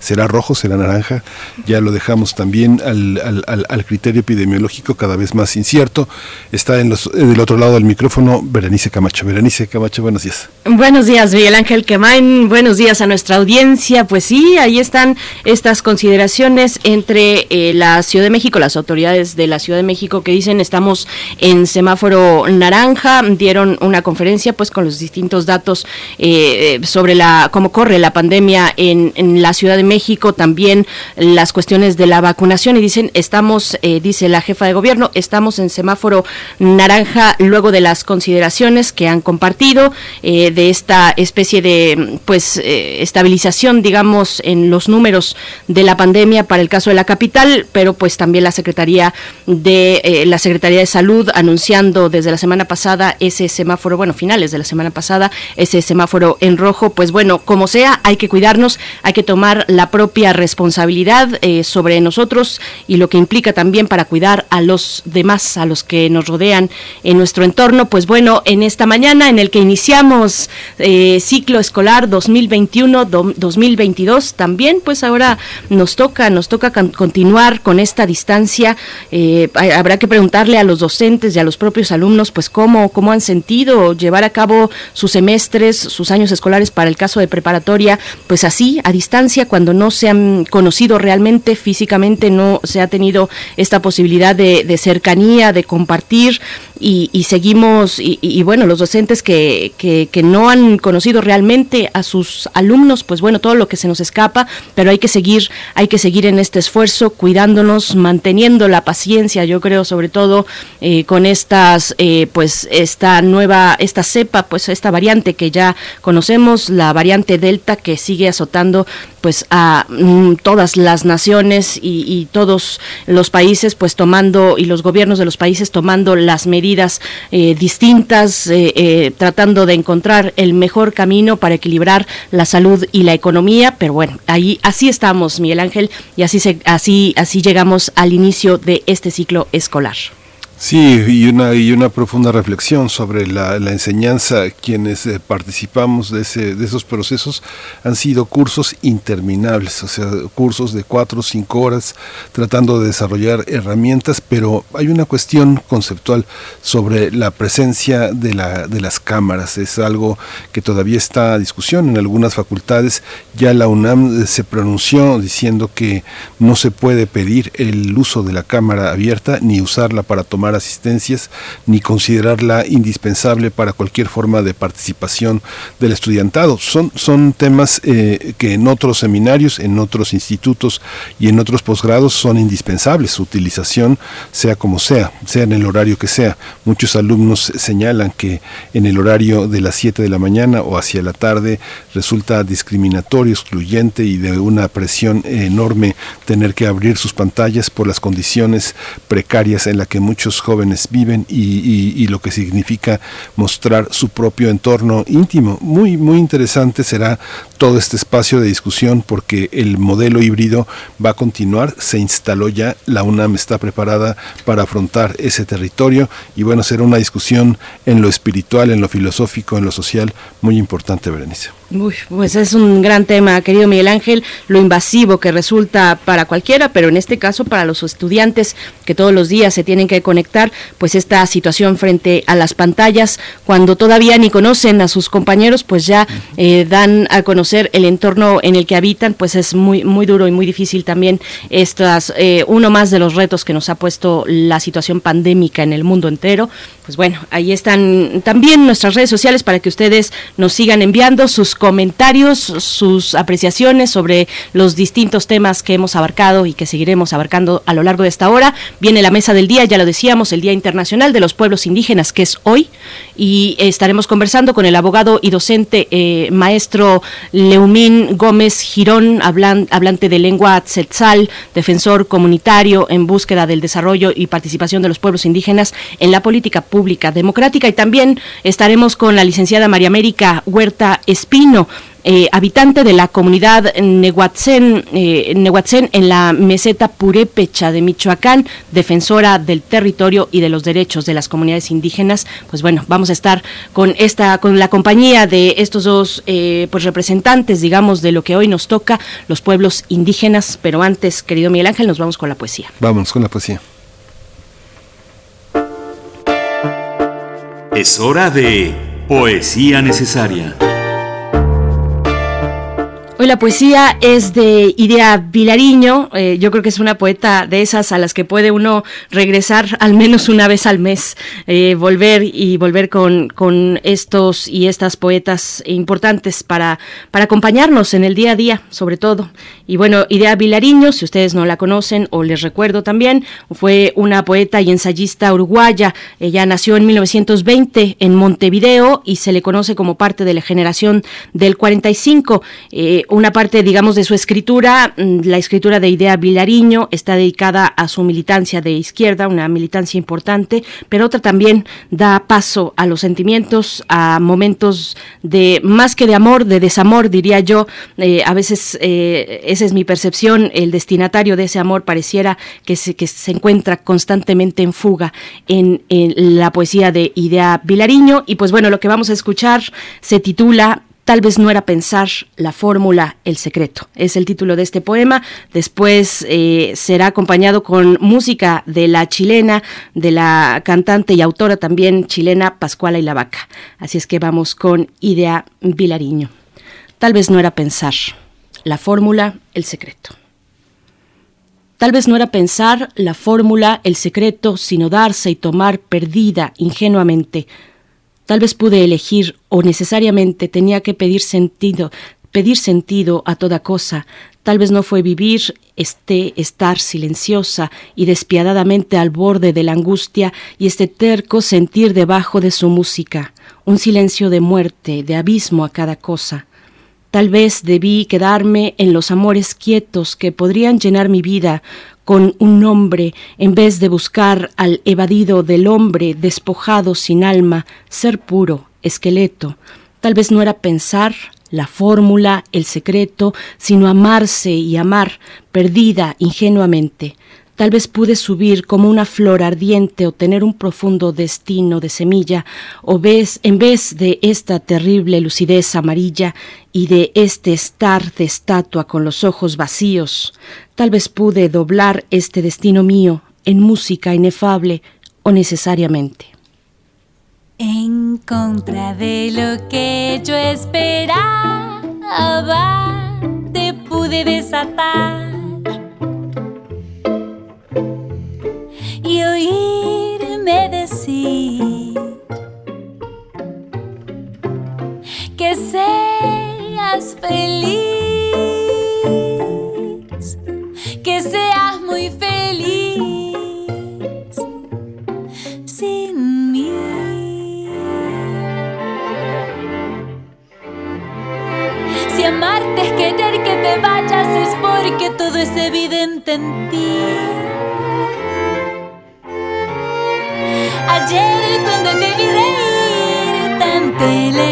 será rojo, será naranja, ya lo dejamos también al, al, al, criterio epidemiológico cada vez más incierto. Está en los, del otro lado del micrófono Berenice Camacho. Berenice Camacho, buenos días. Buenos días, Miguel Ángel Quemain, buenos días a nuestra audiencia. Pues sí, ahí están estas consideraciones entre eh, la Ciudad de México, las autoridades de la Ciudad de México que dicen estamos en semáforo naranja, dieron una conferencia pues con los distintos datos eh, sobre la cómo corre la pandemia en, la Ciudad de México, también las cuestiones de la vacunación. Y dicen, estamos, eh, dice la jefa de gobierno, estamos en semáforo naranja luego de las consideraciones que han compartido eh, de esta especie de pues eh, estabilización, digamos, en los números de la pandemia para el caso de la capital, pero pues también la Secretaría de la Secretaría de Salud anunciando desde la semana pasada ese semáforo, bueno, finales de la semana pasada, ese semáforo en rojo, pues bueno, como sea, hay que cuidar cuidarnos, hay que tomar la propia responsabilidad eh, sobre nosotros y lo que implica también para cuidar a los demás, a los que nos rodean en nuestro entorno. Pues bueno, en esta mañana en el que iniciamos eh, ciclo escolar 2021-2022, también pues ahora nos toca, nos toca continuar con esta distancia. Eh, habrá que preguntarle a los docentes y a los propios alumnos pues cómo, cómo han sentido llevar a cabo sus semestres, sus años escolares para el caso de preparatoria, pues así, a distancia, cuando no se han conocido realmente físicamente, no se ha tenido esta posibilidad de, de cercanía, de compartir y, seguimos, y, bueno, los docentes que, que, no han conocido realmente a sus alumnos, pues bueno, todo lo que se nos escapa, pero hay que seguir, hay que seguir en este esfuerzo, cuidándonos, manteniendo la paciencia, yo creo, sobre todo eh, con estas, eh, pues esta nueva, esta cepa, pues esta variante que ya conocemos, la variante Delta que sigue azotando pues a mm, todas las naciones y, todos los países, pues tomando, y los gobiernos de los países tomando las medidas medidas eh, distintas, eh, eh, tratando de encontrar el mejor camino para equilibrar la salud y la economía. Pero bueno, ahí así estamos, Miguel Ángel, y así se, así así llegamos al inicio de este ciclo escolar. Sí, y una, y una profunda reflexión sobre la, la enseñanza. Quienes eh, participamos de, ese, de esos procesos han sido cursos interminables, o sea, cursos de cuatro o cinco horas tratando de desarrollar herramientas, pero hay una cuestión conceptual sobre la presencia de, la, de las cámaras. Es algo que todavía está a discusión en algunas facultades. Ya la UNAM eh, se pronunció diciendo que no se puede pedir el uso de la cámara abierta ni usarla para tomar asistencias ni considerarla indispensable para cualquier forma de participación del estudiantado. Son, son temas eh, que en otros seminarios, en otros institutos y en otros posgrados son indispensables. Su utilización, sea como sea, sea en el horario que sea. Muchos alumnos señalan que en el horario de las 7 de la mañana o hacia la tarde resulta discriminatorio, excluyente y de una presión enorme tener que abrir sus pantallas por las condiciones precarias en las que muchos jóvenes viven y, lo que significa mostrar su propio entorno íntimo. Muy, muy interesante será todo este espacio de discusión porque el modelo híbrido va a continuar, se instaló ya, la UNAM está preparada para afrontar ese territorio y bueno, será una discusión en lo espiritual, en lo filosófico, en lo social muy importante, Berenice. Pues es un gran tema, querido Miguel Ángel, lo invasivo que resulta para cualquiera, pero en este caso para los estudiantes que todos los días se tienen que conectar, pues esta situación frente a las pantallas, cuando todavía ni conocen a sus compañeros, pues ya eh, dan a conocer el entorno en el que habitan, pues es muy muy duro y muy difícil también estas eh, uno más de los retos que nos ha puesto la situación pandémica en el mundo entero. Pues bueno, ahí están también nuestras redes sociales para que ustedes nos sigan enviando sus comentarios, sus apreciaciones sobre los distintos temas que hemos abarcado y que seguiremos abarcando a lo largo de esta hora. Viene la mesa del día, ya lo decíamos, el Día Internacional de los Pueblos Indígenas, que es hoy, y estaremos conversando con el abogado y docente eh, maestro Leumín Gómez Girón, hablante de lengua tzetzal, defensor comunitario en búsqueda del desarrollo y participación de los pueblos indígenas en la política pública democrática. Y también estaremos con la licenciada María América Huerta Espín eh, habitante de la comunidad Nehuatzen, eh, en la meseta Purépecha de Michoacán, defensora del territorio y de los derechos de las comunidades indígenas. Pues bueno, vamos a estar con esta, con la compañía de estos dos eh, pues representantes, digamos, de lo que hoy nos toca, los pueblos indígenas. Pero antes, querido Miguel Ángel, nos vamos con la poesía. Vamos con la poesía. Es hora de poesía necesaria. Hoy la poesía es de Idea Vilariño. Eh, yo creo que es una poeta de esas a las que puede uno regresar al menos una vez al mes, eh, volver y volver con, con estos y estas poetas importantes para, para acompañarnos en el día a día, sobre todo. Y bueno, Idea Vilariño, si ustedes no la conocen o les recuerdo también, fue una poeta y ensayista uruguaya. Ella nació en 1920 en Montevideo y se le conoce como parte de la generación del 45 una parte, digamos, de su escritura, mm, la escritura de Idea Vilariño, está dedicada a su militancia de izquierda, una militancia importante, pero otra también da paso a los sentimientos, a momentos de más que de amor, de desamor, diría yo. Eh, a veces eh, esa es mi percepción, el destinatario de ese amor pareciera que se, que se encuentra constantemente en fuga en, en la poesía de Idea Vilariño. Y pues bueno, lo que vamos a escuchar se titula Tal vez no era pensar la fórmula, el secreto. Es el título de este poema. Después eh, será acompañado con música de la chilena, de la cantante y autora también chilena Pascuala y la Vaca. Así es que vamos con Idea Vilariño. Tal vez no era pensar la fórmula, el secreto. Tal vez no era pensar la fórmula, el secreto, sino darse y tomar perdida ingenuamente Tal vez pude elegir o necesariamente tenía que pedir sentido, pedir sentido a toda cosa. Tal vez no fue vivir, este estar silenciosa y despiadadamente al borde de la angustia y este terco sentir debajo de su música, un silencio de muerte, de abismo a cada cosa. Tal vez debí quedarme en los amores quietos que podrían llenar mi vida con un nombre, en vez de buscar al evadido del hombre despojado sin alma, ser puro, esqueleto. Tal vez no era pensar la fórmula, el secreto, sino amarse y amar, perdida ingenuamente. Tal vez pude subir como una flor ardiente o tener un profundo destino de semilla, o ves, en vez de esta terrible lucidez amarilla y de este estar de estatua con los ojos vacíos, tal vez pude doblar este destino mío en música inefable o necesariamente. En contra de lo que yo esperaba, te pude desatar feliz, que seas muy feliz sin mí. Si amarte es querer que te vayas es porque todo es evidente en ti. Ayer cuando te vi reír tan teletransportada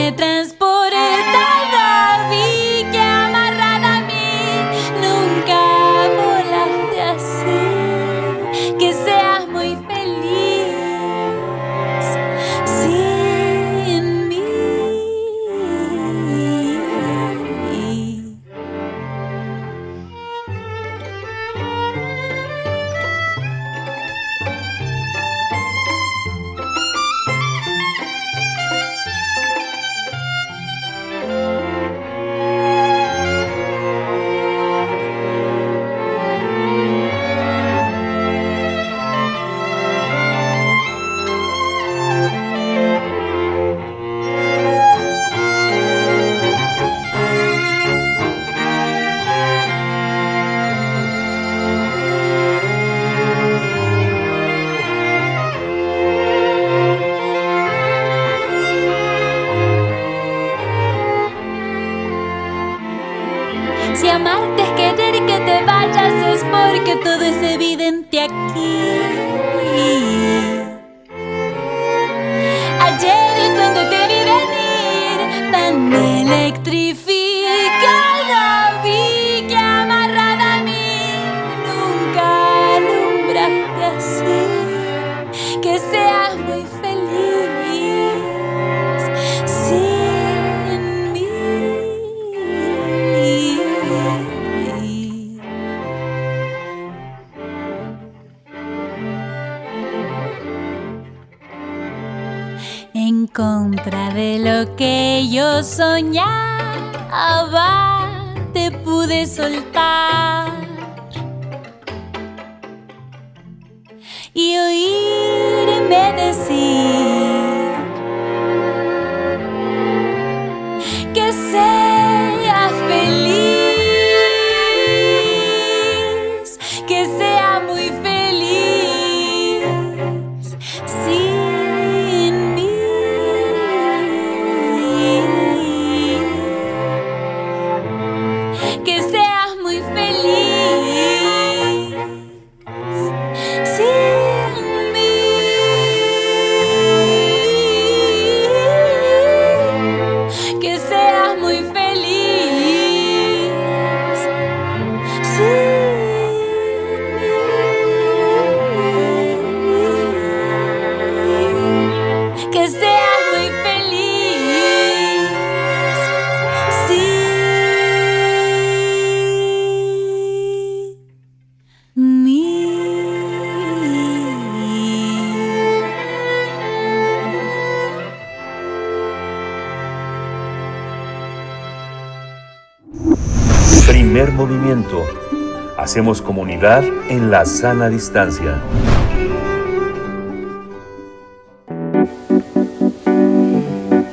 Hacemos comunidad en la sana distancia.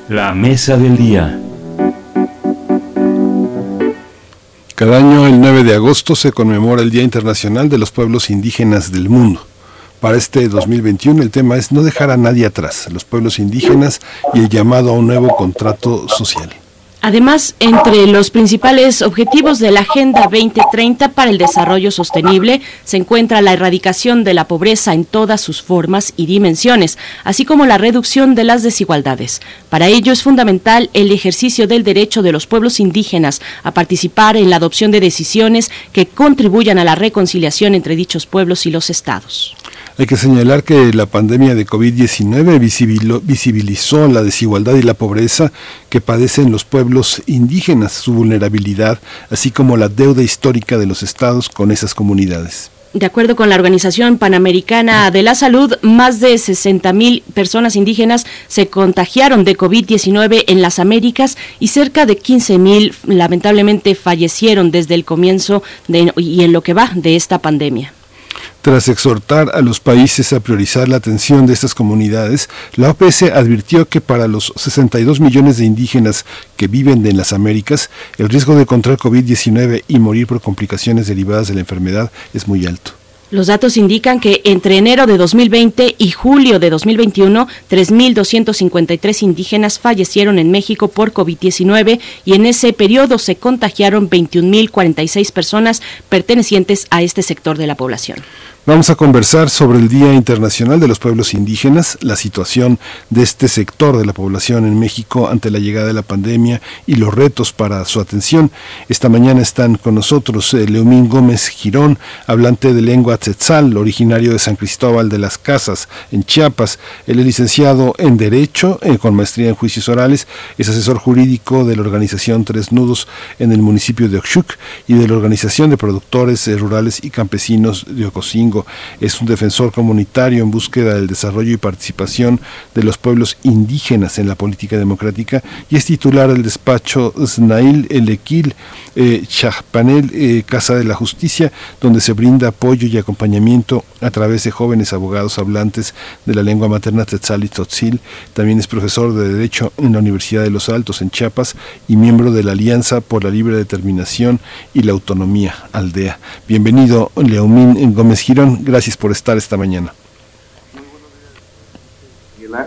La mesa del día. Cada año, el 9 de agosto, se conmemora el Día Internacional de los Pueblos Indígenas del Mundo. Para este 2021 el tema es no dejar a nadie atrás, los pueblos indígenas y el llamado a un nuevo contrato social. Además, entre los principales objetivos de la Agenda 2030 para el Desarrollo Sostenible se encuentra la erradicación de la pobreza en todas sus formas y dimensiones, así como la reducción de las desigualdades. Para ello es fundamental el ejercicio del derecho de los pueblos indígenas a participar en la adopción de decisiones que contribuyan a la reconciliación entre dichos pueblos y los estados. Hay que señalar que la pandemia de COVID-19 visibiló- visibilizó la desigualdad y la pobreza que padecen los pueblos indígenas, su vulnerabilidad, así como la deuda histórica de los estados con esas comunidades. De acuerdo con la Organización Panamericana de la Salud, más de 60.000 personas indígenas se contagiaron de COVID-19 en las Américas y cerca de 15.000 lamentablemente fallecieron desde el comienzo de- y en lo que va de esta pandemia. Tras exhortar a los países a priorizar la atención de estas comunidades, la OPS advirtió que para los 62 millones de indígenas que viven en las Américas, el riesgo de contraer COVID-19 y morir por complicaciones derivadas de la enfermedad es muy alto. Los datos indican que entre enero de 2020 y julio de 2021, 3.253 indígenas fallecieron en México por COVID-19 y en ese periodo se contagiaron 21.046 personas pertenecientes a este sector de la población. Vamos a conversar sobre el Día Internacional de los Pueblos Indígenas, la situación de este sector de la población en México ante la llegada de la pandemia y los retos para su atención. Esta mañana están con nosotros eh, Leomín Gómez Girón, hablante de lengua tzetzal, originario de San Cristóbal de las Casas, en Chiapas. Él es licenciado en Derecho, eh, con maestría en Juicios Orales, es asesor jurídico de la organización Tres Nudos en el municipio de Oxuc y de la Organización de Productores eh, Rurales y Campesinos de Ocosingo. Es un defensor comunitario en búsqueda del desarrollo y participación de los pueblos indígenas en la política democrática y es titular del despacho Snail Elequil eh, eh, Casa de la Justicia, donde se brinda apoyo y acompañamiento a través de jóvenes abogados hablantes de la lengua materna Tetzal y Tzotzil. También es profesor de Derecho en la Universidad de Los Altos en Chiapas y miembro de la Alianza por la Libre Determinación y la Autonomía Aldea. Bienvenido, Leomín Gómez Girón. Gracias por estar esta mañana.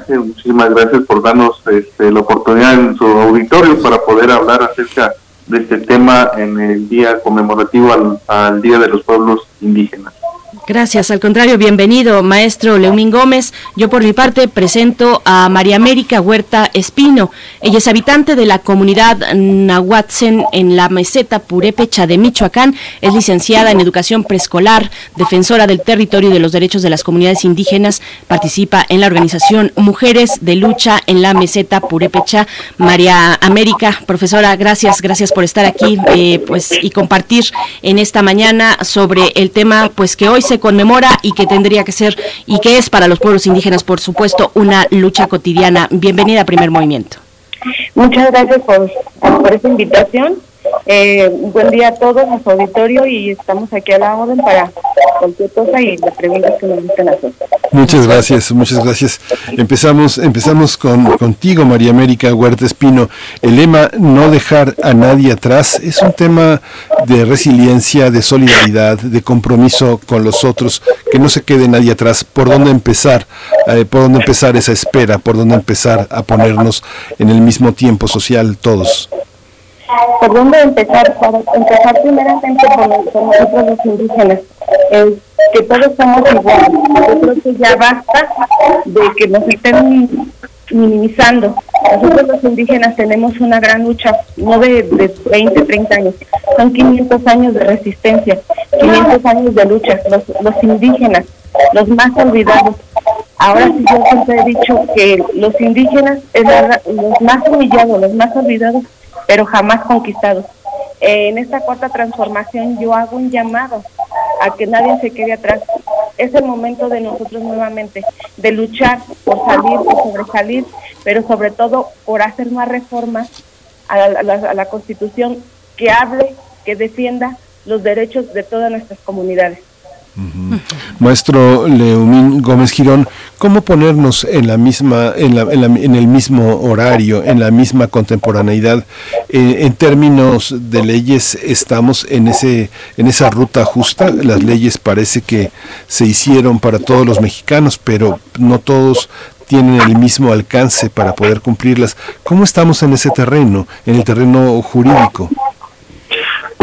Muchísimas gracias por darnos este, la oportunidad en su auditorio para poder hablar acerca de este tema en el día conmemorativo al, al Día de los Pueblos Indígenas. Gracias, al contrario, bienvenido, maestro Leumín Gómez. Yo por mi parte presento a María América Huerta Espino. Ella es habitante de la comunidad Nahuatzen en la meseta Purépecha de Michoacán. Es licenciada en educación preescolar, defensora del territorio y de los derechos de las comunidades indígenas. Participa en la organización Mujeres de Lucha en la meseta Purépecha. María América, profesora, gracias, gracias por estar aquí eh, pues, y compartir en esta mañana sobre el tema pues que hoy se conmemora y que tendría que ser y que es para los pueblos indígenas, por supuesto, una lucha cotidiana. Bienvenida a Primer Movimiento. Muchas gracias por, por esta invitación eh, buen día a todos, a auditorio y estamos aquí a la orden para cualquier cosa y las preguntas que nos gusten hacer. Muchas gracias, muchas gracias. Empezamos, empezamos con contigo, María América Huerta Espino. El lema no dejar a nadie atrás es un tema de resiliencia, de solidaridad, de compromiso con los otros, que no se quede nadie atrás. ¿Por dónde empezar? Eh, ¿Por dónde empezar esa espera? ¿Por dónde empezar a ponernos en el mismo tiempo social todos? ¿Por dónde empezar? Para empezar primeramente por, nosotros los indígenas, es que todos somos iguales. Yo ya basta de que nos estén minimizando. Nosotros los indígenas tenemos una gran lucha, no de, de 20, 30 años, son 500 años de resistencia, 500 años de lucha. Los, los indígenas, los más olvidados. Ahora sí yo siempre he dicho que los indígenas es los más humillados, los más olvidados pero jamás conquistados. en esta cuarta transformación yo hago un llamado a que nadie se quede atrás. Es el momento de nosotros nuevamente, de luchar por salir, por sobresalir, pero sobre todo por hacer más reformas a la, a la Constitución que hable, que defienda los derechos de todas nuestras comunidades. Maestro Leumín Gómez Girón, ¿cómo ponernos en la misma, en, la, en, el mismo horario, en la misma contemporaneidad? Eh, en términos de leyes, estamos en ese, en esa ruta justa. Las leyes parece que se hicieron para todos los mexicanos, pero no todos tienen el mismo alcance para poder cumplirlas. ¿Cómo estamos en ese terreno, en el terreno jurídico?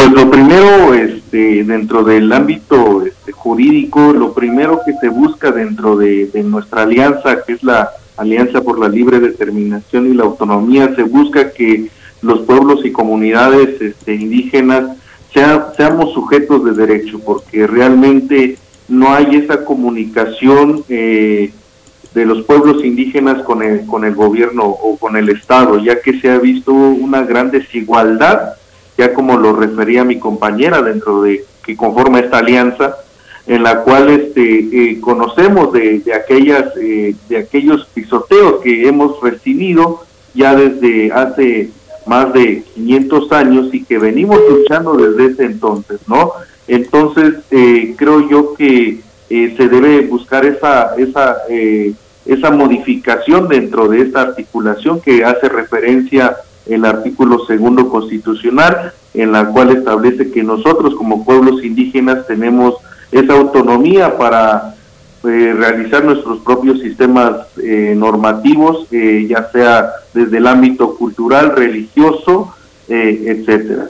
Pues lo primero, este, dentro del ámbito este, jurídico, lo primero que se busca dentro de, nuestra alianza, que es la Alianza por la Libre Determinación y la Autonomía, se busca que los pueblos y comunidades este, indígenas seamos sujetos de derecho, porque realmente no hay esa comunicación eh, de los pueblos indígenas con el, con el gobierno o con el Estado, ya que se ha visto una gran desigualdad ya como lo refería mi compañera dentro de que conforma esta alianza, en la cual este, eh, conocemos de, aquellas eh, de aquellos pisoteos que hemos recibido ya desde hace más de 500 años y que venimos luchando desde ese entonces, ¿no? Entonces eh, creo yo que se debe buscar esa esa esa modificación dentro de esta articulación que hace referencia el artículo segundo constitucional, en la cual establece que nosotros como pueblos indígenas tenemos esa autonomía para eh, realizar nuestros propios sistemas eh, normativos, eh, ya sea desde el ámbito cultural, religioso, etcétera.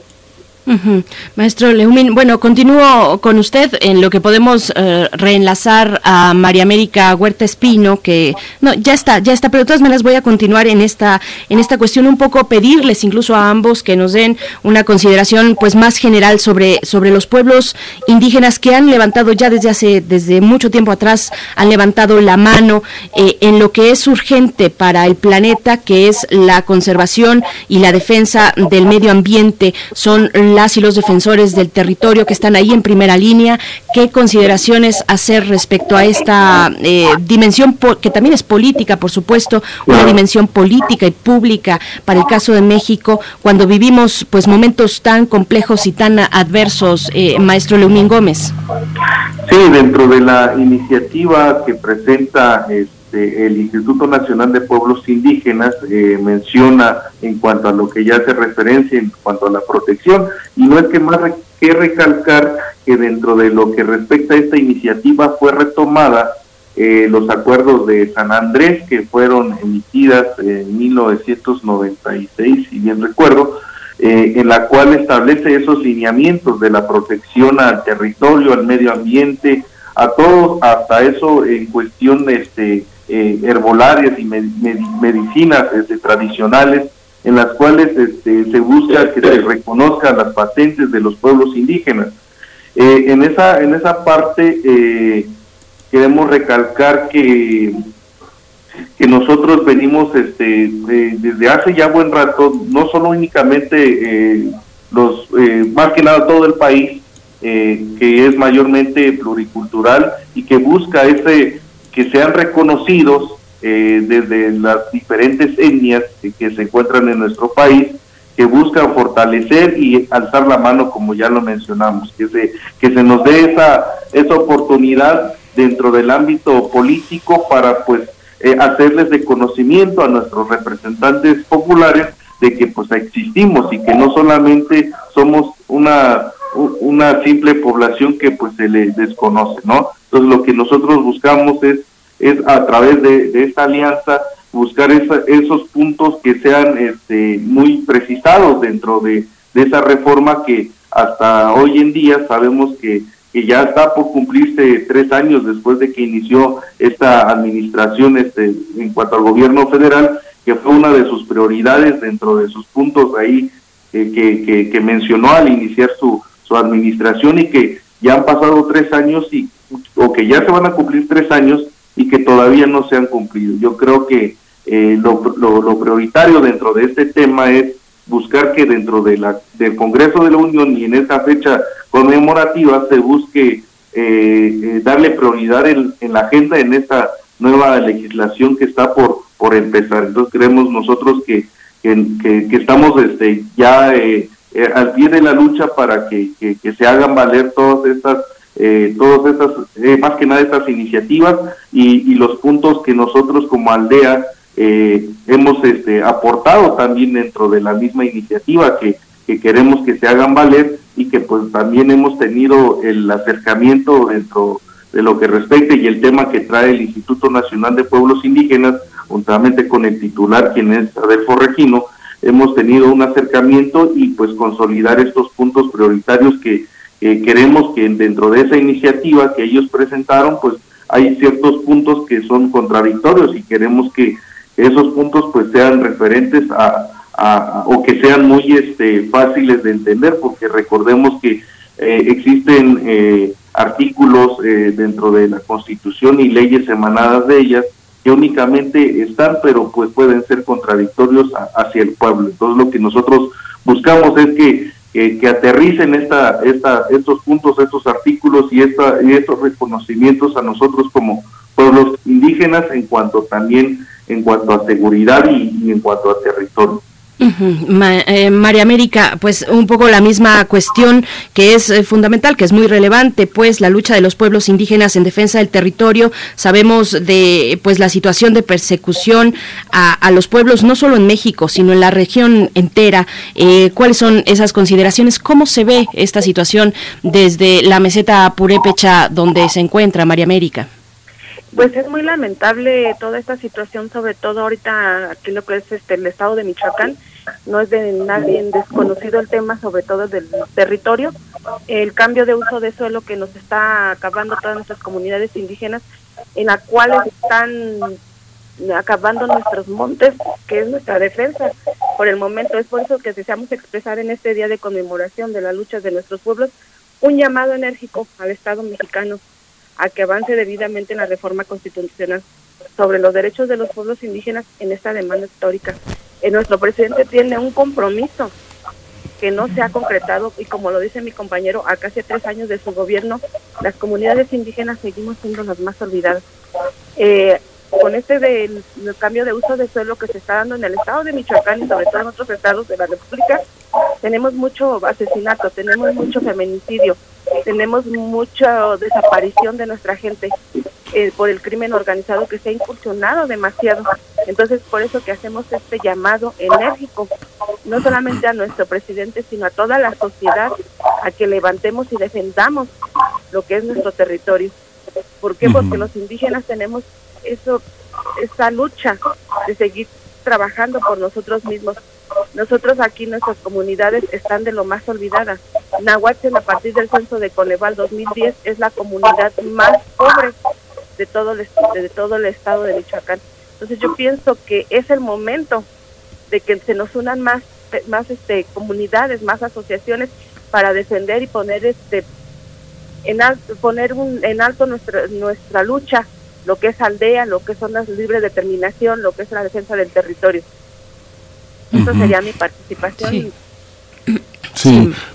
Maestro Leumín, bueno, continúo con usted en lo que podemos eh, reenlazar a María América Huerta Espino, que no, ya está, ya está, pero de todas maneras voy a continuar en esta, en esta cuestión un poco pedirles incluso a ambos que nos den una consideración pues más general sobre, sobre los pueblos indígenas que han levantado ya desde hace, desde mucho tiempo atrás, han levantado la mano eh, en lo que es urgente para el planeta, que es la conservación y la defensa del medio ambiente. Son las y los defensores del territorio que están ahí en primera línea, qué consideraciones hacer respecto a esta eh, dimensión que también es política, por supuesto, una dimensión política y pública para el caso de México cuando vivimos pues momentos tan complejos y tan adversos, eh, maestro Leumín Gómez. Sí, dentro de la iniciativa que presenta este, el Instituto Nacional de Pueblos Indígenas eh, menciona en cuanto a lo que ya hace referencia en cuanto a la protección y no es que más que recalcar que dentro de lo que respecta a esta iniciativa fue retomada eh, los acuerdos de San Andrés que fueron emitidas en 1996, si bien recuerdo, eh, en la cual establece esos lineamientos de la protección al territorio, al medio ambiente, a todos, hasta eso en cuestión este, eh, herbolarias y medicinas este, tradicionales, en las cuales este, se busca que se reconozcan las patentes de los pueblos indígenas. Eh, en, esa, en esa parte eh, queremos recalcar que, que nosotros venimos este, desde hace ya buen rato, no solo únicamente los, más que nada todo el país, que es mayormente pluricultural y que busca ese que sean reconocidos eh, desde las diferentes etnias que, se encuentran en nuestro país, que buscan fortalecer y alzar la mano, como ya lo mencionamos, que se, que se nos dé esa, esa oportunidad dentro del ámbito político para pues eh, hacerles de conocimiento a nuestros representantes populares de que pues existimos y que no solamente somos una una simple población que pues se le desconoce, ¿no? Entonces lo que nosotros buscamos es es a través de, esta alianza buscar esos puntos que sean este, muy precisados dentro de, esa reforma que hasta hoy en día sabemos que, que, ya está por cumplirse tres años después de que inició esta administración este, en cuanto al gobierno federal, que fue una de sus prioridades dentro de sus puntos ahí eh, que, que, mencionó al iniciar su, su administración y que ya han pasado tres años y o que ya se van a cumplir tres años y que todavía no se han cumplido. Yo creo que eh, lo, lo, prioritario dentro de este tema es buscar que dentro de la, del Congreso de la Unión y en esta fecha conmemorativa se busque eh, eh, darle prioridad en, la agenda en esta nueva legislación que está por, por empezar. Entonces creemos nosotros que, que, estamos este, ya pie de la lucha para que, que se hagan valer todas estas eh, todas estas, eh, más que nada estas iniciativas y, los puntos que nosotros como aldea eh, hemos este, aportado también dentro de la misma iniciativa que, que, queremos que se hagan valer y que pues también hemos tenido el acercamiento dentro de lo que respecta y el tema que trae el Instituto Nacional de Pueblos Indígenas, juntamente con el titular, quien es Adolfo Regino, hemos tenido un acercamiento y pues consolidar estos puntos prioritarios que queremos que dentro de esa iniciativa que ellos presentaron, pues hay ciertos puntos que son contradictorios y queremos que esos puntos pues sean referentes a, o que sean muy este, fáciles de entender, porque recordemos que eh, existen eh, artículos eh, dentro de la Constitución y leyes emanadas de ellas que únicamente están, pero pues pueden ser contradictorios hacia el pueblo. Entonces lo que nosotros buscamos es que que, aterricen esta, esta, estos puntos, estos artículos y, esta, y estos reconocimientos a nosotros como pueblos indígenas en cuanto también en cuanto a seguridad y en cuanto a territorio. Eh, María América, pues un poco la misma cuestión que es eh, fundamental, que es muy relevante, pues la lucha de los pueblos indígenas en defensa del territorio. Sabemos de pues la situación de persecución a, los pueblos no solo en México, sino en la región entera. Eh, ¿Cuáles son esas consideraciones? ¿Cómo se ve esta situación desde la meseta purépecha donde se encuentra María América? Pues es muy lamentable toda esta situación, sobre todo ahorita aquí lo que es este el estado de Michoacán, no es de nadie desconocido el tema, sobre todo del territorio, el cambio de uso de suelo que nos está acabando todas nuestras comunidades indígenas, en las cuales están acabando nuestros montes, que es nuestra defensa por el momento. Es por eso que deseamos expresar en este día de conmemoración de las luchas de nuestros pueblos un llamado enérgico al Estado mexicano a que avance debidamente en la reforma constitucional sobre los derechos de los pueblos indígenas en esta demanda histórica. Nuestro presidente tiene un compromiso que no se ha concretado y como lo dice mi compañero, a casi tres años de su gobierno, las comunidades indígenas seguimos siendo las más olvidadas. Eh, con este del, cambio de uso de suelo que se está dando en el estado de Michoacán y sobre todo en otros estados de la República, tenemos mucho asesinato, tenemos mucho feminicidio, tenemos mucha desaparición de nuestra gente eh, por el crimen organizado que se ha incursionado demasiado. Entonces, por eso que hacemos este llamado enérgico, no solamente a nuestro presidente, sino a toda la sociedad, a que levantemos y defendamos lo que es nuestro territorio. ¿Por qué? Porque los indígenas tenemos eso, esa lucha de seguir trabajando por nosotros mismos. Nosotros aquí, nuestras comunidades están de lo más olvidadas. Nahuatl a partir del censo de Coneval 2010 es la comunidad más pobre de todo el, de todo el estado de Michoacán. Entonces yo pienso que es el momento de que se nos unan más más este comunidades, más asociaciones para defender y poner este en alto, poner un, en alto nuestra nuestra lucha, lo que es aldea, lo que son las libre determinación, lo que es la defensa del territorio. Eso sería mi participación. Sí,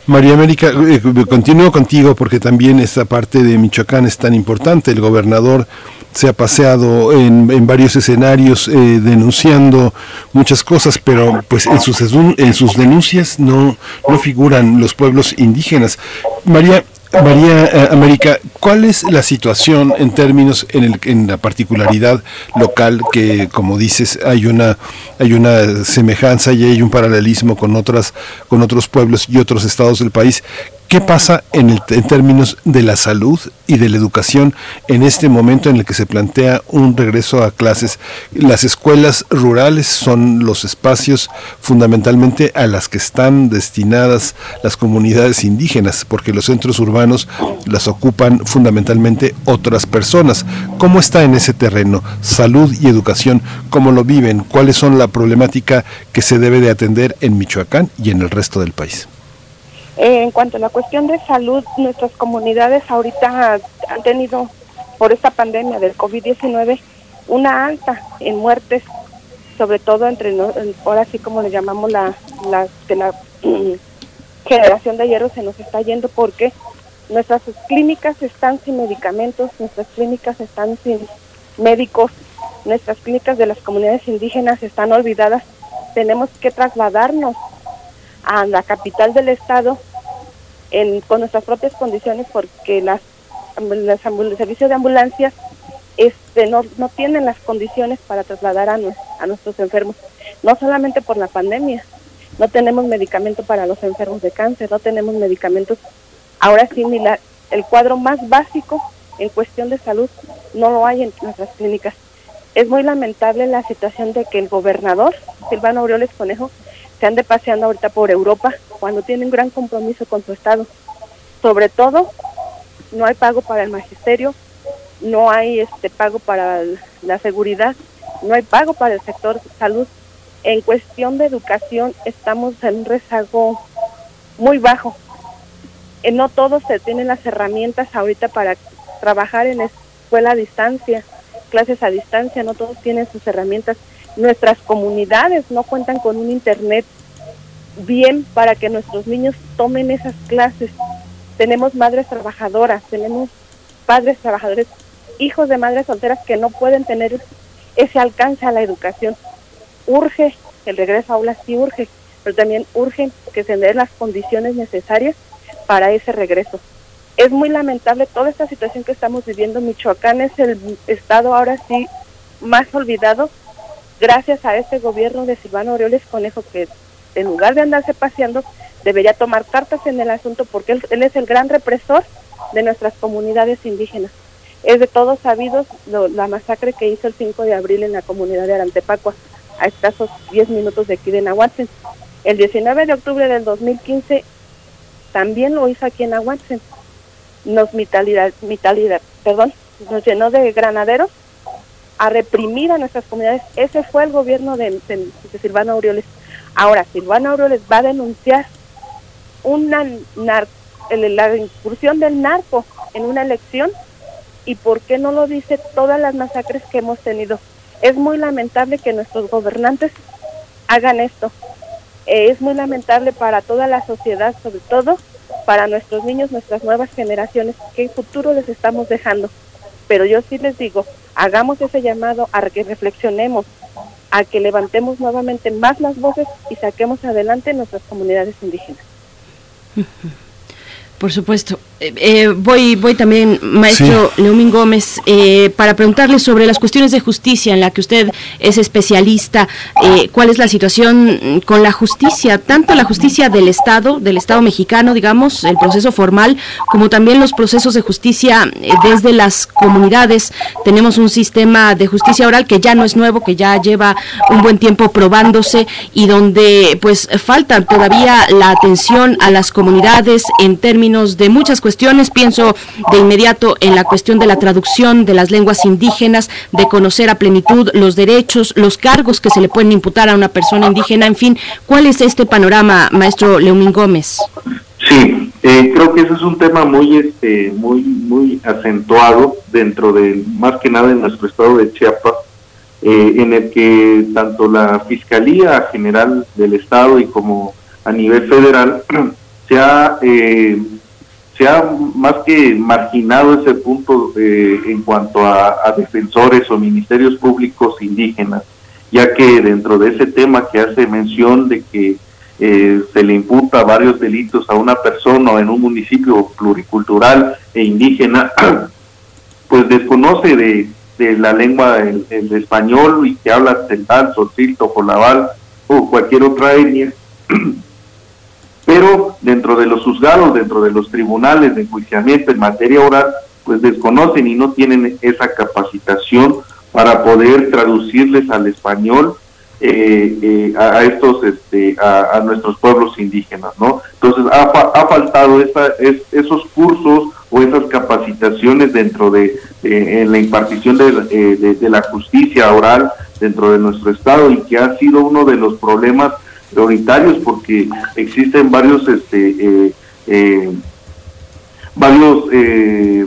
María América, eh, continúo contigo porque también esta parte de Michoacán es tan importante. El gobernador se ha paseado en, en varios escenarios eh, denunciando muchas cosas, pero pues en sus, en sus denuncias no, no figuran los pueblos indígenas. María, María eh, América, ¿cuál es la situación en términos en, el, en la particularidad local que, como dices, hay una hay una semejanza y hay un paralelismo con otras con otros pueblos y otros estados del país? ¿Qué pasa en, el, en términos de la salud y de la educación en este momento en el que se plantea un regreso a clases? Las escuelas rurales son los espacios fundamentalmente a las que están destinadas las comunidades indígenas, porque los centros urbanos las ocupan fundamentalmente otras personas. ¿Cómo está en ese terreno? Salud y educación, ¿cómo lo viven? ¿Cuáles son la problemática que se debe de atender en Michoacán y en el resto del país? Eh, en cuanto a la cuestión de salud, nuestras comunidades ahorita han tenido, por esta pandemia del COVID-19, una alta en muertes, sobre todo entre, ahora sí como le llamamos la, la, de la generación de hierro se nos está yendo porque nuestras clínicas están sin medicamentos, nuestras clínicas están sin médicos, nuestras clínicas de las comunidades indígenas están olvidadas. Tenemos que trasladarnos a la capital del estado en, con nuestras propias condiciones porque las, las el servicio de ambulancias este, no, no tienen las condiciones para trasladar a, a nuestros enfermos, no solamente por la pandemia, no tenemos medicamento para los enfermos de cáncer, no tenemos medicamentos, ahora sí, ni la, el cuadro más básico en cuestión de salud no lo hay en nuestras clínicas. Es muy lamentable la situación de que el gobernador, Silvano Aureoles Conejo, se ande paseando ahorita por Europa cuando tiene un gran compromiso con su Estado. Sobre todo, no hay pago para el magisterio, no hay este pago para la seguridad, no hay pago para el sector salud. En cuestión de educación estamos en un rezago muy bajo. Eh, no todos se tienen las herramientas ahorita para trabajar en escuela a distancia, clases a distancia, no todos tienen sus herramientas nuestras comunidades no cuentan con un internet bien para que nuestros niños tomen esas clases. Tenemos madres trabajadoras, tenemos padres trabajadores, hijos de madres solteras que no pueden tener ese alcance a la educación. Urge el regreso a aulas, sí urge, pero también urge que se den las condiciones necesarias para ese regreso. Es muy lamentable toda esta situación que estamos viviendo. Michoacán es el estado ahora sí más olvidado gracias a este gobierno de Silvano Aureoles Conejo que en lugar de andarse paseando, debería tomar cartas en el asunto porque él, es el gran represor de nuestras comunidades indígenas. Es de todos sabidos la masacre que hizo el 5 de abril en la comunidad de Arantepacua, a escasos 10 minutos de aquí de Nahuatl. El 19 de octubre del 2015 también lo hizo aquí en Nahuatl. Nos mitalidad, mitalidad, perdón, nos llenó de granaderos a reprimir a nuestras comunidades. Ese fue el gobierno de, Silvano Aureoles. Ahora, Silvano Aureoles va a denunciar una la incursión del narco en una elección y por qué no lo dice todas las masacres que hemos tenido. Es muy lamentable que nuestros gobernantes hagan esto. Eh, es muy lamentable para toda la sociedad, sobre todo para nuestros niños, nuestras nuevas generaciones, qué futuro les estamos dejando. Pero yo sí les digo, hagamos ese llamado a que reflexionemos, a que levantemos nuevamente más las voces y saquemos adelante nuestras comunidades indígenas. Por supuesto. Eh, voy, voy también, maestro Leomín Gómez, eh, para preguntarle sobre las cuestiones de justicia en la que usted es especialista. Eh, ¿Cuál es la situación con la justicia, tanto la justicia del Estado, del Estado mexicano, digamos, el proceso formal, como también los procesos de justicia desde las comunidades? Tenemos un sistema de justicia oral que ya no es nuevo, que ya lleva un buen tiempo probándose y donde pues falta todavía la atención a las comunidades en términos de muchas cuestiones cuestiones. Pienso de inmediato en la cuestión de la traducción de las lenguas indígenas, de conocer a plenitud los derechos, los cargos que se le pueden imputar a una persona indígena. En fin, ¿cuál es este panorama, maestro Leumín Gómez? Sí, eh, creo que ese es un tema muy, este, muy, muy acentuado dentro de, más que nada en nuestro estado de Chiapas, eh, en el que tanto la Fiscalía General del Estado y como a nivel federal se ha eh, se ha más que marginado ese punto eh, en cuanto a, defensores o ministerios públicos indígenas, ya que dentro de ese tema que hace mención de que eh, se le imputa varios delitos a una persona en un municipio pluricultural e indígena, pues desconoce de, la lengua el, español y que habla celtal, solcil, jolaval o cualquier otra etnia pero dentro de los juzgados, dentro de los tribunales de enjuiciamiento en materia oral, pues desconocen y no tienen esa capacitación para poder traducirles al español eh, eh, a, estos este, a, nuestros pueblos indígenas no entonces ha, faltado esa, esos cursos o esas capacitaciones dentro de en la impartición de, de, la justicia oral dentro de nuestro estado y que ha sido uno de los problemas prioritarios porque existen varios este eh, eh, varios eh,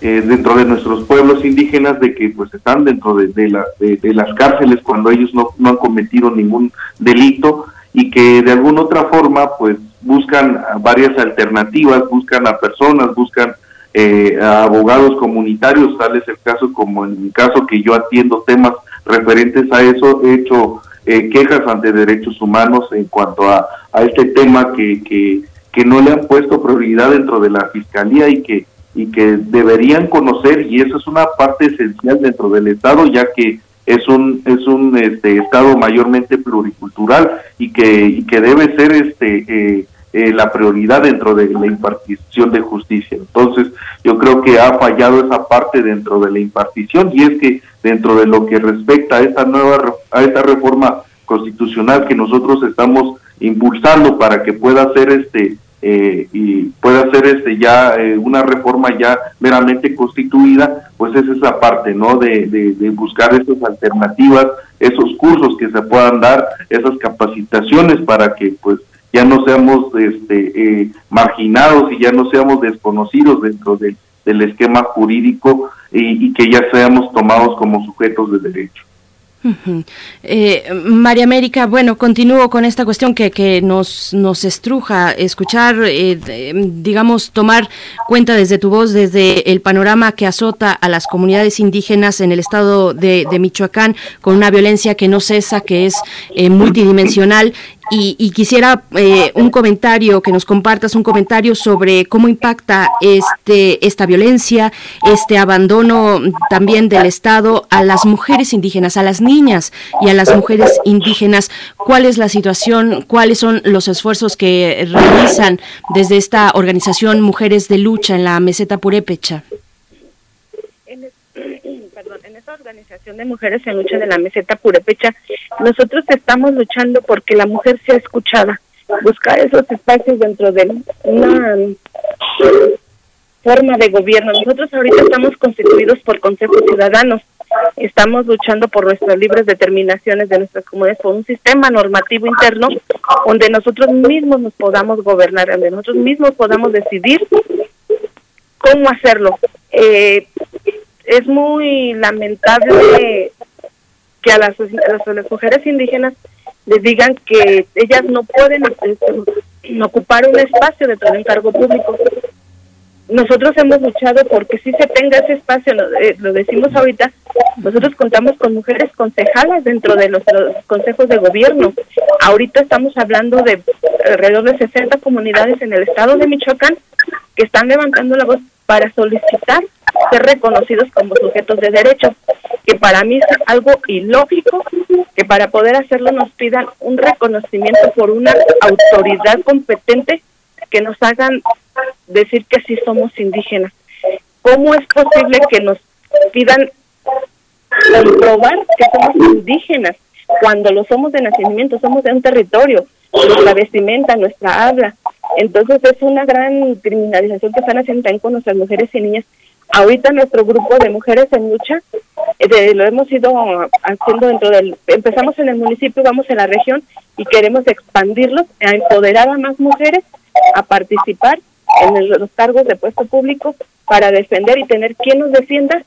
dentro de nuestros pueblos indígenas de que pues están dentro de, de, las cárceles cuando ellos no, no, han cometido ningún delito y que de alguna otra forma pues buscan varias alternativas, buscan a personas, buscan a abogados comunitarios, tal es el caso como en el caso que yo atiendo temas referentes a eso, he hecho eh, quejas ante derechos humanos en cuanto a, a este tema que, que, que, no le han puesto prioridad dentro de la fiscalía y que y que deberían conocer y eso es una parte esencial dentro del estado ya que es un es un este estado mayormente pluricultural y que y que debe ser este eh, eh, la prioridad dentro de la impartición de justicia. Entonces, yo creo que ha fallado esa parte dentro de la impartición y es que dentro de lo que respecta a esta nueva a esta reforma constitucional que nosotros estamos impulsando para que pueda ser este eh, y pueda ser este ya eh, una reforma ya meramente constituida, pues es esa parte, ¿no? De, de, buscar esas alternativas, esos cursos que se puedan dar, esas capacitaciones para que pues ya no seamos este, eh, marginados y ya no seamos desconocidos dentro del esquema jurídico y, que ya seamos tomados como sujetos de derecho. Eh, María América, bueno, continúo con esta cuestión que, que nos, nos estruja, escuchar, eh, digamos, tomar cuenta desde tu voz, desde el panorama que azota a las comunidades indígenas en el estado de, Michoacán, con una violencia que no cesa, que es eh, multidimensional y, quisiera eh, un comentario, que nos compartas un comentario sobre cómo impacta este, esta violencia, este abandono también del Estado a las mujeres indígenas, a las niñas y a las mujeres indígenas. ¿Cuál es la situación? ¿Cuáles son los esfuerzos que realizan desde esta organización Mujeres de Lucha en la meseta purépecha? Organización de Mujeres en Lucha de la Meseta Purepecha, nosotros estamos luchando porque la mujer sea escuchada, buscar esos espacios dentro de una forma de gobierno. Nosotros ahorita estamos constituidos por consejos ciudadanos, estamos luchando por nuestras libres determinaciones de nuestras comunidades, por un sistema normativo interno donde nosotros mismos nos podamos gobernar, donde nosotros mismos podamos decidir cómo hacerlo. Eh, es muy lamentable que a las, mujeres indígenas les digan que ellas no pueden ocupar un espacio dentro de un cargo público. Nosotros hemos luchado porque si se tenga ese espacio, lo, eh, decimos ahorita, nosotros contamos con mujeres concejalas dentro de los, consejos de gobierno. Ahorita estamos hablando de alrededor de 60 comunidades en el estado de Michoacán que están levantando la voz para solicitar ser reconocidos como sujetos de derecho, que para mí es algo ilógico que para poder hacerlo nos pidan un reconocimiento por una autoridad competente que nos hagan decir que sí somos indígenas. ¿Cómo es posible que nos pidan comprobar que somos indígenas cuando lo somos de nacimiento, somos de un territorio, nuestra vestimenta, nuestra habla? Entonces es una gran criminalización que están haciendo también con nuestras mujeres y niñas. Ahorita nuestro grupo de mujeres en lucha eh, lo hemos ido haciendo dentro del... Empezamos en el municipio, vamos en la región y queremos expandirlos a empoderar a más mujeres a participar en los cargos de puesto público para defender y tener quien nos defienda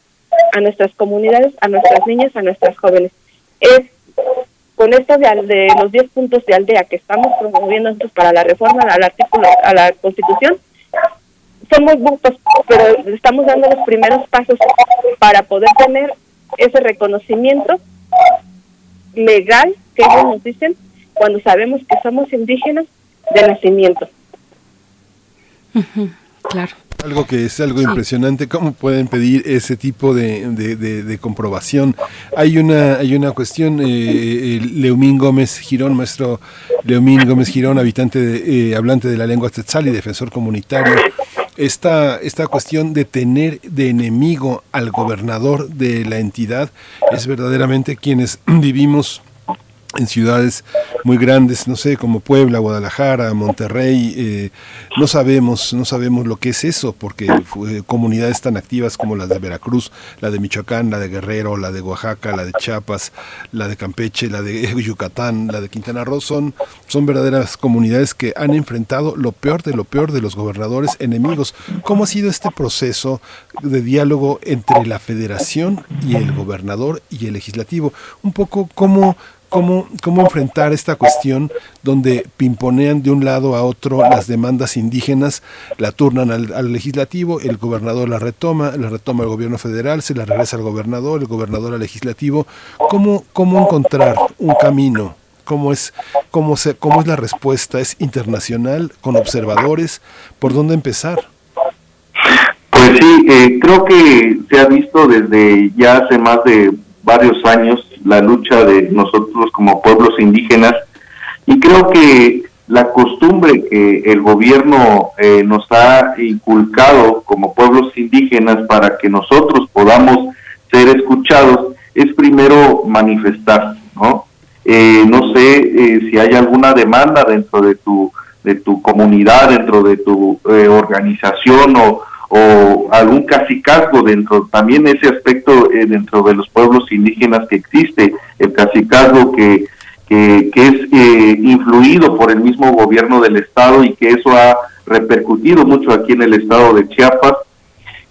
a nuestras comunidades, a nuestras niñas, a nuestras jóvenes. Es con esto de, de los 10 puntos de aldea que estamos promoviendo nosotros para la reforma al artículo, a la Constitución, son muy pocos, pero estamos dando los primeros pasos para poder tener ese reconocimiento legal que ellos nos dicen cuando sabemos que somos indígenas de nacimiento. Claro. Algo que es algo impresionante, ¿cómo pueden pedir ese tipo de, de, comprobación? Hay una, hay una cuestión, eh, Leumín Gómez Girón, maestro Leumín Gómez Girón, habitante, de, eh, hablante de la lengua tetzal y defensor comunitario, esta, esta cuestión de tener de enemigo al gobernador de la entidad es verdaderamente quienes vivimos en ciudades muy grandes, no sé, como Puebla, Guadalajara, Monterrey, eh, no sabemos, no sabemos lo que es eso, porque comunidades tan activas como las de Veracruz, la de Michoacán, la de Guerrero, la de Oaxaca, la de Chiapas, la de Campeche, la de Yucatán, la de Quintana Roo, son, son verdaderas comunidades que han enfrentado lo peor de lo peor de los gobernadores enemigos. ¿Cómo ha sido este proceso de diálogo entre la federación y el gobernador y el legislativo? Un poco cómo cómo, cómo enfrentar esta cuestión donde pimponean de un lado a otro las demandas indígenas, la turnan al, legislativo, el gobernador la retoma, la retoma el gobierno federal, se la regresa al gobernador, el gobernador al legislativo. ¿Cómo, cómo encontrar un camino? ¿Cómo es, cómo, se, ¿Cómo es la respuesta? ¿Es internacional, con observadores? ¿Por dónde empezar? Pues sí, eh, creo que se ha visto desde ya hace más de varios años la lucha de nosotros como pueblos indígenas y creo que la costumbre que el gobierno eh, nos ha inculcado como pueblos indígenas para que nosotros podamos ser escuchados es primero manifestar, ¿no? Eh, no sé eh, si hay alguna demanda dentro de tu de tu comunidad, dentro de tu organización o, o algún cacicazgo dentro, también ese aspecto eh, dentro de los pueblos indígenas que existe, el cacicazgo que, que, es eh, influido por el mismo gobierno del estado y que eso ha repercutido mucho aquí en el estado de Chiapas,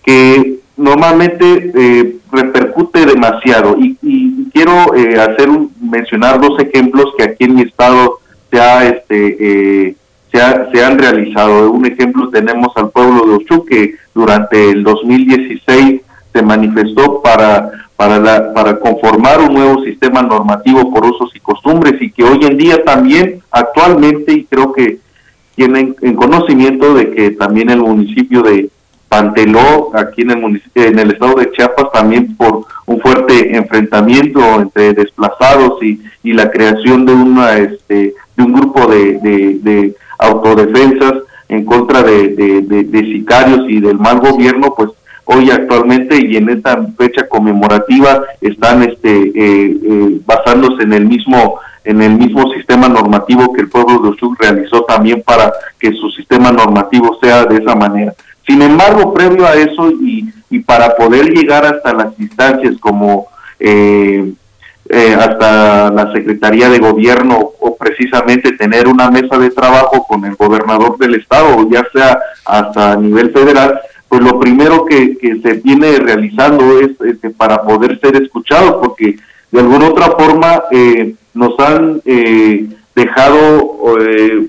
que normalmente eh, repercute demasiado. Y, quiero hacer un, mencionar dos ejemplos que aquí en mi estado se ha este se, han realizado. Un ejemplo tenemos al pueblo de Ochu que durante el 2016 se manifestó para para, la, para conformar un nuevo sistema normativo por usos y costumbres y que hoy en día también actualmente y creo que tienen en conocimiento de que también el municipio de Panteló aquí en el en el estado de Chiapas también por un fuerte enfrentamiento entre desplazados y, y la creación de una este de un grupo de, de autodefensas en contra de, de, sicarios y del mal gobierno, pues hoy actualmente y en esta fecha conmemorativa están este eh, eh, basándose en el mismo en el mismo sistema normativo que el pueblo de Oshuk realizó también para que su sistema normativo sea de esa manera. Sin embargo, previo a eso y, y para poder llegar hasta las instancias como eh, eh, hasta la Secretaría de Gobierno o precisamente tener una mesa de trabajo con el gobernador del estado, ya sea hasta a nivel federal, pues lo primero que, se viene realizando es este, para poder ser escuchados, porque de alguna otra forma eh, nos han eh, dejado, eh,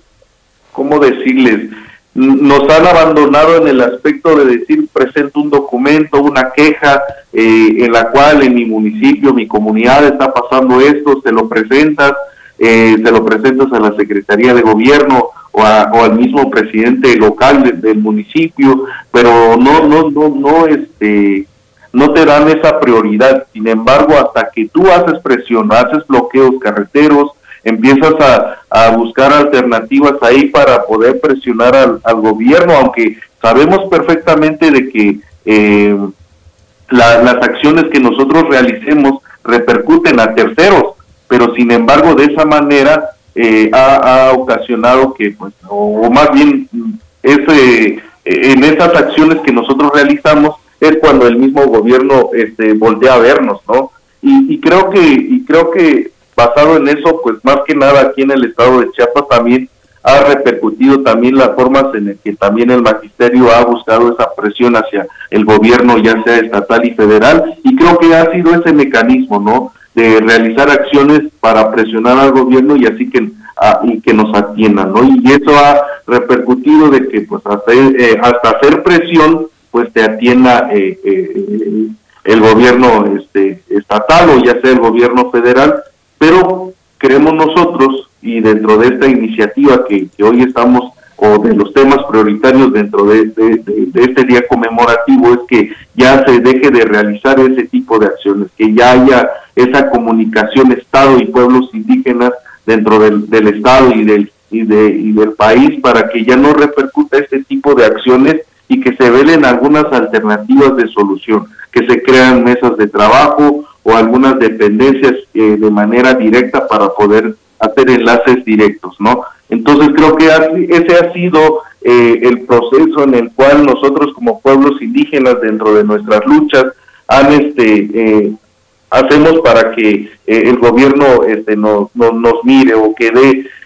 ¿cómo decirles? Nos han abandonado en el aspecto de decir presento un documento, una queja eh, en la cual en mi municipio, mi comunidad está pasando esto, se lo presentas, eh, se lo presentas a la Secretaría de Gobierno o, al mismo presidente local del municipio, pero no, no, no, no, este, no te dan esa prioridad. Sin embargo, hasta que tú haces presión, haces bloqueos carreteros, empiezas a, buscar alternativas ahí para poder presionar al, gobierno, aunque sabemos perfectamente de que eh, las acciones que nosotros realicemos repercuten a terceros, pero sin embargo de esa manera eh, ha, ocasionado que, pues, o, más bien, ese, en esas acciones que nosotros realizamos es cuando el mismo gobierno este, voltea a vernos, ¿no? Y, y creo que y creo que basado en eso, pues más que nada aquí en el estado de Chiapas también ha repercutido también las formas en las que también el magisterio ha buscado esa presión hacia el gobierno, ya sea estatal y federal, y creo que ha sido ese mecanismo, ¿no? De realizar acciones para presionar al gobierno y así que y que nos atiendan, ¿no? Y eso ha repercutido de que, pues, hasta, eh, hasta hacer presión, pues, te atienda eh, eh, el gobierno este, estatal o ya sea el gobierno federal, pero creemos nosotros y dentro de esta iniciativa que, hoy estamos o de los temas prioritarios dentro de, este día conmemorativo es que ya se deje de realizar ese tipo de acciones, que ya haya esa comunicación Estado y pueblos indígenas dentro del, Estado y del, y, de, y del país para que ya no repercuta este tipo de acciones y que se velen algunas alternativas de solución, que se crean mesas de trabajo o algunas dependencias eh, de manera directa para poder hacer enlaces directos, ¿no? Entonces creo que ese ha sido eh, el proceso en el cual nosotros como pueblos indígenas dentro de nuestras luchas han este eh, hacemos para que el gobierno este nos, nos mire o que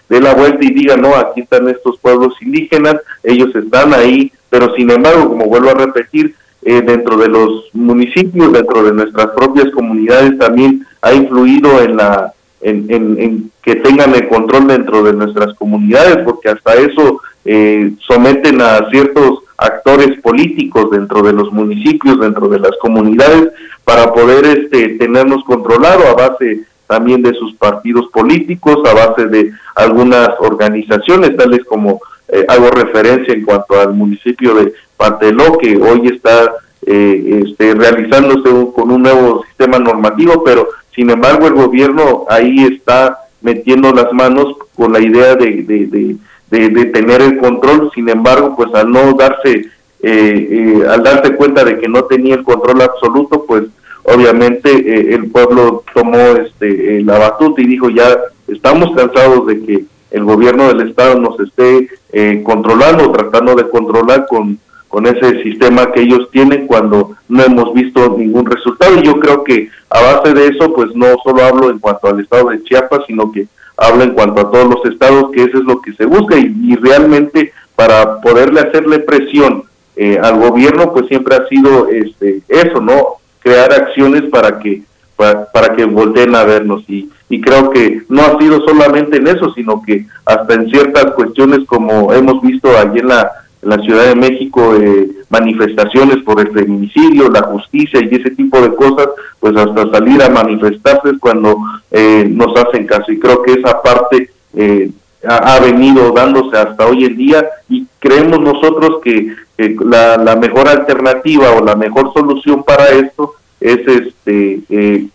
dé la vuelta y diga no aquí están estos pueblos indígenas ellos están ahí pero sin embargo como vuelvo a repetir eh, dentro de los municipios, dentro de nuestras propias comunidades también ha influido en la en, que tengan el control dentro de nuestras comunidades, porque hasta eso eh, someten a ciertos actores políticos dentro de los municipios, dentro de las comunidades, para poder este, tenernos controlado a base también de sus partidos políticos, a base de algunas organizaciones, tales como eh, hago referencia en cuanto al municipio de Panteló, que hoy está eh, este, realizándose con un nuevo sistema normativo, pero sin embargo el gobierno ahí está metiendo las manos con la idea de, de, tener el control, sin embargo, pues al no darse, eh, al darse cuenta de que no tenía el control absoluto, pues obviamente el pueblo tomó este la batuta y dijo ya estamos cansados de que el gobierno del estado nos esté eh, controlando, tratando de controlar con, con ese sistema que ellos tienen cuando no hemos visto ningún resultado. Y yo creo que a base de eso, pues no solo hablo en cuanto al estado de Chiapas, sino que hablo en cuanto a todos los estados, que eso es lo que se busca y, realmente para poderle hacerle presión eh, al gobierno, pues siempre ha sido este eso, ¿no? Crear acciones para que para, que volteen a vernos y, y creo que no ha sido solamente en eso, sino que hasta en ciertas cuestiones como hemos visto allí en la, en la Ciudad de México, eh, manifestaciones por el feminicidio, la justicia y ese tipo de cosas, pues hasta salir a manifestarse cuando eh, nos hacen caso. Y creo que esa parte eh, ha, venido dándose hasta hoy en día y creemos nosotros que, la, mejor alternativa o la mejor solución para esto es este eh,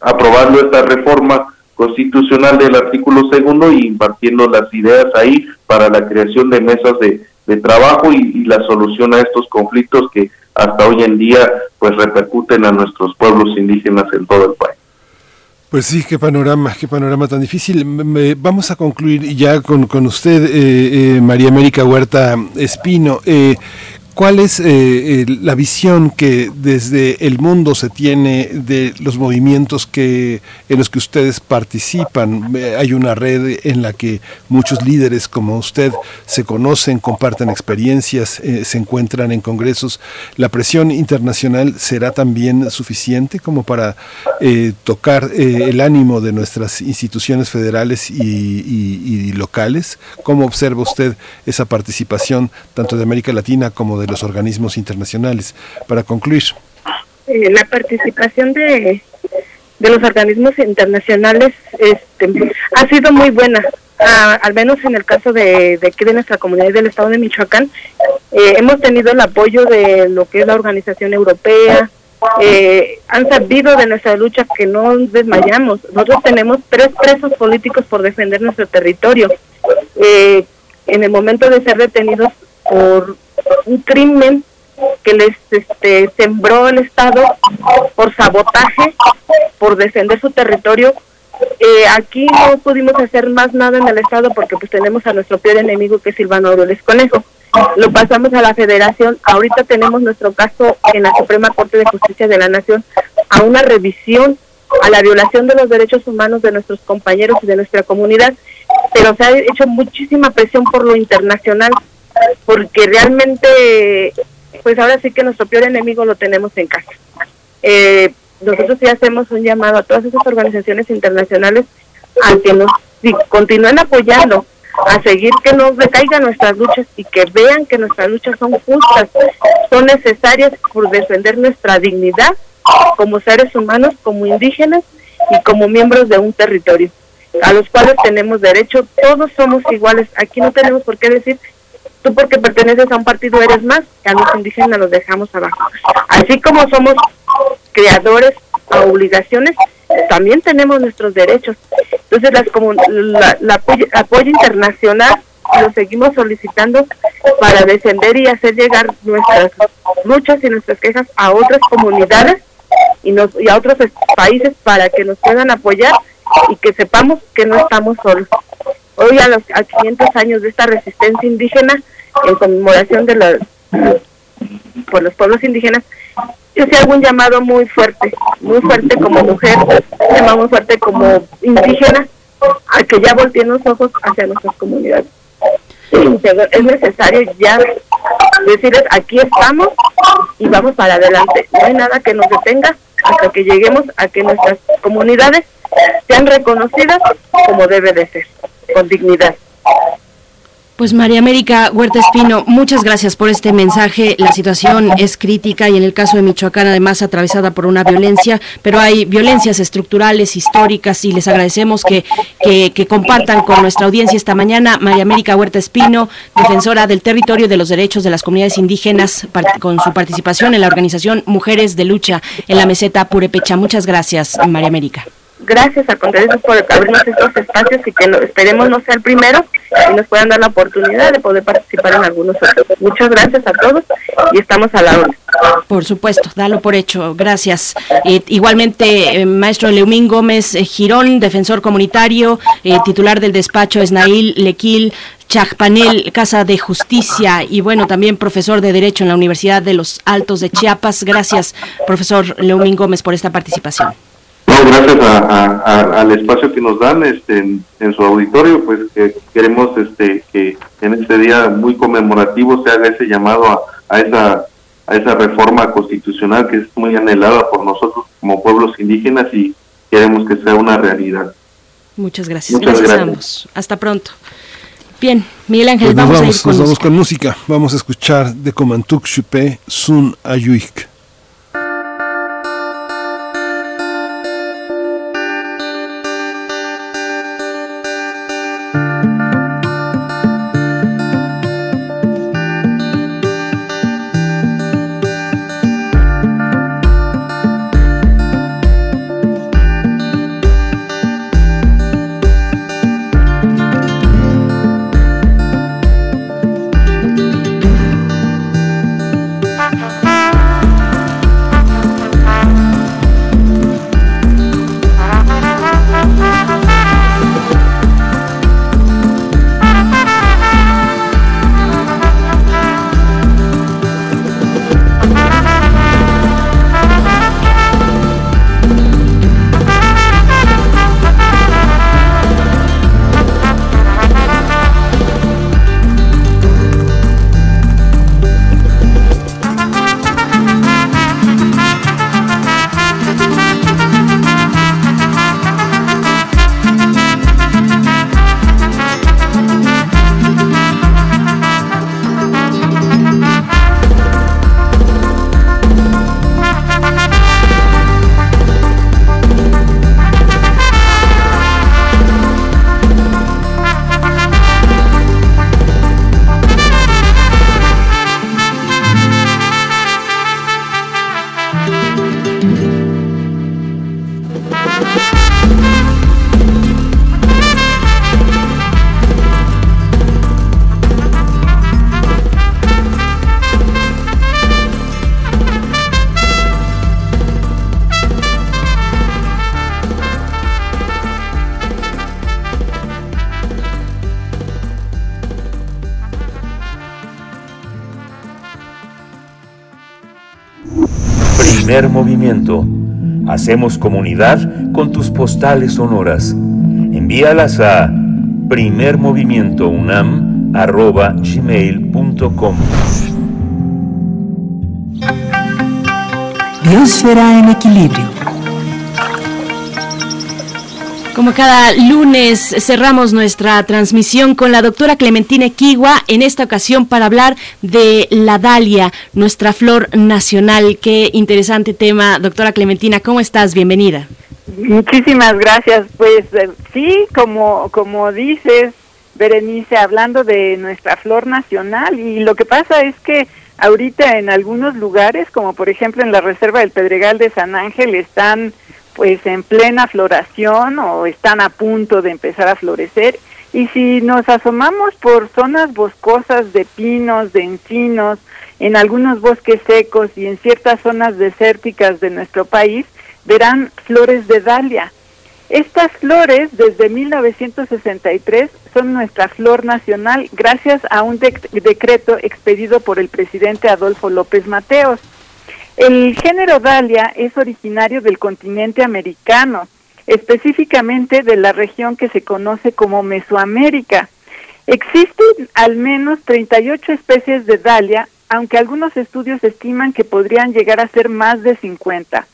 aprobando esta reforma constitucional del artículo segundo y impartiendo las ideas ahí para la creación de mesas de, trabajo y, la solución a estos conflictos que hasta hoy en día pues repercuten a nuestros pueblos indígenas en todo el país. Pues sí, qué panorama, qué panorama tan difícil. vamos a concluir ya con, con usted, eh, eh, María América Huerta Espino. Eh, ¿Cuál es eh, la visión que desde el mundo se tiene de los movimientos en los que ustedes participan? Eh, hay una red en la que muchos líderes como usted se conocen, comparten experiencias, eh, se encuentran en congresos. ¿La presión internacional será también suficiente como para tocar el ánimo de nuestras instituciones federales y, y locales? ¿Cómo observa usted esa participación tanto de América Latina como de de los organismos internacionales. Para concluir. Eh, la participación de, de los organismos internacionales este, ha sido muy buena. ah, al menos en el caso de, de aquí de nuestra comunidad del estado de Michoacán, eh, hemos tenido el apoyo de lo que es la organización europea, eh, han sabido de nuestra lucha que no desmayamos. Nosotros tenemos tres presos políticos por defender nuestro territorio. Eh, en el momento de ser detenidos por un crimen que les este, sembró el Estado por sabotaje, por defender su territorio. Eh, aquí no pudimos hacer más nada en el Estado porque pues tenemos a nuestro peor enemigo que es Silvano Aureoles Conejo. Lo pasamos a la Federación. Ahorita tenemos nuestro caso en la Suprema Corte de Justicia de la Nación a una revisión a la violación de los derechos humanos de nuestros compañeros y de nuestra comunidad, pero se ha hecho muchísima presión por lo internacional, porque realmente, pues ahora sí que nuestro peor enemigo lo tenemos en casa. Eh, nosotros sí hacemos un llamado a todas esas organizaciones internacionales a que nos continúen apoyando, a seguir que no decaigan nuestras luchas y que vean que nuestras luchas son justas, son necesarias por defender nuestra dignidad como seres humanos, como indígenas y como miembros de un territorio, a los cuales tenemos derecho, todos somos iguales, aquí no tenemos por qué decir, tú porque perteneces a un partido eres más, a los indígenas los dejamos abajo. Así como somos creadores a obligaciones, también tenemos nuestros derechos. Entonces, las como la, apoyo, apoyo internacional lo seguimos solicitando para defender y hacer llegar nuestras luchas y nuestras quejas a otras comunidades y, nos, y a otros países para que nos puedan apoyar y que sepamos que no estamos solos. Hoy a los a 500 años de esta resistencia indígena, en conmemoración de los por los pueblos indígenas, yo sí un llamado muy fuerte, muy fuerte como mujer, un llamado muy fuerte como indígena, a que ya volteen los ojos hacia nuestras comunidades. Es necesario ya decirles, aquí estamos y vamos para adelante. No hay nada que nos detenga hasta que lleguemos a que nuestras comunidades sean reconocidas como debe de ser, con dignidad. Pues María América Huerta Espino, muchas gracias por este mensaje. La situación es crítica y en el caso de Michoacán además atravesada por una violencia, pero hay violencias estructurales, históricas y les agradecemos que, que, que compartan con nuestra audiencia esta mañana. María América Huerta Espino, defensora del territorio y de los derechos de las comunidades indígenas, con su participación en la organización Mujeres de Lucha en la meseta Purepecha. Muchas gracias, María América gracias a contrario por abrirnos estos espacios y que no, esperemos no sea el primero y nos puedan dar la oportunidad de poder participar en algunos otros. Muchas gracias a todos y estamos a la hora. Por supuesto, dalo por hecho. Gracias. Eh, igualmente, eh, maestro Leumín Gómez eh, Girón, defensor comunitario, eh, titular del despacho Esnail Lequil, Chacpanel, Casa de Justicia y bueno, también profesor de Derecho en la Universidad de los Altos de Chiapas. Gracias, profesor Leumín Gómez, por esta participación. No, gracias a, a- al espacio que nos dan este, en, en su auditorio, pues que queremos este, que en este día muy conmemorativo se haga ese llamado a, a esa a esa reforma constitucional que es muy anhelada por nosotros como pueblos indígenas y queremos que sea una realidad. Muchas gracias. Muchas gracias, a gracias. ambos. Hasta pronto. Bien, Miguel Ángel, Pues vamos, a ir vamos, con nos vamos música. con música. Vamos a escuchar de Comantuk Chupe Sun Ayuik. Hacemos comunidad con tus postales sonoras. Envíalas a primermovimientounam.gmail.com Biosfera en equilibrio. Como cada lunes cerramos nuestra transmisión con la doctora Clementina Equigua, en esta ocasión para hablar de la dalia, nuestra flor nacional. Qué interesante tema, doctora Clementina, ¿cómo estás? Bienvenida. Muchísimas gracias. Pues eh, sí, como, como dices, Berenice, hablando de nuestra flor nacional y lo que pasa es que ahorita en algunos lugares, como por ejemplo en la Reserva del Pedregal de San Ángel, están pues en plena floración o están a punto de empezar a florecer. Y si nos asomamos por zonas boscosas de pinos, de encinos, en algunos bosques secos y en ciertas zonas desérticas de nuestro país, verán flores de dalia. Estas flores, desde 1963, son nuestra flor nacional gracias a un decreto expedido por el presidente Adolfo López Mateos. El género Dalia es originario del continente americano, específicamente de la región que se conoce como Mesoamérica. Existen al menos 38 especies de Dalia, aunque algunos estudios estiman que podrían llegar a ser más de 50.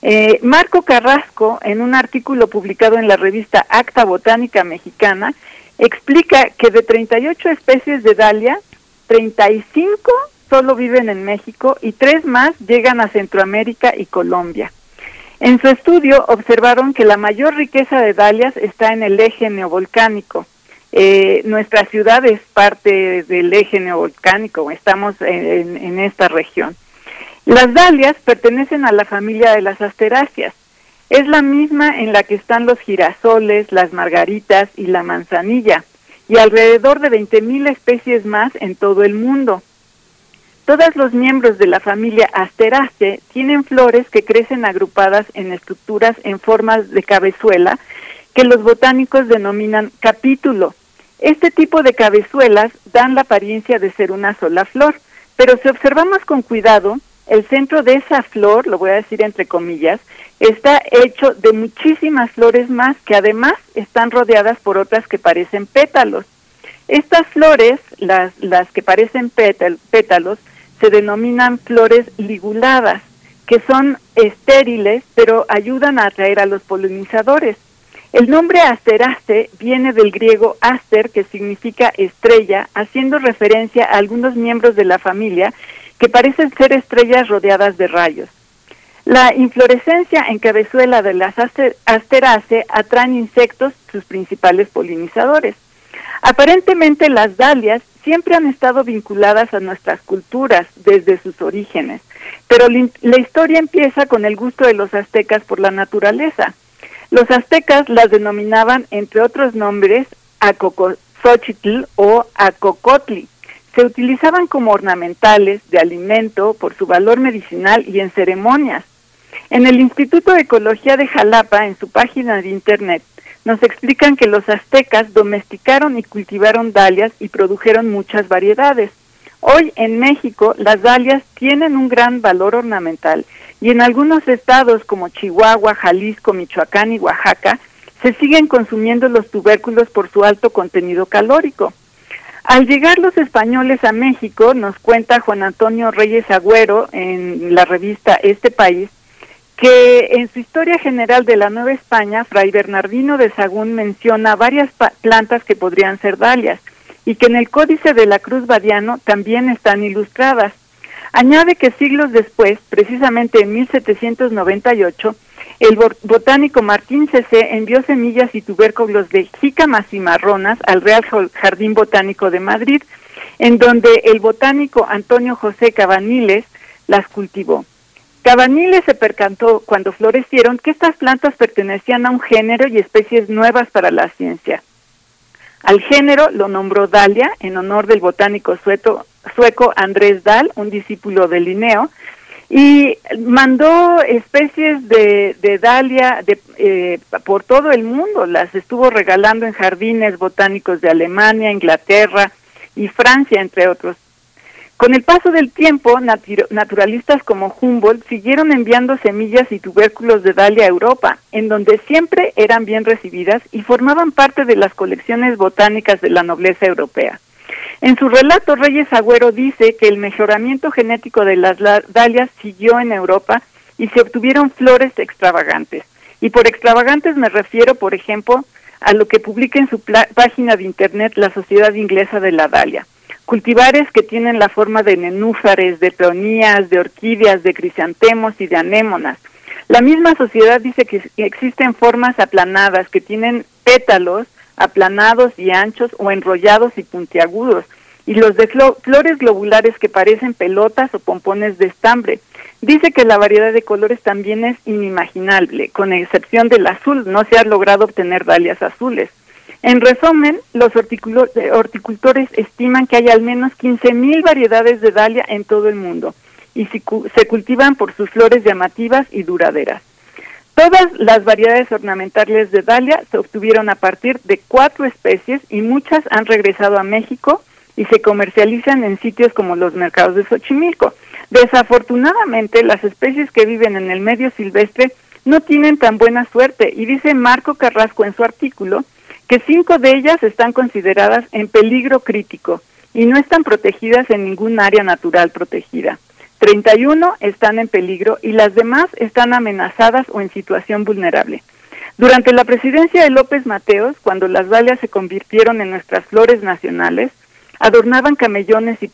Eh, Marco Carrasco, en un artículo publicado en la revista Acta Botánica Mexicana, explica que de 38 especies de Dalia, 35 solo viven en México y tres más llegan a Centroamérica y Colombia. En su estudio observaron que la mayor riqueza de dalias está en el eje neovolcánico. Eh, nuestra ciudad es parte del eje neovolcánico, estamos en, en esta región. Las dalias pertenecen a la familia de las asteráceas. Es la misma en la que están los girasoles, las margaritas y la manzanilla, y alrededor de 20.000 especies más en todo el mundo. Todos los miembros de la familia Asteraceae tienen flores que crecen agrupadas en estructuras en formas de cabezuela que los botánicos denominan capítulo. Este tipo de cabezuelas dan la apariencia de ser una sola flor, pero si observamos con cuidado, el centro de esa flor, lo voy a decir entre comillas, está hecho de muchísimas flores más que además están rodeadas por otras que parecen pétalos. Estas flores, las, las que parecen pétalos, se denominan flores liguladas, que son estériles, pero ayudan a atraer a los polinizadores. El nombre Asterace viene del griego aster, que significa estrella, haciendo referencia a algunos miembros de la familia que parecen ser estrellas rodeadas de rayos. La inflorescencia en cabezuela de las Asterace atraen insectos, sus principales polinizadores. Aparentemente las dalias siempre han estado vinculadas a nuestras culturas desde sus orígenes, pero la historia empieza con el gusto de los aztecas por la naturaleza. Los aztecas las denominaban, entre otros nombres, Acocozochitl o Acocotli. Se utilizaban como ornamentales, de alimento, por su valor medicinal y en ceremonias. En el Instituto de Ecología de Jalapa, en su página de internet, nos explican que los aztecas domesticaron y cultivaron dalias y produjeron muchas variedades. Hoy en México las dalias tienen un gran valor ornamental y en algunos estados como Chihuahua, Jalisco, Michoacán y Oaxaca se siguen consumiendo los tubérculos por su alto contenido calórico. Al llegar los españoles a México, nos cuenta Juan Antonio Reyes Agüero en la revista Este País, que en su historia general de la Nueva España, Fray Bernardino de Sagún menciona varias plantas que podrían ser dalias y que en el Códice de la Cruz Badiano también están ilustradas. Añade que siglos después, precisamente en 1798, el botánico Martín C.C. envió semillas y tubérculos de jícamas y marronas al Real Jardín Botánico de Madrid, en donde el botánico Antonio José Cabaniles las cultivó. Cabaniles se percantó cuando florecieron que estas plantas pertenecían a un género y especies nuevas para la ciencia. Al género lo nombró Dalia en honor del botánico sueco, sueco Andrés Dahl, un discípulo de Linneo, y mandó especies de, de Dalia eh, por todo el mundo, las estuvo regalando en jardines botánicos de Alemania, Inglaterra y Francia, entre otros Con el paso del tiempo, naturalistas como Humboldt siguieron enviando semillas y tubérculos de Dalia a Europa, en donde siempre eran bien recibidas y formaban parte de las colecciones botánicas de la nobleza europea. En su relato, Reyes Agüero dice que el mejoramiento genético de las dalias siguió en Europa y se obtuvieron flores extravagantes. Y por extravagantes me refiero, por ejemplo, a lo que publica en su página de internet la Sociedad Inglesa de la Dalia cultivares que tienen la forma de nenúfares, de peonías, de orquídeas, de crisantemos y de anémonas. La misma sociedad dice que existen formas aplanadas que tienen pétalos aplanados y anchos o enrollados y puntiagudos, y los de flores globulares que parecen pelotas o pompones de estambre. Dice que la variedad de colores también es inimaginable, con excepción del azul, no se ha logrado obtener dalias azules. En resumen, los eh, horticultores estiman que hay al menos 15.000 variedades de dalia en todo el mundo y se cultivan por sus flores llamativas y duraderas. Todas las variedades ornamentales de dalia se obtuvieron a partir de cuatro especies y muchas han regresado a México y se comercializan en sitios como los mercados de Xochimilco. Desafortunadamente, las especies que viven en el medio silvestre no tienen tan buena suerte y dice Marco Carrasco en su artículo que cinco de ellas están consideradas en peligro crítico y no están protegidas en ningún área natural protegida. 31 están en peligro y las demás están amenazadas o en situación vulnerable. Durante la presidencia de López Mateos, cuando las dalias se convirtieron en nuestras flores nacionales, adornaban camellones y,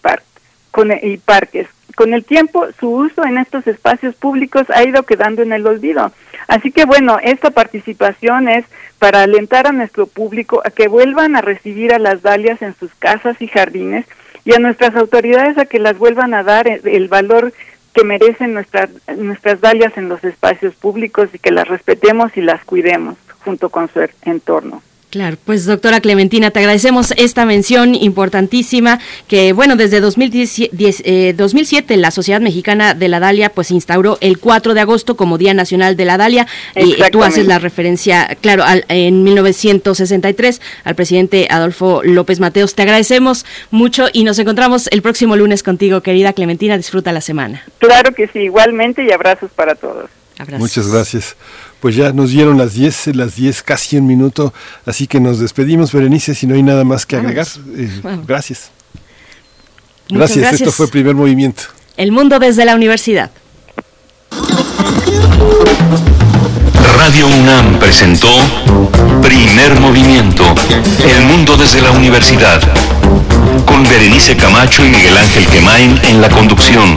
y parques. Con el tiempo, su uso en estos espacios públicos ha ido quedando en el olvido. Así que bueno, esta participación es para alentar a nuestro público a que vuelvan a recibir a las dalias en sus casas y jardines y a nuestras autoridades a que las vuelvan a dar el valor que merecen nuestras nuestras en los espacios públicos y que las respetemos y las cuidemos junto con su entorno. Claro, pues doctora Clementina, te agradecemos esta mención importantísima que, bueno, desde 2010, 2007 eh, la Sociedad Mexicana de la Dalia pues instauró el 4 de agosto como Día Nacional de la Dalia y tú haces la referencia, claro, al, en 1963 al presidente Adolfo López Mateos. Te agradecemos mucho y nos encontramos el próximo lunes contigo, querida Clementina. Disfruta la semana. Claro que sí, igualmente y abrazos para todos. Muchas gracias. Pues ya nos dieron las 10, las 10 casi un minuto, así que nos despedimos, Berenice, si no hay nada más que agregar. Eh, gracias. gracias. esto fue el primer movimiento. El mundo desde la universidad. Radio UNAM presentó Primer Movimiento, El mundo desde la universidad, con Berenice Camacho y Miguel Ángel Quemain en la conducción.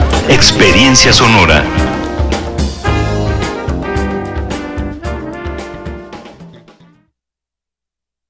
Experiencia sonora.